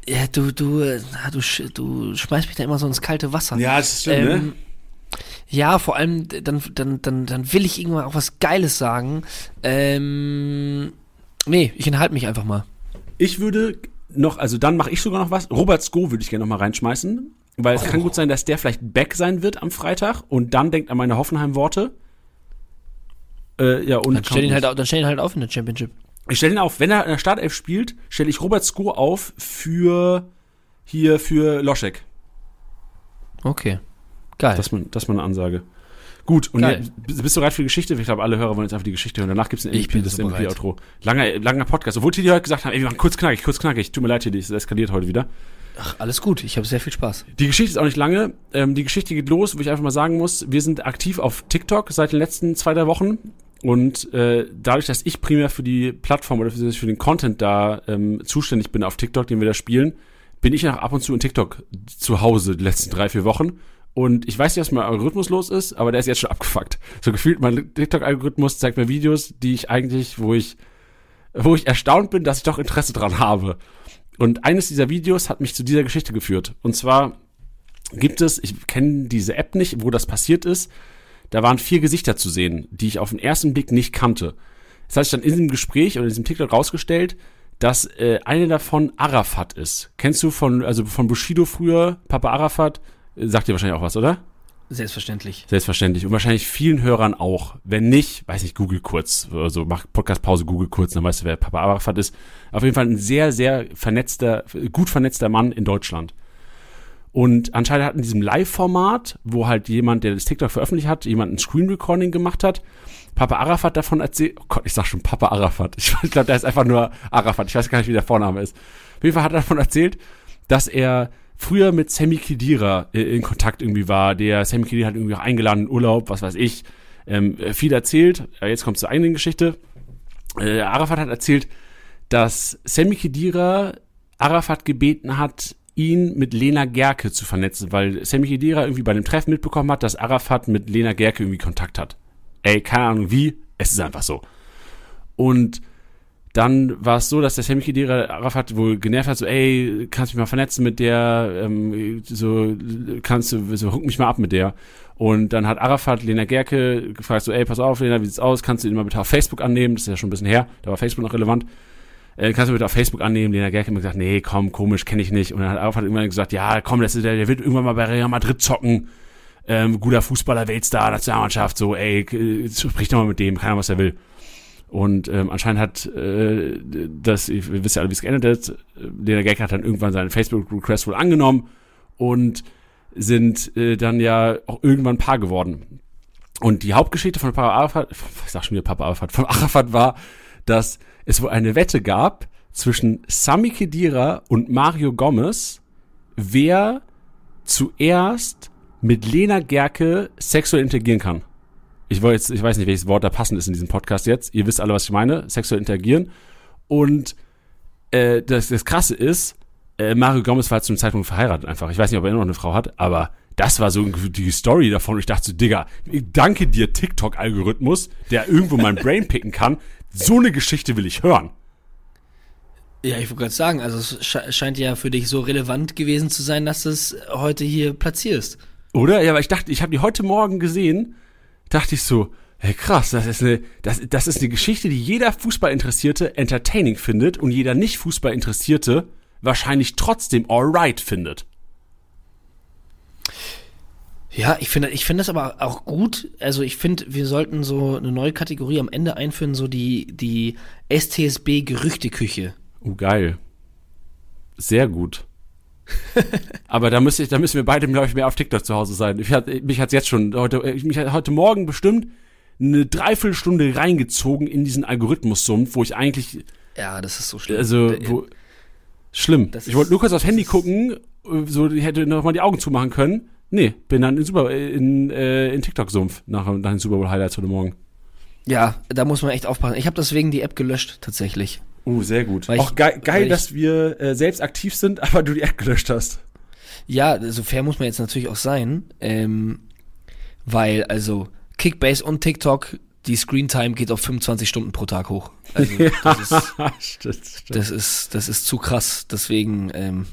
Ja, du, du, äh, du, du schmeißt mich da immer so ins kalte Wasser. das ist Ähm, Ja, vor allem, dann, dann, dann, dann will ich irgendwann auch was Geiles sagen. Ähm, nee, ich enthalte mich einfach mal. Ich würde noch, also dann mache ich sogar noch was. Robert Sko würde ich gerne noch mal reinschmeißen, weil es kann gut sein, dass der vielleicht back sein wird am Freitag und dann denkt an meine Hoffenheim-Worte. Äh, ja, und Dann stell ihn halt, dann stell ihn halt auf in der Championship. ich stelle ihn auf, wenn er in der Startelf spielt, stelle ich Robert Sko auf für hier für Loschek. Okay. Geil. Das ist mal, das ist mal eine Ansage. Gut, und Geil. jetzt, bist du bereit für die Geschichte? Ich glaube, alle Hörer wollen jetzt einfach die Geschichte hören. Danach gibt es ein Ich bin das so. MVP-Outro. Langer, langer Podcast. Obwohl Tidi heute gesagt hat, ey, wir machen kurz knackig, kurz knackig. Tut mir leid, Tidi, es eskaliert heute wieder. Ach, alles gut. Ich habe sehr viel Spaß. Die Geschichte ist auch nicht lange. Ähm, die Geschichte geht los, wo ich einfach mal sagen muss, wir sind aktiv auf TikTok seit den letzten zwei, drei Wochen. Und äh, dadurch, dass ich primär für die Plattform oder für, für den Content da ähm, zuständig bin auf TikTok, den wir da spielen, bin ich auch ab und zu in TikTok zu Hause die letzten drei, vier Wochen. Und ich weiß nicht, was mein Algorithmus los ist, aber der ist jetzt schon abgefuckt. So gefühlt, mein TikTok-Algorithmus zeigt mir Videos, die ich eigentlich, wo ich, wo ich erstaunt bin, dass ich doch Interesse dran habe. Und eines dieser Videos hat mich zu dieser Geschichte geführt. Und zwar gibt es, ich kenne diese App nicht, wo das passiert ist. Da waren vier Gesichter zu sehen, die ich auf den ersten Blick nicht kannte. Das hat sich dann in diesem Gespräch oder in diesem TikTok rausgestellt, dass äh, eine davon Arafat ist. Kennst du von, also von Bushido früher, Papa Arafat? Sagt dir wahrscheinlich auch was, oder? Selbstverständlich. Selbstverständlich. Und wahrscheinlich vielen Hörern auch. Wenn nicht, weiß nicht, Google kurz. Also mach Podcast-Pause, Google kurz, dann weißt du, wer Papa Arafat ist. Auf jeden Fall ein sehr, sehr vernetzter, gut vernetzter Mann in Deutschland. Und anscheinend hat in diesem Live-Format, wo halt jemand, der das TikTok veröffentlicht hat, jemand ein Screen-Recording gemacht hat, Papa Arafat davon erzählt, oh Gott, ich sag schon Papa Arafat. Ich, (laughs) ich glaube, der ist einfach nur Arafat. Ich weiß gar nicht, wie der Vorname ist. Auf jeden Fall hat er davon erzählt, dass er früher mit Sammy Khedira äh, in Kontakt irgendwie war. Der Sammy Khedira hat irgendwie auch eingeladen in Urlaub, was weiß ich. Ähm, äh, viel erzählt. Äh, Jetzt kommt zur eigenen Geschichte. Äh, Arafat hat erzählt, dass Sammy Khedira Arafat gebeten hat, ihn mit Lena Gerke zu vernetzen, weil Sammy Khedira irgendwie bei dem Treffen mitbekommen hat, dass Arafat mit Lena Gerke irgendwie Kontakt hat. Ey, keine Ahnung wie, es ist einfach so. Und dann war es so, dass der Sammy Khedira Arafat wohl genervt hat, so, ey, kannst du mich mal vernetzen mit der, ähm, so, kannst du, so, huck mich mal ab mit der. Und dann hat Arafat Lena Gerke gefragt, so, ey, pass auf, Lena, wie sieht's aus? Kannst du ihn mal bitte auf Facebook annehmen? Das ist ja schon ein bisschen her, da war Facebook noch relevant. äh, kannst du bitte auf Facebook annehmen? Lena Gerke hat immer gesagt, nee, komm, komisch, kenne ich nicht. Und dann hat Arafat irgendwann gesagt, ja, komm, das ist der, der wird irgendwann mal bei Real Madrid zocken. Ähm, guter Fußballer, Weltstar, Nationalmannschaft, so, ey, äh, sprich doch mal mit dem, keiner was er will. Und ähm, anscheinend hat äh, das, ihr wisst ja alle, wie es geendet ist, Lena Gerke hat dann irgendwann seinen Facebook-Request wohl angenommen und sind äh, dann ja auch irgendwann Paar geworden. Und die Hauptgeschichte von Papa Arafat, ich sag schon wieder Papa Arafat, von (laughs) Arafat war, dass es wohl eine Wette gab zwischen Sami Khedira und Mario Gomez, wer zuerst mit Lena Gerke sexuell interagieren kann. Ich jetzt, ich weiß nicht, welches Wort da passend ist in diesem Podcast jetzt. Ihr wisst alle, was ich meine. Sexuell interagieren. Und äh, das, das Krasse ist, äh, Mario Gomez war zum Zeitpunkt verheiratet einfach. Ich weiß nicht, ob er immer noch eine Frau hat, aber das war so die Story davon. Und ich dachte so, Digga, danke dir, TikTok-Algorithmus, der irgendwo mein Brain picken kann. So eine Geschichte will ich hören. Ja, ich wollte gerade sagen, also es sche scheint ja für dich so relevant gewesen zu sein, dass du es heute hier platzierst. Oder? Ja, aber ich dachte, ich habe die heute Morgen gesehen, dachte ich so, hey krass, das ist eine, das, das ist eine Geschichte, die jeder Fußballinteressierte entertaining findet und jeder nicht Fußballinteressierte wahrscheinlich trotzdem alright findet. Ja, ich finde, ich finde das aber auch gut. Also ich finde, wir sollten so eine neue Kategorie am Ende einführen, so die, die STSB Gerüchteküche. Oh, geil. Sehr gut. Aber da müsste ich, da müssen wir beide, glaube ich, mehr auf TikTok zu Hause sein. Ich hat, mich hat's jetzt schon heute, mich hat heute Morgen bestimmt eine Dreiviertelstunde reingezogen in diesen Algorithmus-Sumpf, wo ich eigentlich, Ja, das ist so schlimm. also, wo, schlimm. das Ich wollte nur kurz aufs Handy gucken, so, ich hätte noch mal die Augen zumachen können. Nee, bin dann in Super, in, äh, in TikTok-Sumpf nach, nach den Super Bowl Highlights heute Morgen. Ja, da muss man echt aufpassen. Ich habe deswegen die App gelöscht, tatsächlich. Oh, sehr gut. Weil ich- Auch geil, geil ich- dass wir äh, selbst aktiv sind, (laughs) aber du die App gelöscht hast. Ja, so fair muss man jetzt natürlich auch sein, ähm, weil also Kickbase und TikTok, die Screentime geht auf 25 Stunden pro Tag hoch. Also (laughs) das, ist, (laughs) stimmt, stimmt. das ist das ist zu krass. Deswegen ähm,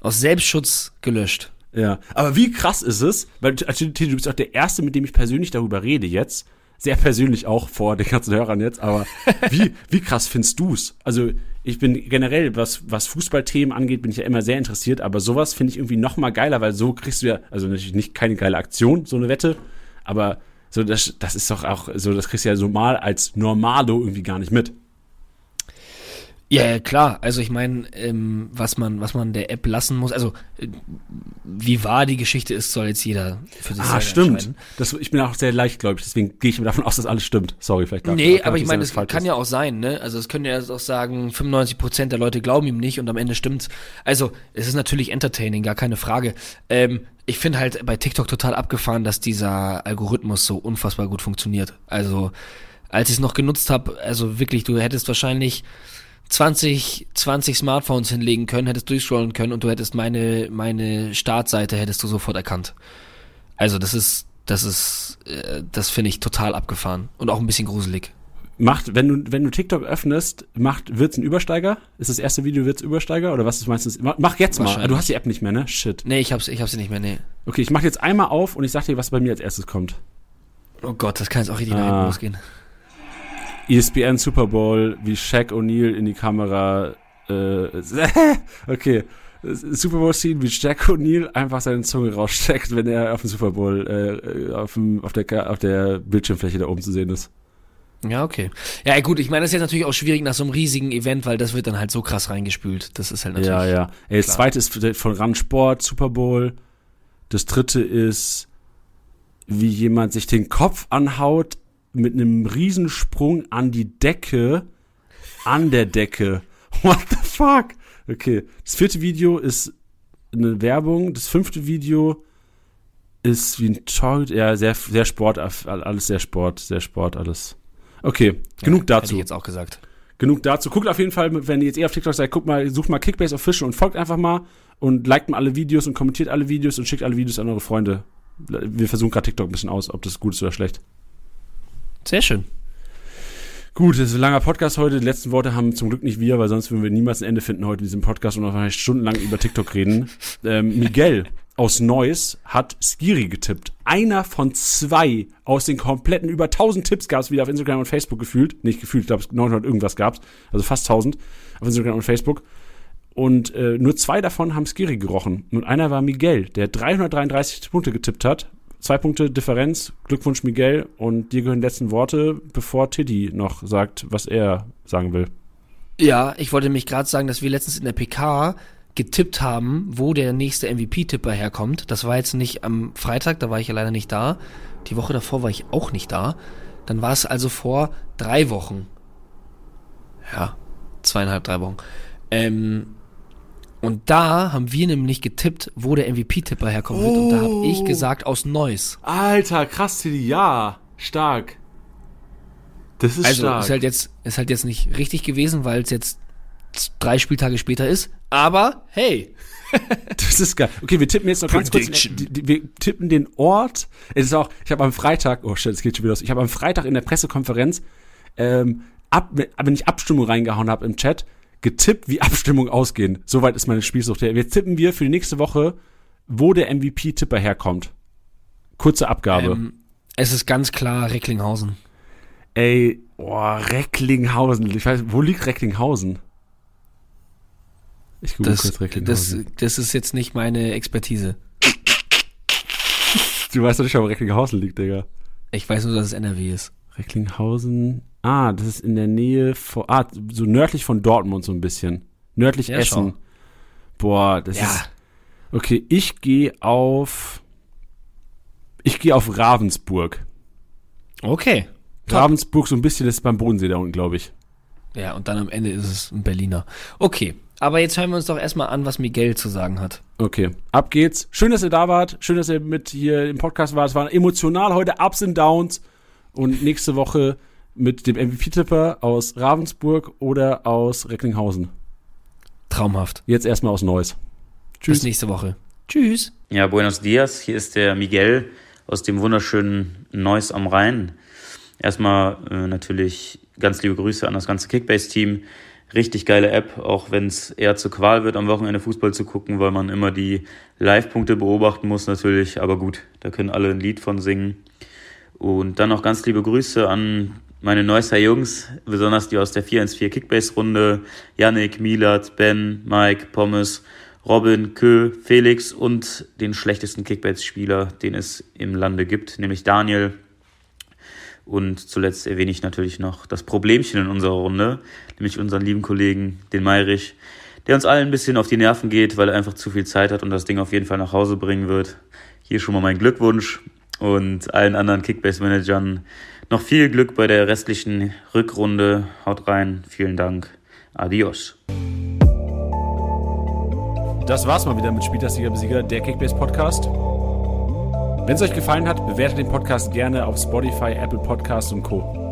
aus Selbstschutz gelöscht. Ja, aber wie krass ist es, weil du bist auch der Erste, mit dem ich persönlich darüber rede jetzt. Sehr persönlich auch vor den ganzen Hörern jetzt, aber wie, wie krass findest du's? Also ich bin generell, was, was Fußballthemen angeht, bin ich ja immer sehr interessiert, aber sowas finde ich irgendwie noch mal geiler, weil so kriegst du ja, also natürlich nicht keine geile Aktion, so eine Wette, aber so das, das ist doch auch, so das kriegst du ja so mal als Normalo irgendwie gar nicht mit. Ja, ja klar. Also ich meine, ähm, was man was man der App lassen muss, also äh, wie wahr die Geschichte ist, soll jetzt jeder für sich Ah, selber stimmt. Das, ich bin auch sehr leichtgläubig, deswegen gehe ich davon aus, dass alles stimmt. Sorry, vielleicht darf Nee, darf aber ich meine, es kann ist. ja auch sein, ne? Also es können ja auch sagen, 95% der Leute glauben ihm nicht und am Ende stimmt's. Also es ist natürlich entertaining, gar keine Frage. Ähm, ich finde halt bei TikTok total abgefahren, dass dieser Algorithmus so unfassbar gut funktioniert. Also als ich es noch genutzt habe, also wirklich, du hättest wahrscheinlich 20, 20 Smartphones hinlegen können, hättest durchscrollen können und du hättest meine, meine Startseite hättest du sofort erkannt. Also das ist, das ist, äh, das finde ich total abgefahren und auch ein bisschen gruselig. Macht, wenn du, wenn du TikTok öffnest, macht, wird's ein Übersteiger? Ist das erste Video wird's Übersteiger? Oder was ist meistens? Mach, jetzt mal. Du hast die App nicht mehr, ne? Shit. Nee, ich hab's, ich hab's nicht mehr, nee. Okay, ich mach jetzt einmal auf und ich sag dir, was bei mir als erstes kommt. Oh Gott, das kann jetzt auch richtig nach Ah. hinten losgehen. ESPN Super Bowl, wie Shaq O'Neal in die Kamera, äh, (laughs) okay. Super Bowl Scene, wie Shaq O'Neal einfach seine Zunge raussteckt, wenn er auf dem Super Bowl, äh, auf, dem, auf, der, auf der Bildschirmfläche da oben zu sehen ist. Ja, okay. Ja, gut, ich meine, das ist jetzt natürlich auch schwierig nach so einem riesigen Event, weil das wird dann halt so krass reingespült. Das ist halt natürlich. Ja, ja. Ey, das zweite ist von Run Sport, Super Bowl. Das dritte ist, wie jemand sich den Kopf anhaut mit einem Riesensprung an die Decke, an der Decke. (laughs) What the fuck? Okay. Das vierte Video ist eine Werbung. Das fünfte Video ist wie ein Torhüter. Ja, sehr, sehr Sport, alles sehr Sport, sehr Sport, alles. Okay, genug Hätte dazu ich jetzt auch gesagt. genug dazu. Guckt auf jeden Fall, wenn ihr jetzt eh auf TikTok seid, guckt mal, sucht mal Kickbase Official und folgt einfach mal und liked mal alle Videos und kommentiert alle Videos und schickt alle Videos an eure Freunde. Wir versuchen gerade TikTok ein bisschen aus, ob das gut ist oder schlecht. Sehr schön. Gut, das ist ein langer Podcast heute. Die letzten Worte haben zum Glück nicht wir, weil sonst würden wir niemals ein Ende finden heute in diesem Podcast und wahrscheinlich stundenlang über TikTok reden. (laughs) Ähm, Miguel, aus Neuss hat Skiri getippt. Einer von zwei aus den kompletten, über 1000 Tipps gab es wieder auf Instagram und Facebook gefühlt. Nicht gefühlt, ich glaube 900 irgendwas gab's. Also fast 1000 auf Instagram und Facebook. Und äh, nur zwei davon haben Skiri gerochen. Und einer war Miguel, der 333 Punkte getippt hat. Zwei Punkte Differenz. Glückwunsch, Miguel. Und dir gehören die letzten Worte, bevor Tiddy noch sagt, was er sagen will. Ja, ich wollte mich gerade sagen, dass wir letztens in der PK getippt haben, wo der nächste MVP-Tipper herkommt. Das war jetzt nicht am Freitag, da war ich ja leider nicht da. Die Woche davor war ich auch nicht da. Dann war es also vor drei Wochen. Ja, zweieinhalb, drei Wochen. Ähm, und da haben wir nämlich getippt, wo der MVP-Tipper herkommen wird. Und da habe ich gesagt, aus Neuss. Alter, krass, Tiddy, ja. Stark. Das ist Also stark. ist halt jetzt ist halt jetzt nicht richtig gewesen, weil es jetzt drei Spieltage später ist. Aber hey, (laughs) Das ist geil. Okay, wir tippen jetzt noch ganz kurz. Wir tippen den Ort. Es ist auch, ich habe am Freitag, oh shit, es geht schon wieder los. Ich habe am Freitag in der Pressekonferenz, ähm, ab, wenn ich Abstimmung reingehauen habe im Chat, getippt, wie Abstimmung ausgehen. Soweit ist meine Spielsucht her. Jetzt tippen wir für die nächste Woche, wo der MVP-Tipper herkommt. Kurze Abgabe. ähm, es ist ganz klar Recklinghausen. Ey, boah, Recklinghausen. Ich weiß, wo liegt Recklinghausen? Ich google Das, kurz das, Recklinghausen. das ist jetzt nicht meine Expertise. du weißt doch nicht, wo Recklinghausen liegt, Digga. Ich weiß nur, dass es NRW ist. Recklinghausen. Ah, das ist in der Nähe von, ah, so nördlich von Dortmund so ein bisschen. Nördlich Ja, Essen. schau. Boah, das Ja. ist. Okay, ich gehe auf. Ich gehe auf Ravensburg. Okay. Top. Ravensburg so ein bisschen, das ist beim Bodensee da unten, glaube ich. Ja, und dann am Ende ist es ein Berliner. Okay. Aber jetzt hören wir uns doch erstmal an, was Miguel zu sagen hat. Okay, ab geht's. Schön, dass ihr da wart. Schön, dass ihr mit hier im Podcast wart. Es war emotional heute, Ups und Downs. Und nächste Woche mit dem MVP-Tipper aus Ravensburg oder aus Recklinghausen. Traumhaft. Jetzt erstmal aus Neuss. Bis Tschüss. nächste Woche. Tschüss. Ja, buenos dias. Hier ist der Miguel aus dem wunderschönen Neuss am Rhein. Erstmal äh, natürlich ganz liebe Grüße an das ganze Kickbase-Team. Richtig geile App, auch wenn es eher zur Qual wird, am Wochenende Fußball zu gucken, weil man immer die Live-Punkte beobachten muss natürlich. Aber gut, da können alle ein Lied von singen. Und dann noch ganz liebe Grüße an meine Neusser Jungs, besonders die aus der 414 Kickbase-Runde. Yannick, Milat, Ben, Mike, Pommes, Robin, Kö, Felix und den schlechtesten Kickbase-Spieler, den es im Lande gibt, nämlich Daniel. Und zuletzt erwähne ich natürlich noch das Problemchen in unserer Runde, nämlich unseren lieben Kollegen, den Meirich, der uns allen ein bisschen auf die Nerven geht, weil er einfach zu viel Zeit hat und das Ding auf jeden Fall nach Hause bringen wird. Hier schon mal mein Glückwunsch und allen anderen Kickbase-Managern noch viel Glück bei der restlichen Rückrunde. Haut rein, vielen Dank. Adios. Das war's mal wieder mit Spieltagsliga Besieger, der Kickbase Podcast. Wenn es euch gefallen hat, bewertet den Podcast gerne auf Spotify, Apple Podcasts und Co.